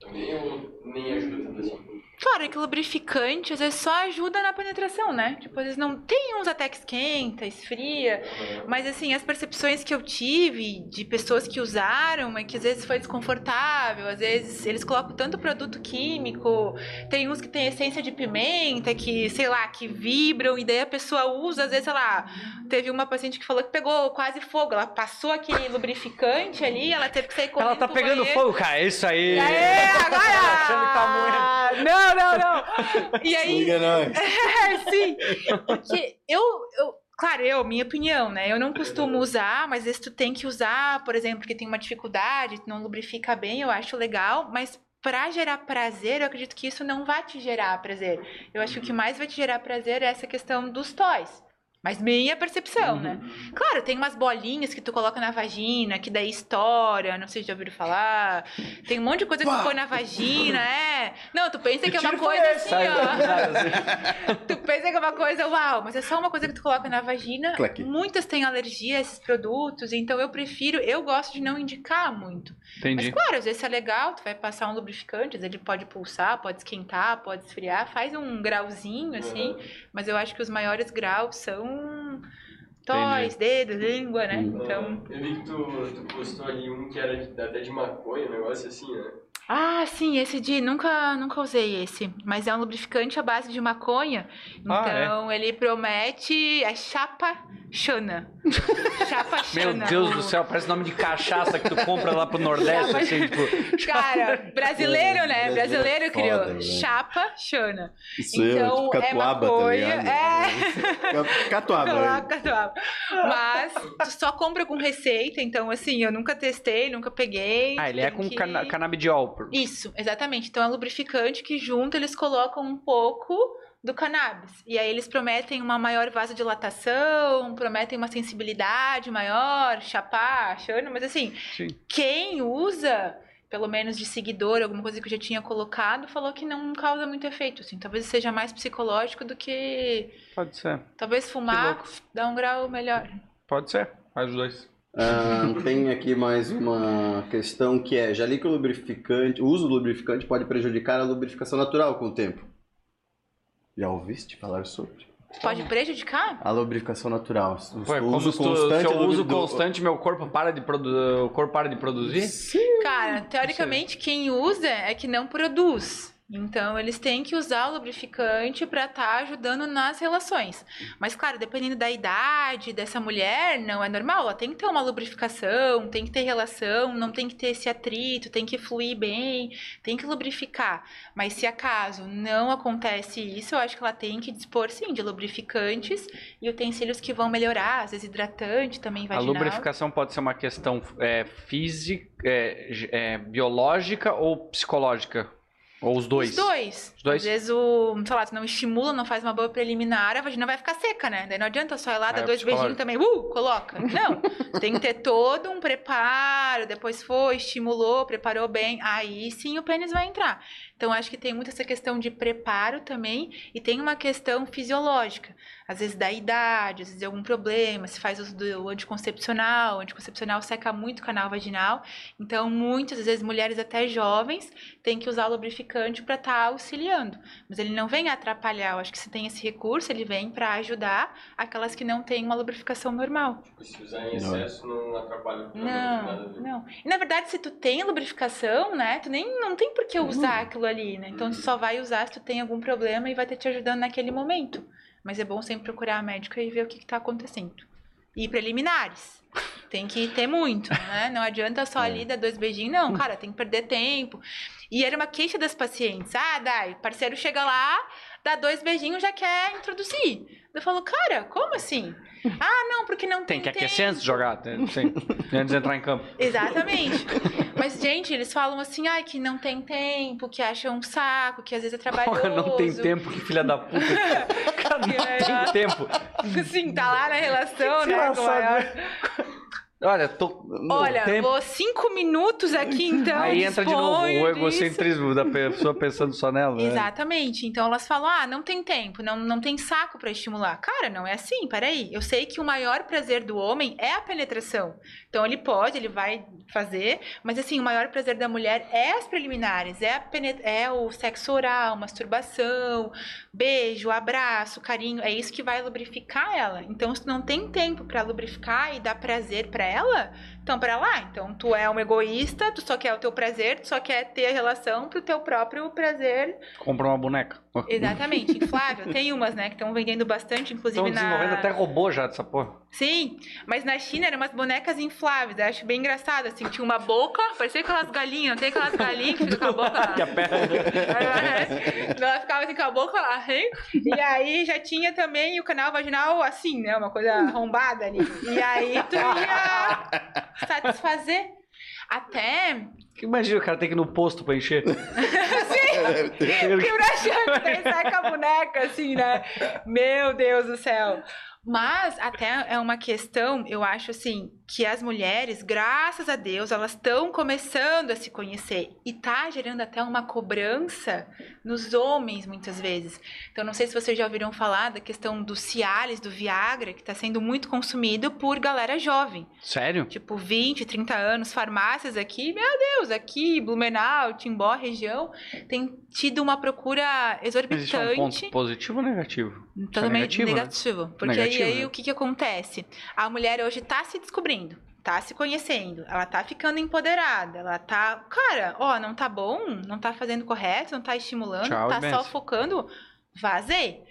S4: também ou nem ajuda tanto assim?
S3: Claro que o lubrificante às vezes só ajuda na penetração, né? Tipo, às vezes não. Tem uns até que esquenta, esfria. Mas assim, as percepções que eu tive de pessoas que usaram é que às vezes foi desconfortável, às vezes eles colocam tanto produto químico, tem uns que tem essência de pimenta, que, sei lá, que vibram, e daí a pessoa usa, às vezes, sei lá, teve uma paciente que falou que pegou quase fogo, ela passou aquele lubrificante ali, ela teve que sair correndo.
S1: Ela tá pegando
S3: banheiro.
S1: fogo, cara. É isso aí.
S3: Aê,
S1: Achando que tá
S3: agora! Não, não, não. E aí,
S2: Liga nós.
S3: é, sim. Porque eu, eu, claro, eu, minha opinião, né? Eu não costumo usar, mas vezes tu tem que usar, por exemplo, porque tem uma dificuldade, tu não lubrifica bem, eu acho legal, mas pra gerar prazer, eu acredito que isso não vai te gerar prazer. Eu acho que o que mais vai te gerar prazer é essa questão dos toys. Mas minha percepção, né? Claro, tem umas bolinhas que tu coloca na vagina, que daí estoura, não sei se já ouviram falar. Tem um monte de coisa que tu põe na vagina, é. Não, tu pensa que é uma coisa assim, ó. Tu pensa que é uma coisa, uau, mas é só uma coisa que tu coloca na vagina.
S2: Claque.
S3: Muitas têm alergia a esses produtos, então eu prefiro, eu gosto de não indicar muito.
S1: Entendi.
S3: Mas claro, às vezes é legal, tu vai passar um lubrificante, às vezes ele pode pulsar, pode esquentar, pode esfriar, faz um grauzinho assim,
S4: Uhum.
S3: mas eu acho que os maiores graus são toys, dedos, língua, né?
S2: Hum.
S3: Então,
S4: Eu vi que tu, tu postou ali um que era de- até de maconha, um negócio assim, né?
S3: Ah, sim, esse de nunca nunca usei esse, mas é um lubrificante à base de maconha.
S1: Ah, é?
S3: Então, ele promete é chapa chana. chapa
S1: Meu
S3: chana.
S1: Deus
S3: o-
S1: do céu, parece nome de cachaça que tu compra lá pro Nordeste,
S3: Chapa-
S1: assim, tipo.
S3: Cara, brasileiro, né?
S2: Brasileiro é
S3: criou. Chapa chana.
S2: Isso eu,
S3: Então,
S2: tipo,
S3: é
S2: catuaba,
S3: maconha,
S2: tá ligado? É. Catuaba.
S3: Catuaba. Mas tu só compra com receita, então assim, eu nunca testei, nunca peguei.
S1: Ah, ele é com
S3: que-
S1: cana canabidiol.
S3: Isso, exatamente. Então é lubrificante que junto eles colocam um pouco do cannabis. E aí eles prometem uma maior vasodilatação, prometem uma sensibilidade maior, chapar, chana, mas assim,
S1: Sim.
S3: quem usa, pelo menos de seguidor, alguma coisa que eu já tinha colocado, falou que não causa muito efeito, assim. Talvez seja mais psicológico do que
S1: Pode ser.
S3: talvez fumar dá um grau melhor.
S1: Pode ser. Faz os dois.
S2: Ahn, tem aqui mais uma questão que é, já li que o lubrificante, o uso do lubrificante pode prejudicar a lubrificação natural com o tempo. Já ouviste falar sobre?
S3: Pode prejudicar?
S2: A lubrificação natural. O
S1: Pô, é
S2: o
S1: como
S2: uso
S1: se, tu- se eu uso
S2: do-
S1: constante, meu corpo para de produzir. O corpo para de produzir?
S3: Cara, teoricamente quem usa é que não produz. Então eles têm que usar o lubrificante para estar ajudando nas relações. Mas claro, dependendo da idade dessa mulher, não é normal. Ela tem que ter uma lubrificação, tem que ter relação, não tem que ter esse atrito, tem que fluir bem, tem que lubrificar. Mas se acaso não acontece isso, eu acho que ela tem que dispor sim de lubrificantes e utensílios que vão melhorar, às vezes hidratante também
S1: A
S3: vaginal.
S1: lubrificação pode ser uma questão é, física, é, é, biológica ou psicológica? Ou os dois?
S3: Os dois.
S1: Os dois?
S3: Às vezes o, sei lá, tu não estimula, não faz uma boa preliminar, a vagina vai ficar seca, né? Daí não adianta só ir lá,
S1: É,
S3: dar
S1: o
S3: dois beijinhos também, uh, coloca. Não. tem que ter todo um preparo, depois foi, estimulou, preparou bem, aí sim o pênis vai entrar. Então acho que tem muito essa questão de preparo também e tem uma questão fisiológica. Às vezes da idade, às vezes de algum problema, se faz uso do anticoncepcional, o anticoncepcional seca muito o canal vaginal. Então, muitas vezes, mulheres até jovens têm que usar o lubrificante para estar auxiliando. Mas ele não vem atrapalhar. Eu acho que se tem esse recurso, ele vem para ajudar aquelas que não têm uma lubrificação normal.
S4: Tipo, se usar em excesso não atrapalha o
S3: Não,
S4: nada a ver.
S3: não. E na verdade, se tu tem lubrificação, né, tu nem não tem por que usar aquilo ali, né? Então tu só vai usar se tu tem algum problema e vai estar te ajudando naquele momento. Mas é bom sempre procurar a médica e ver o que, que tá acontecendo. E preliminares. Tem que ter muito, né? Não adianta só ali dar dois beijinhos, não, cara, tem que perder tempo. E era uma queixa das pacientes. Ah, Dai, parceiro chega lá, dá dois beijinhos, já quer introduzir. Eu falo, cara, como assim? Ah, não, porque não
S1: Tem
S3: tem
S1: que aquecer
S3: tempo.
S1: antes de jogar, tem- sim, antes de entrar em campo.
S3: Exatamente. Mas, gente, eles falam assim, ai, que não tem tempo, que acham um saco, que às vezes é trabalhoso.
S1: não tem tempo, que filha da puta. Cara, não tem tempo.
S3: Sim, tá lá na relação, né?
S1: Engraçado,
S3: com a maior-
S1: Olha, tô. no
S3: Olha,
S1: tempo.
S3: vou cinco minutos aqui, então.
S1: Aí entra de novo o
S3: disso.
S1: egocentrismo da pessoa pensando só nela. né?
S3: Exatamente. Então elas falam: ah, não tem tempo, não, não tem saco pra estimular. Cara, não é assim, peraí. Eu sei que o maior prazer do homem é a penetração. Então ele pode, ele vai fazer, mas assim, o maior prazer da mulher é as preliminares, é, a penet- é o sexo oral, masturbação, beijo, abraço, carinho. É isso que vai lubrificar ela. Então, se não tem tempo pra lubrificar e dar prazer pra ela, então pra lá. Então tu é um egoísta, tu só quer o teu prazer, tu só quer ter a relação pro teu próprio prazer
S1: Compra uma boneca.
S3: Exatamente, inflável. Tem umas, né, que estão vendendo bastante, inclusive
S1: Estão
S3: na.
S1: desenvolvendo até robô já dessa porra.
S3: Sim, mas na China eram umas bonecas infláveis. Eu acho bem engraçado, assim, tinha uma boca, parecia aquelas galinhas, não tem aquelas galinhas que ficam com a boca.
S1: Que a perna.
S3: Ela ficava assim com a boca lá, hein? E aí já tinha também o canal vaginal assim, né? Uma coisa arrombada ali. E aí tu ia satisfazer. Até
S1: Imagina o cara tem que ir no posto pra encher.
S3: Quebrar chance, daí sai com a boneca, assim, né? Meu Deus do céu. Mas até é uma questão, eu acho assim, que as mulheres, graças a Deus, elas estão começando a se conhecer e tá gerando até uma cobrança nos homens muitas vezes. Então não sei se vocês já ouviram falar da questão do Cialis, do Viagra, que está sendo muito consumido por galera jovem
S1: Sério?
S3: tipo 20, 30 anos, farmácias aqui, meu Deus, aqui, Blumenau, Timbó, região, tem tido uma procura
S1: Existe um
S3: exorbitante.
S1: ponto positivo ou negativo?
S3: Totalmente
S1: negativo, né?
S3: negativo. Porque
S1: Negativo,
S3: aí, aí
S1: né?
S3: o que, que acontece? A mulher hoje tá se descobrindo, tá se conhecendo, ela tá ficando empoderada, ela tá. Cara, ó, não tá bom, não tá fazendo correto, não tá estimulando,
S1: Tchau
S3: tá só focando, vazei.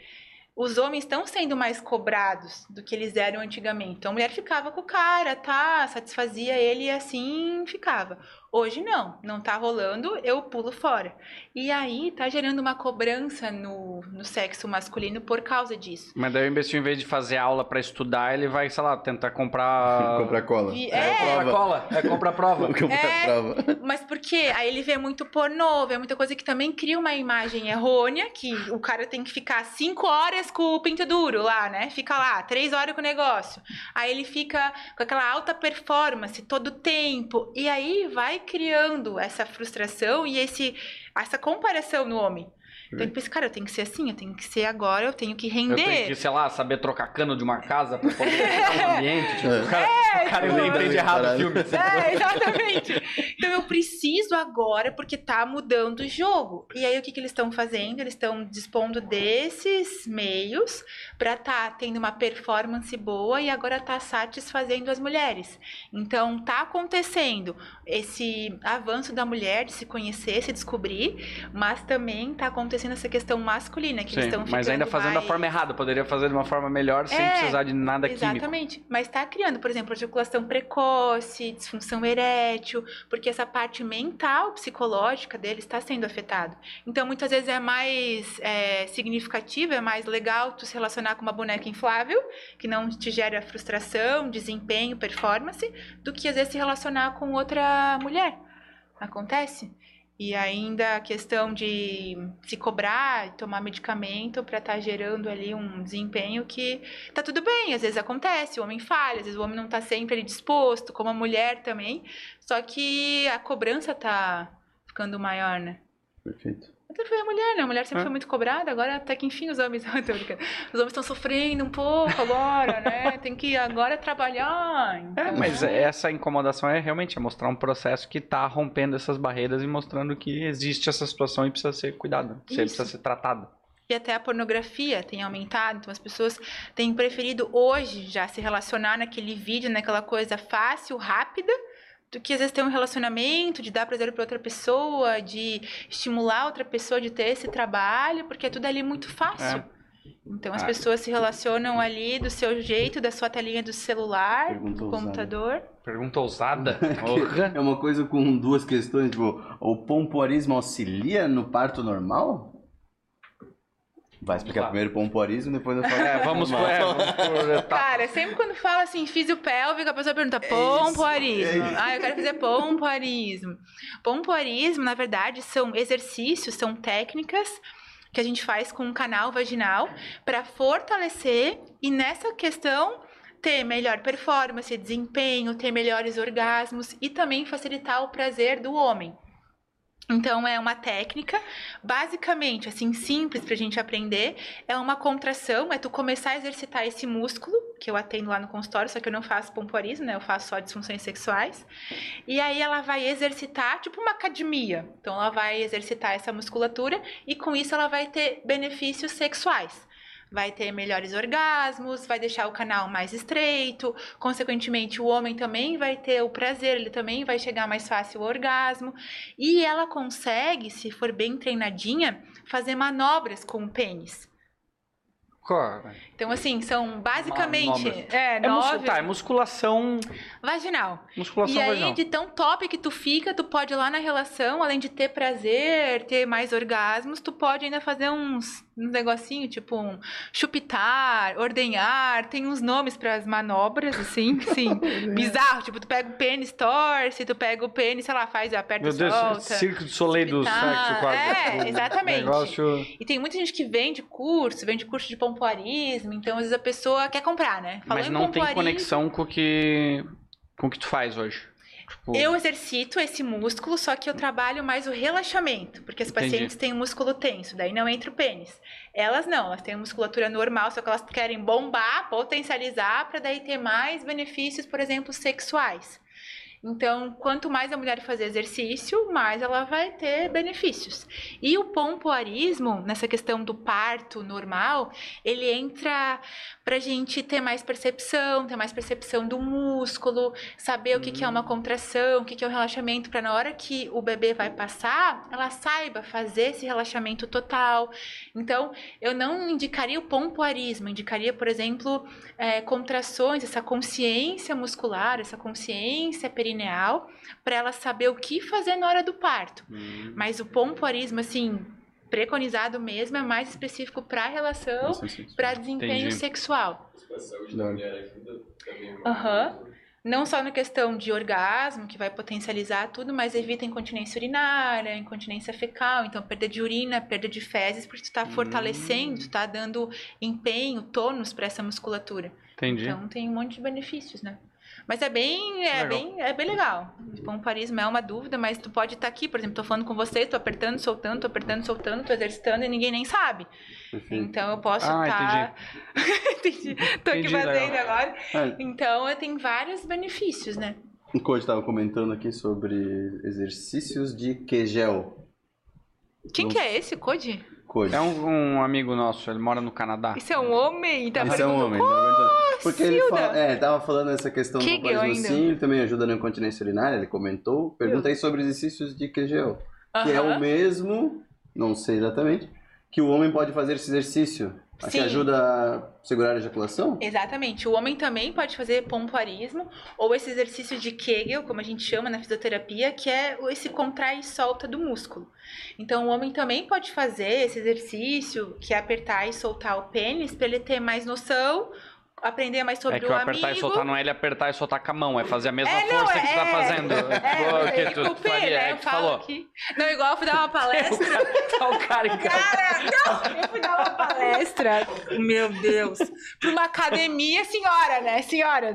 S3: Os homens estão sendo mais cobrados do que eles eram antigamente. Então a mulher ficava com o cara, tá? Satisfazia ele e assim ficava. Hoje não, não tá rolando, eu pulo fora. E aí tá gerando uma cobrança no, no sexo masculino por causa disso.
S1: Mas daí o imbecil, em vez de fazer aula pra estudar, ele vai, sei lá, tentar comprar.
S2: Comprar cola.
S3: Vi-
S1: É,
S3: É.
S1: comprar cola. É comprar prova.
S2: Comprar
S3: É.
S2: prova.
S3: Mas por quê? Aí ele vê muito pornô, vê muita coisa que também cria uma imagem errônea, que o cara tem que ficar cinco horas com o pinto duro lá, né? Fica lá, três horas com o negócio. Aí ele fica com aquela alta performance todo o tempo. E aí vai criando essa frustração e esse, essa comparação no homem. Então, eu penso, cara, eu tenho que ser assim, eu tenho que ser agora, eu tenho que
S1: Eu
S3: render.
S1: tenho que, sei lá, saber trocar cano de uma casa pra poder ficar no ambiente. Tipo,
S2: É.
S1: o cara, o cara
S3: tipo,
S1: entende errado o filme. assim.
S3: É, exatamente. Então eu preciso agora porque tá mudando o jogo. E aí o que, que eles estão fazendo? Eles estão dispondo desses meios para tá tendo uma performance boa e agora tá satisfazendo as mulheres. Então tá acontecendo esse avanço da mulher de se conhecer, se descobrir, mas também tá acontecendo essa questão masculina que eles
S1: Sim,
S3: estão
S1: mas ainda fazendo da
S3: mais-
S1: forma errada. Poderia fazer de uma forma melhor sem
S3: É,
S1: precisar de nada químico.
S3: Exatamente. Mas está criando, por exemplo, ejaculação precoce, disfunção erétil, porque essa parte mental, psicológica dele está sendo afetada. Então, muitas vezes é mais é, significativo, é mais legal tu se relacionar com uma boneca inflável, que não te gera frustração, desempenho, performance, do que às vezes se relacionar com outra mulher. Acontece? E ainda a questão de se cobrar, tomar medicamento para estar gerando ali um desempenho que tá tudo bem, às vezes acontece, o homem falha, às vezes o homem não tá sempre disposto, como a mulher também. Só que a cobrança tá ficando maior, né?
S2: Perfeito.
S3: Até foi a mulher, né? A mulher sempre
S1: É.
S3: foi muito cobrada, agora até que enfim os homens. Os homens estão sofrendo um pouco agora, né? Tem que agora trabalhar.
S1: É,
S3: então-
S1: mas essa incomodação é realmente é mostrar um processo que tá rompendo essas barreiras e mostrando que existe essa situação e precisa ser cuidada, precisa ser tratada.
S3: E até a pornografia tem aumentado, então as pessoas têm preferido hoje já se relacionar naquele vídeo, naquela coisa fácil, rápida, do que às vezes ter um relacionamento, de dar prazer para outra pessoa, de estimular outra pessoa de ter esse trabalho, porque é tudo ali muito fácil. Então as
S1: Ah.
S3: pessoas se relacionam ali do seu jeito, da sua telinha do celular, do
S2: ousada.
S3: computador.
S1: Pergunta ousada. Porra.
S2: É uma coisa com duas questões, tipo, o pompoarismo auxilia no parto normal? Vai explicar
S1: lá.
S2: primeiro o pompoarismo, depois eu falo.
S1: É, vamos por, é, vamos por.
S3: Cara, sempre quando fala assim, fisiopélvico, a pessoa pergunta
S2: É
S3: pompoarismo.
S2: isso, é isso.
S3: ah, eu quero fazer pompoarismo. Pompoarismo, na verdade, são exercícios, são técnicas que a gente faz com o canal vaginal para fortalecer e nessa questão ter melhor performance, desempenho, ter melhores orgasmos e também facilitar o prazer do homem. Então é uma técnica, basicamente, assim, simples pra gente aprender. É uma contração, é tu começar a exercitar esse músculo, que eu atendo lá no consultório, só que eu não faço pompoarismo, né? Eu faço só disfunções sexuais. E aí ela vai exercitar, tipo uma academia. Então ela vai exercitar essa musculatura e com isso ela vai ter benefícios sexuais. Vai ter melhores orgasmos, vai deixar o canal mais estreito, consequentemente o homem também vai ter o prazer, ele também vai chegar mais fácil ao orgasmo. E ela consegue, se for bem treinadinha, fazer manobras com o pênis.
S1: Cara,
S3: Então, assim, são basicamente
S1: Manobras.
S3: é,
S1: É,
S3: nove
S1: tá, é musculação,
S3: vaginal.
S1: musculação
S3: E aí,
S1: vaginal.
S3: de tão top que tu fica, tu pode ir lá na relação, além de ter prazer, ter mais orgasmos, tu pode ainda fazer uns, uns negocinho, tipo um chupitar, ordenhar, tem uns nomes para as manobras, assim, sim, bizarro. Tipo, tu pega o pênis, torce, tu pega o pênis, sei lá, faz, aperta
S1: Meu Deus,
S3: solta.
S1: circo de soleil do sexo quase.
S3: É, exatamente.
S1: Negócio...
S3: E tem muita gente que vende curso, vende curso de pompoarismo, então às vezes a pessoa quer comprar, né? Falou
S1: Mas não tem conexão com o que, com o que tu faz hoje. Tipo,
S3: Eu exercito esse músculo, só que eu trabalho mais o relaxamento, porque as
S1: Entendi.
S3: pacientes têm um músculo tenso, daí não entra o pênis. Elas não, elas têm musculatura normal, só que elas querem bombar, potencializar, para daí ter mais benefícios, por exemplo, sexuais. Então, quanto mais a mulher fazer exercício, mais ela vai ter benefícios. E o pompoarismo, nessa questão do parto normal, ele entra pra gente ter mais percepção, ter mais percepção do músculo, saber o que, que é uma contração, o que, que é um relaxamento, para na hora que o bebê vai passar, ela saiba fazer esse relaxamento total. Então, eu não indicaria o pompoarismo, indicaria, por exemplo, é, contrações, essa consciência muscular, essa consciência perineal, para ela saber o que fazer na hora do parto.
S2: Hum,
S3: Mas o pompoarismo, assim, preconizado mesmo, é mais específico para relação, para desempenho
S1: Entendi.
S3: sexual.
S4: A saúde
S2: Da
S4: da
S2: hora.
S4: mulher ajuda também.
S3: Aham. Não só na questão de orgasmo, que vai potencializar tudo, mas evita incontinência urinária, incontinência fecal, então perda de urina, perda de fezes, porque tu tá fortalecendo, tu tá dando empenho, tônus para essa musculatura.
S1: Entendi.
S3: Então tem um monte de benefícios, né? Mas é bem, é
S1: Legal.
S3: bem, é bem legal. Pompoarismo é uma dúvida, mas tu pode estar aqui, por exemplo, tô falando com você, tô apertando, soltando, tô apertando, soltando, tô exercitando e ninguém nem sabe.
S2: Perfeito.
S3: Então eu posso
S1: Ah,
S3: estar. entendi. Tô aqui
S1: Entendi,
S3: fazendo
S1: legal.
S3: agora.
S2: É,
S3: Então eu tenho vários benefícios, né?
S2: o coach estava comentando aqui sobre exercícios de Kegel.
S3: Quem que é esse, Code?
S2: Coach.
S1: É um, um amigo nosso, ele mora no Canadá.
S3: Isso é um homem? Tá
S2: Esse é um homem, tá aguentando. Porque ele fala, é, tava falando essa questão do
S3: ainda.
S2: sim, ele também ajuda na incontinência urinária, ele comentou. Pergunta aí sobre exercícios de Kegel. Que é o mesmo, não sei exatamente, que o homem pode fazer esse exercício. Que ajuda a segurar a ejaculação?
S3: Exatamente. O homem também pode fazer pompoarismo ou esse exercício de Kegel, como a gente chama na fisioterapia, que é esse contrai e solta do músculo. Então, o homem também pode fazer esse exercício, que é apertar e soltar o pênis, para ele ter mais noção, aprender mais sobre
S1: É que
S3: o
S1: o
S3: amigo.
S1: apertar e soltar não é ele apertar e soltar com a mão, é fazer a mesma
S3: É, não,
S1: força que você tá
S3: é-
S1: fazendo.
S3: É,
S1: que
S3: aí
S1: tu faria,
S3: né?
S1: é que tu
S3: falo
S1: falou.
S3: aqui. Não, igual eu fui dar uma palestra.
S1: Tá o cara em casa.
S3: Cara, não, eu fui dar uma palestra, meu Deus, pra uma academia, senhora, né? Senhora.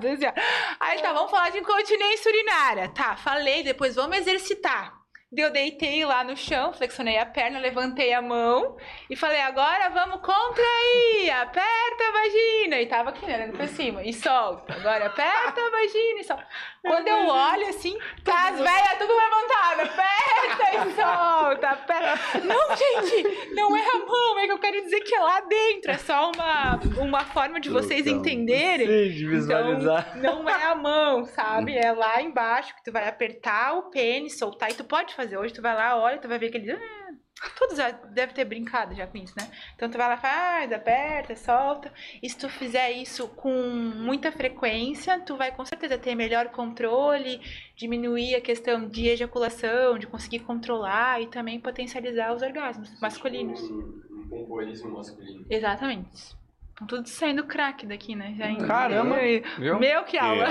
S3: Aí tá, vamos falar de incontinência urinária. Tá, falei, depois vamos exercitar. Eu deitei lá no chão, flexionei a perna, levantei a mão e falei, agora vamos contrair, aperta a vagina. E tava aqui, né, olhando pra cima, e solta. Agora aperta a vagina e solta. Quando eu olho assim, tá as velhas tudo levantadas, aperta e solta, aperta. Não, gente, não é a mão, é que eu quero dizer que é lá dentro. É só uma, uma forma de vocês
S2: Então,
S3: entenderem.
S1: Sim, de visualizar.
S3: Então, não é a mão, sabe? É lá embaixo que tu vai apertar o pênis, soltar. E tu pode fazer. Hoje tu vai lá, olha, tu vai ver que ele... Ah, Todos já devem ter brincado já com isso, né? Então tu vai lá, faz, aperta, solta. E se tu fizer isso com muita frequência, tu vai com certeza ter melhor controle, diminuir a questão de ejaculação, de conseguir controlar e também potencializar os orgasmos masculinos.
S4: Um, um masculino.
S3: Exatamente. Estão tudo saindo craque daqui, né? Já em-
S1: Caramba, viu?
S3: Meu, que aula.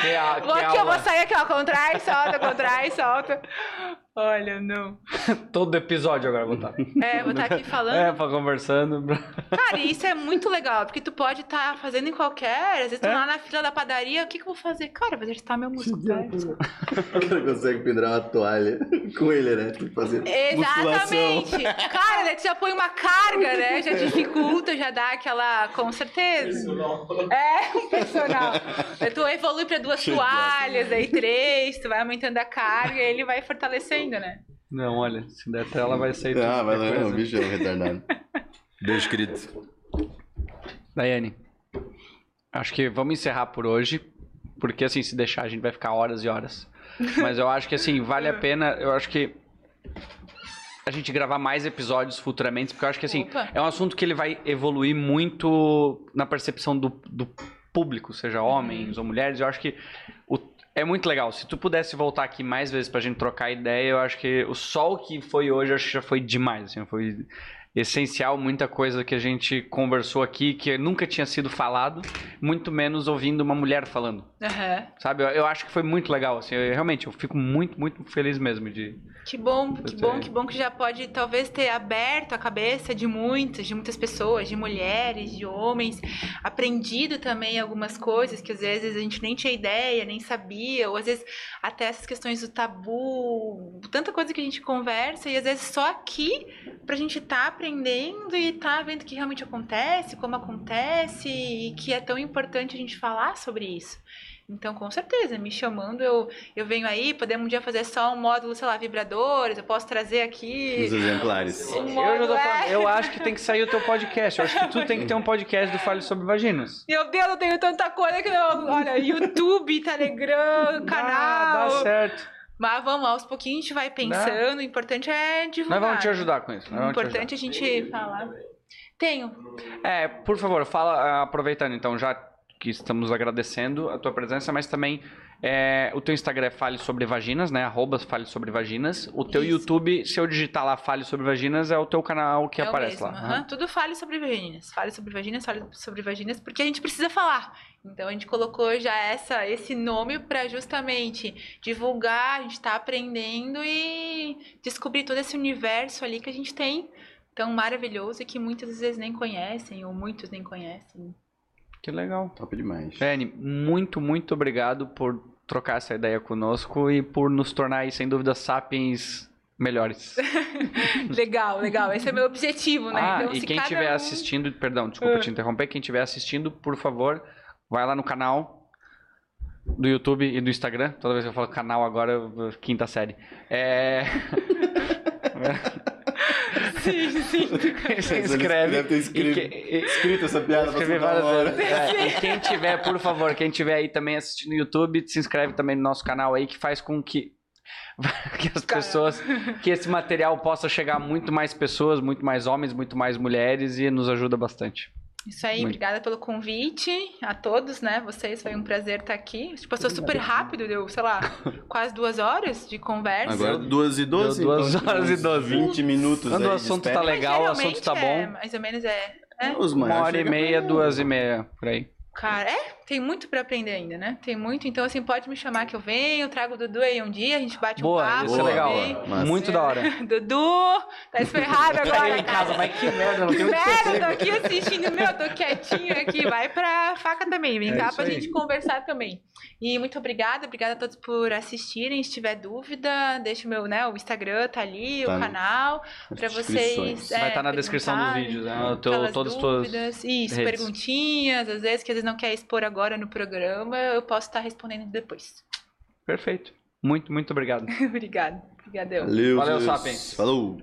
S1: Que, a, que
S3: Vou aqui, eu vou
S1: aula.
S3: sair aqui, ó. Contrai, solta, contrai, solta. Olha, não.
S1: Todo episódio agora eu vou estar.
S3: É, vou estar aqui falando.
S1: É, pra conversando.
S3: Cara, e isso é muito legal, porque tu pode estar fazendo em qualquer. Às vezes tu
S1: É.
S3: lá na fila da padaria, o que, que eu vou fazer? Cara, eu vou exercitar meu músculo. tá?
S2: O cara consegue pendurar uma toalha com ele, né? Tem que fazer musculação.
S3: Exatamente. Cara, daí tu já põe uma carga, né? Já dificulta, já dá aquela. Com certeza. É, um personal. Tu evolui pra duas toalhas, aí três, tu vai aumentando a carga e ele vai fortalecendo, né?
S1: Não, olha, se der tela vai sair tudo.
S2: Ah, vai não,
S1: coisa.
S2: bicho é um retardado. Beijo, querido.
S1: Daiane, acho que vamos encerrar por hoje, porque assim, se deixar a gente vai ficar horas e horas. Mas eu acho que assim, vale a pena, eu acho que a gente gravar mais episódios futuramente, porque eu acho que assim,
S3: Opa.
S1: é um assunto que ele vai evoluir muito na percepção do, do público, seja homens ou mulheres. Eu acho que o- é muito legal. Se tu pudesse voltar aqui mais vezes pra gente trocar ideia, eu acho que o sol que foi hoje, acho que já foi demais. Assim, foi essencial, muita coisa que a gente conversou aqui que nunca tinha sido falado, muito menos ouvindo uma mulher falando.
S3: Aham.
S1: Sabe? Eu, eu acho que foi muito legal. Assim, eu- realmente, eu fico muito, muito feliz mesmo de.
S3: Que bom, que bom, que bom que já pode talvez ter aberto a cabeça de muitas, de muitas pessoas, de mulheres, de homens, aprendido também algumas coisas que às vezes a gente nem tinha ideia, nem ou às vezes até essas questões do tabu, tanta coisa que a gente conversa e às vezes só aqui pra gente estar aprendendo e tá vendo que realmente acontece, como acontece e que é tão importante a gente falar sobre isso. Então, com certeza, me chamando, eu, eu venho aí, podemos um dia fazer só um módulo, sei lá, vibradores, eu posso trazer aqui
S2: Os exemplares.
S3: um
S1: Eu, tô falando,
S3: é.
S1: eu acho que tem que sair o teu podcast. Eu acho que tu tem que ter um podcast do Fale sobre Vaginas.
S3: Meu Deus, eu tenho tanta coisa que eu... Olha, YouTube, Telegram, canal...
S1: Ah, dá certo.
S3: Mas vamos, aos pouquinhos a gente vai pensando, o importante é divulgar.
S1: Nós vamos te ajudar com isso. nós
S3: O importante é a gente falar. Tenho.
S1: É, por favor, fala, ah, aproveitando então, já que estamos agradecendo a tua presença, mas também é, o teu Instagram é Fale Sobre Vaginas, né? Arroba Fale Sobre Vaginas. O teu
S3: Isso.
S1: YouTube, se eu digitar lá Fale Sobre Vaginas, é o teu canal que
S3: é
S1: aparece lá.
S3: aham.
S1: Aham.
S3: Tudo fale sobre vaginas. Fale sobre vaginas, fale sobre vaginas, porque a gente precisa falar. Então a gente colocou já essa, esse nome para justamente divulgar, a gente tá aprendendo e descobrir todo esse universo ali que a gente tem tão maravilhoso e que muitas vezes nem conhecem, ou muitos nem conhecem.
S1: Que legal.
S2: Top demais.
S1: Penny, muito, muito obrigado por trocar essa ideia conosco e por nos tornar, sem dúvida, sapiens melhores.
S3: Legal, legal. Esse é meu objetivo, né?
S1: Ah,
S3: então,
S1: e quem estiver
S3: um-
S1: assistindo, perdão, desculpa
S3: Ah.
S1: te interromper, quem estiver assistindo, por favor, vai lá no canal do YouTube e do Instagram. Toda vez que eu falo canal agora, quinta série. É...
S3: Sim, sim.
S1: Se inscreve.
S2: Deve ter
S1: E
S2: escrito,
S1: que- e-
S2: escrito essa piada pra
S1: Escrevi várias
S2: hora.
S1: vezes. É, e quem tiver, por favor, quem tiver aí também assistindo no YouTube, se inscreve também no nosso canal aí, que faz com que, que as pessoas, que esse material possa chegar a muito mais pessoas, muito mais homens, muito mais mulheres e nos ajuda bastante.
S3: Isso aí,
S1: Muito.
S3: obrigada pelo convite a todos, né? Vocês, foi um prazer estar aqui. Tipo, passou super rápido, deu, sei lá, quase duas horas de conversa.
S2: Agora 2 e 12?
S1: Deu duas
S2: então,
S1: horas e 12.
S2: 20 minutos
S1: Quando
S2: aí
S1: o assunto tá legal, o assunto tá bom.
S3: É, mais ou menos é. é.
S2: Os
S1: Uma
S2: maiores
S1: hora e meia, duas e meia, por aí.
S3: Cara, é, tem muito pra aprender ainda, né? Tem muito. Então, assim, pode me chamar que eu venho, trago o Dudu aí um dia, a gente bate um
S1: Boa,
S3: papo.
S1: isso é legal.
S2: Massa.
S1: Muito da hora.
S3: Dudu, tá esferrado agora, cara.
S1: vai que merda, não tem o que
S3: Merda, tô aqui assistindo, meu, tô quietinho aqui. Vai pra faca também, vem
S1: É
S3: cá pra
S1: aí.
S3: gente conversar também. E muito obrigada, obrigada a todos por assistirem. Se tiver dúvida, deixa o meu, né, o Instagram tá ali,
S2: Tá
S3: o
S2: no-
S3: canal, pra
S2: Descrições.
S3: vocês.
S1: Vai
S3: é,
S1: estar na descrição do
S3: perguntarem,
S1: vídeo, né? Teu- todas as tuas
S3: dúvidas. Isso,
S1: redes.
S3: perguntinhas, às vezes, que às vezes não quer expor agora no programa, eu posso estar respondendo depois.
S1: Perfeito. Muito, muito obrigado.
S3: Obrigada. Obrigadão.
S2: Valeu,
S1: Valeu. Sapiens.
S2: Falou.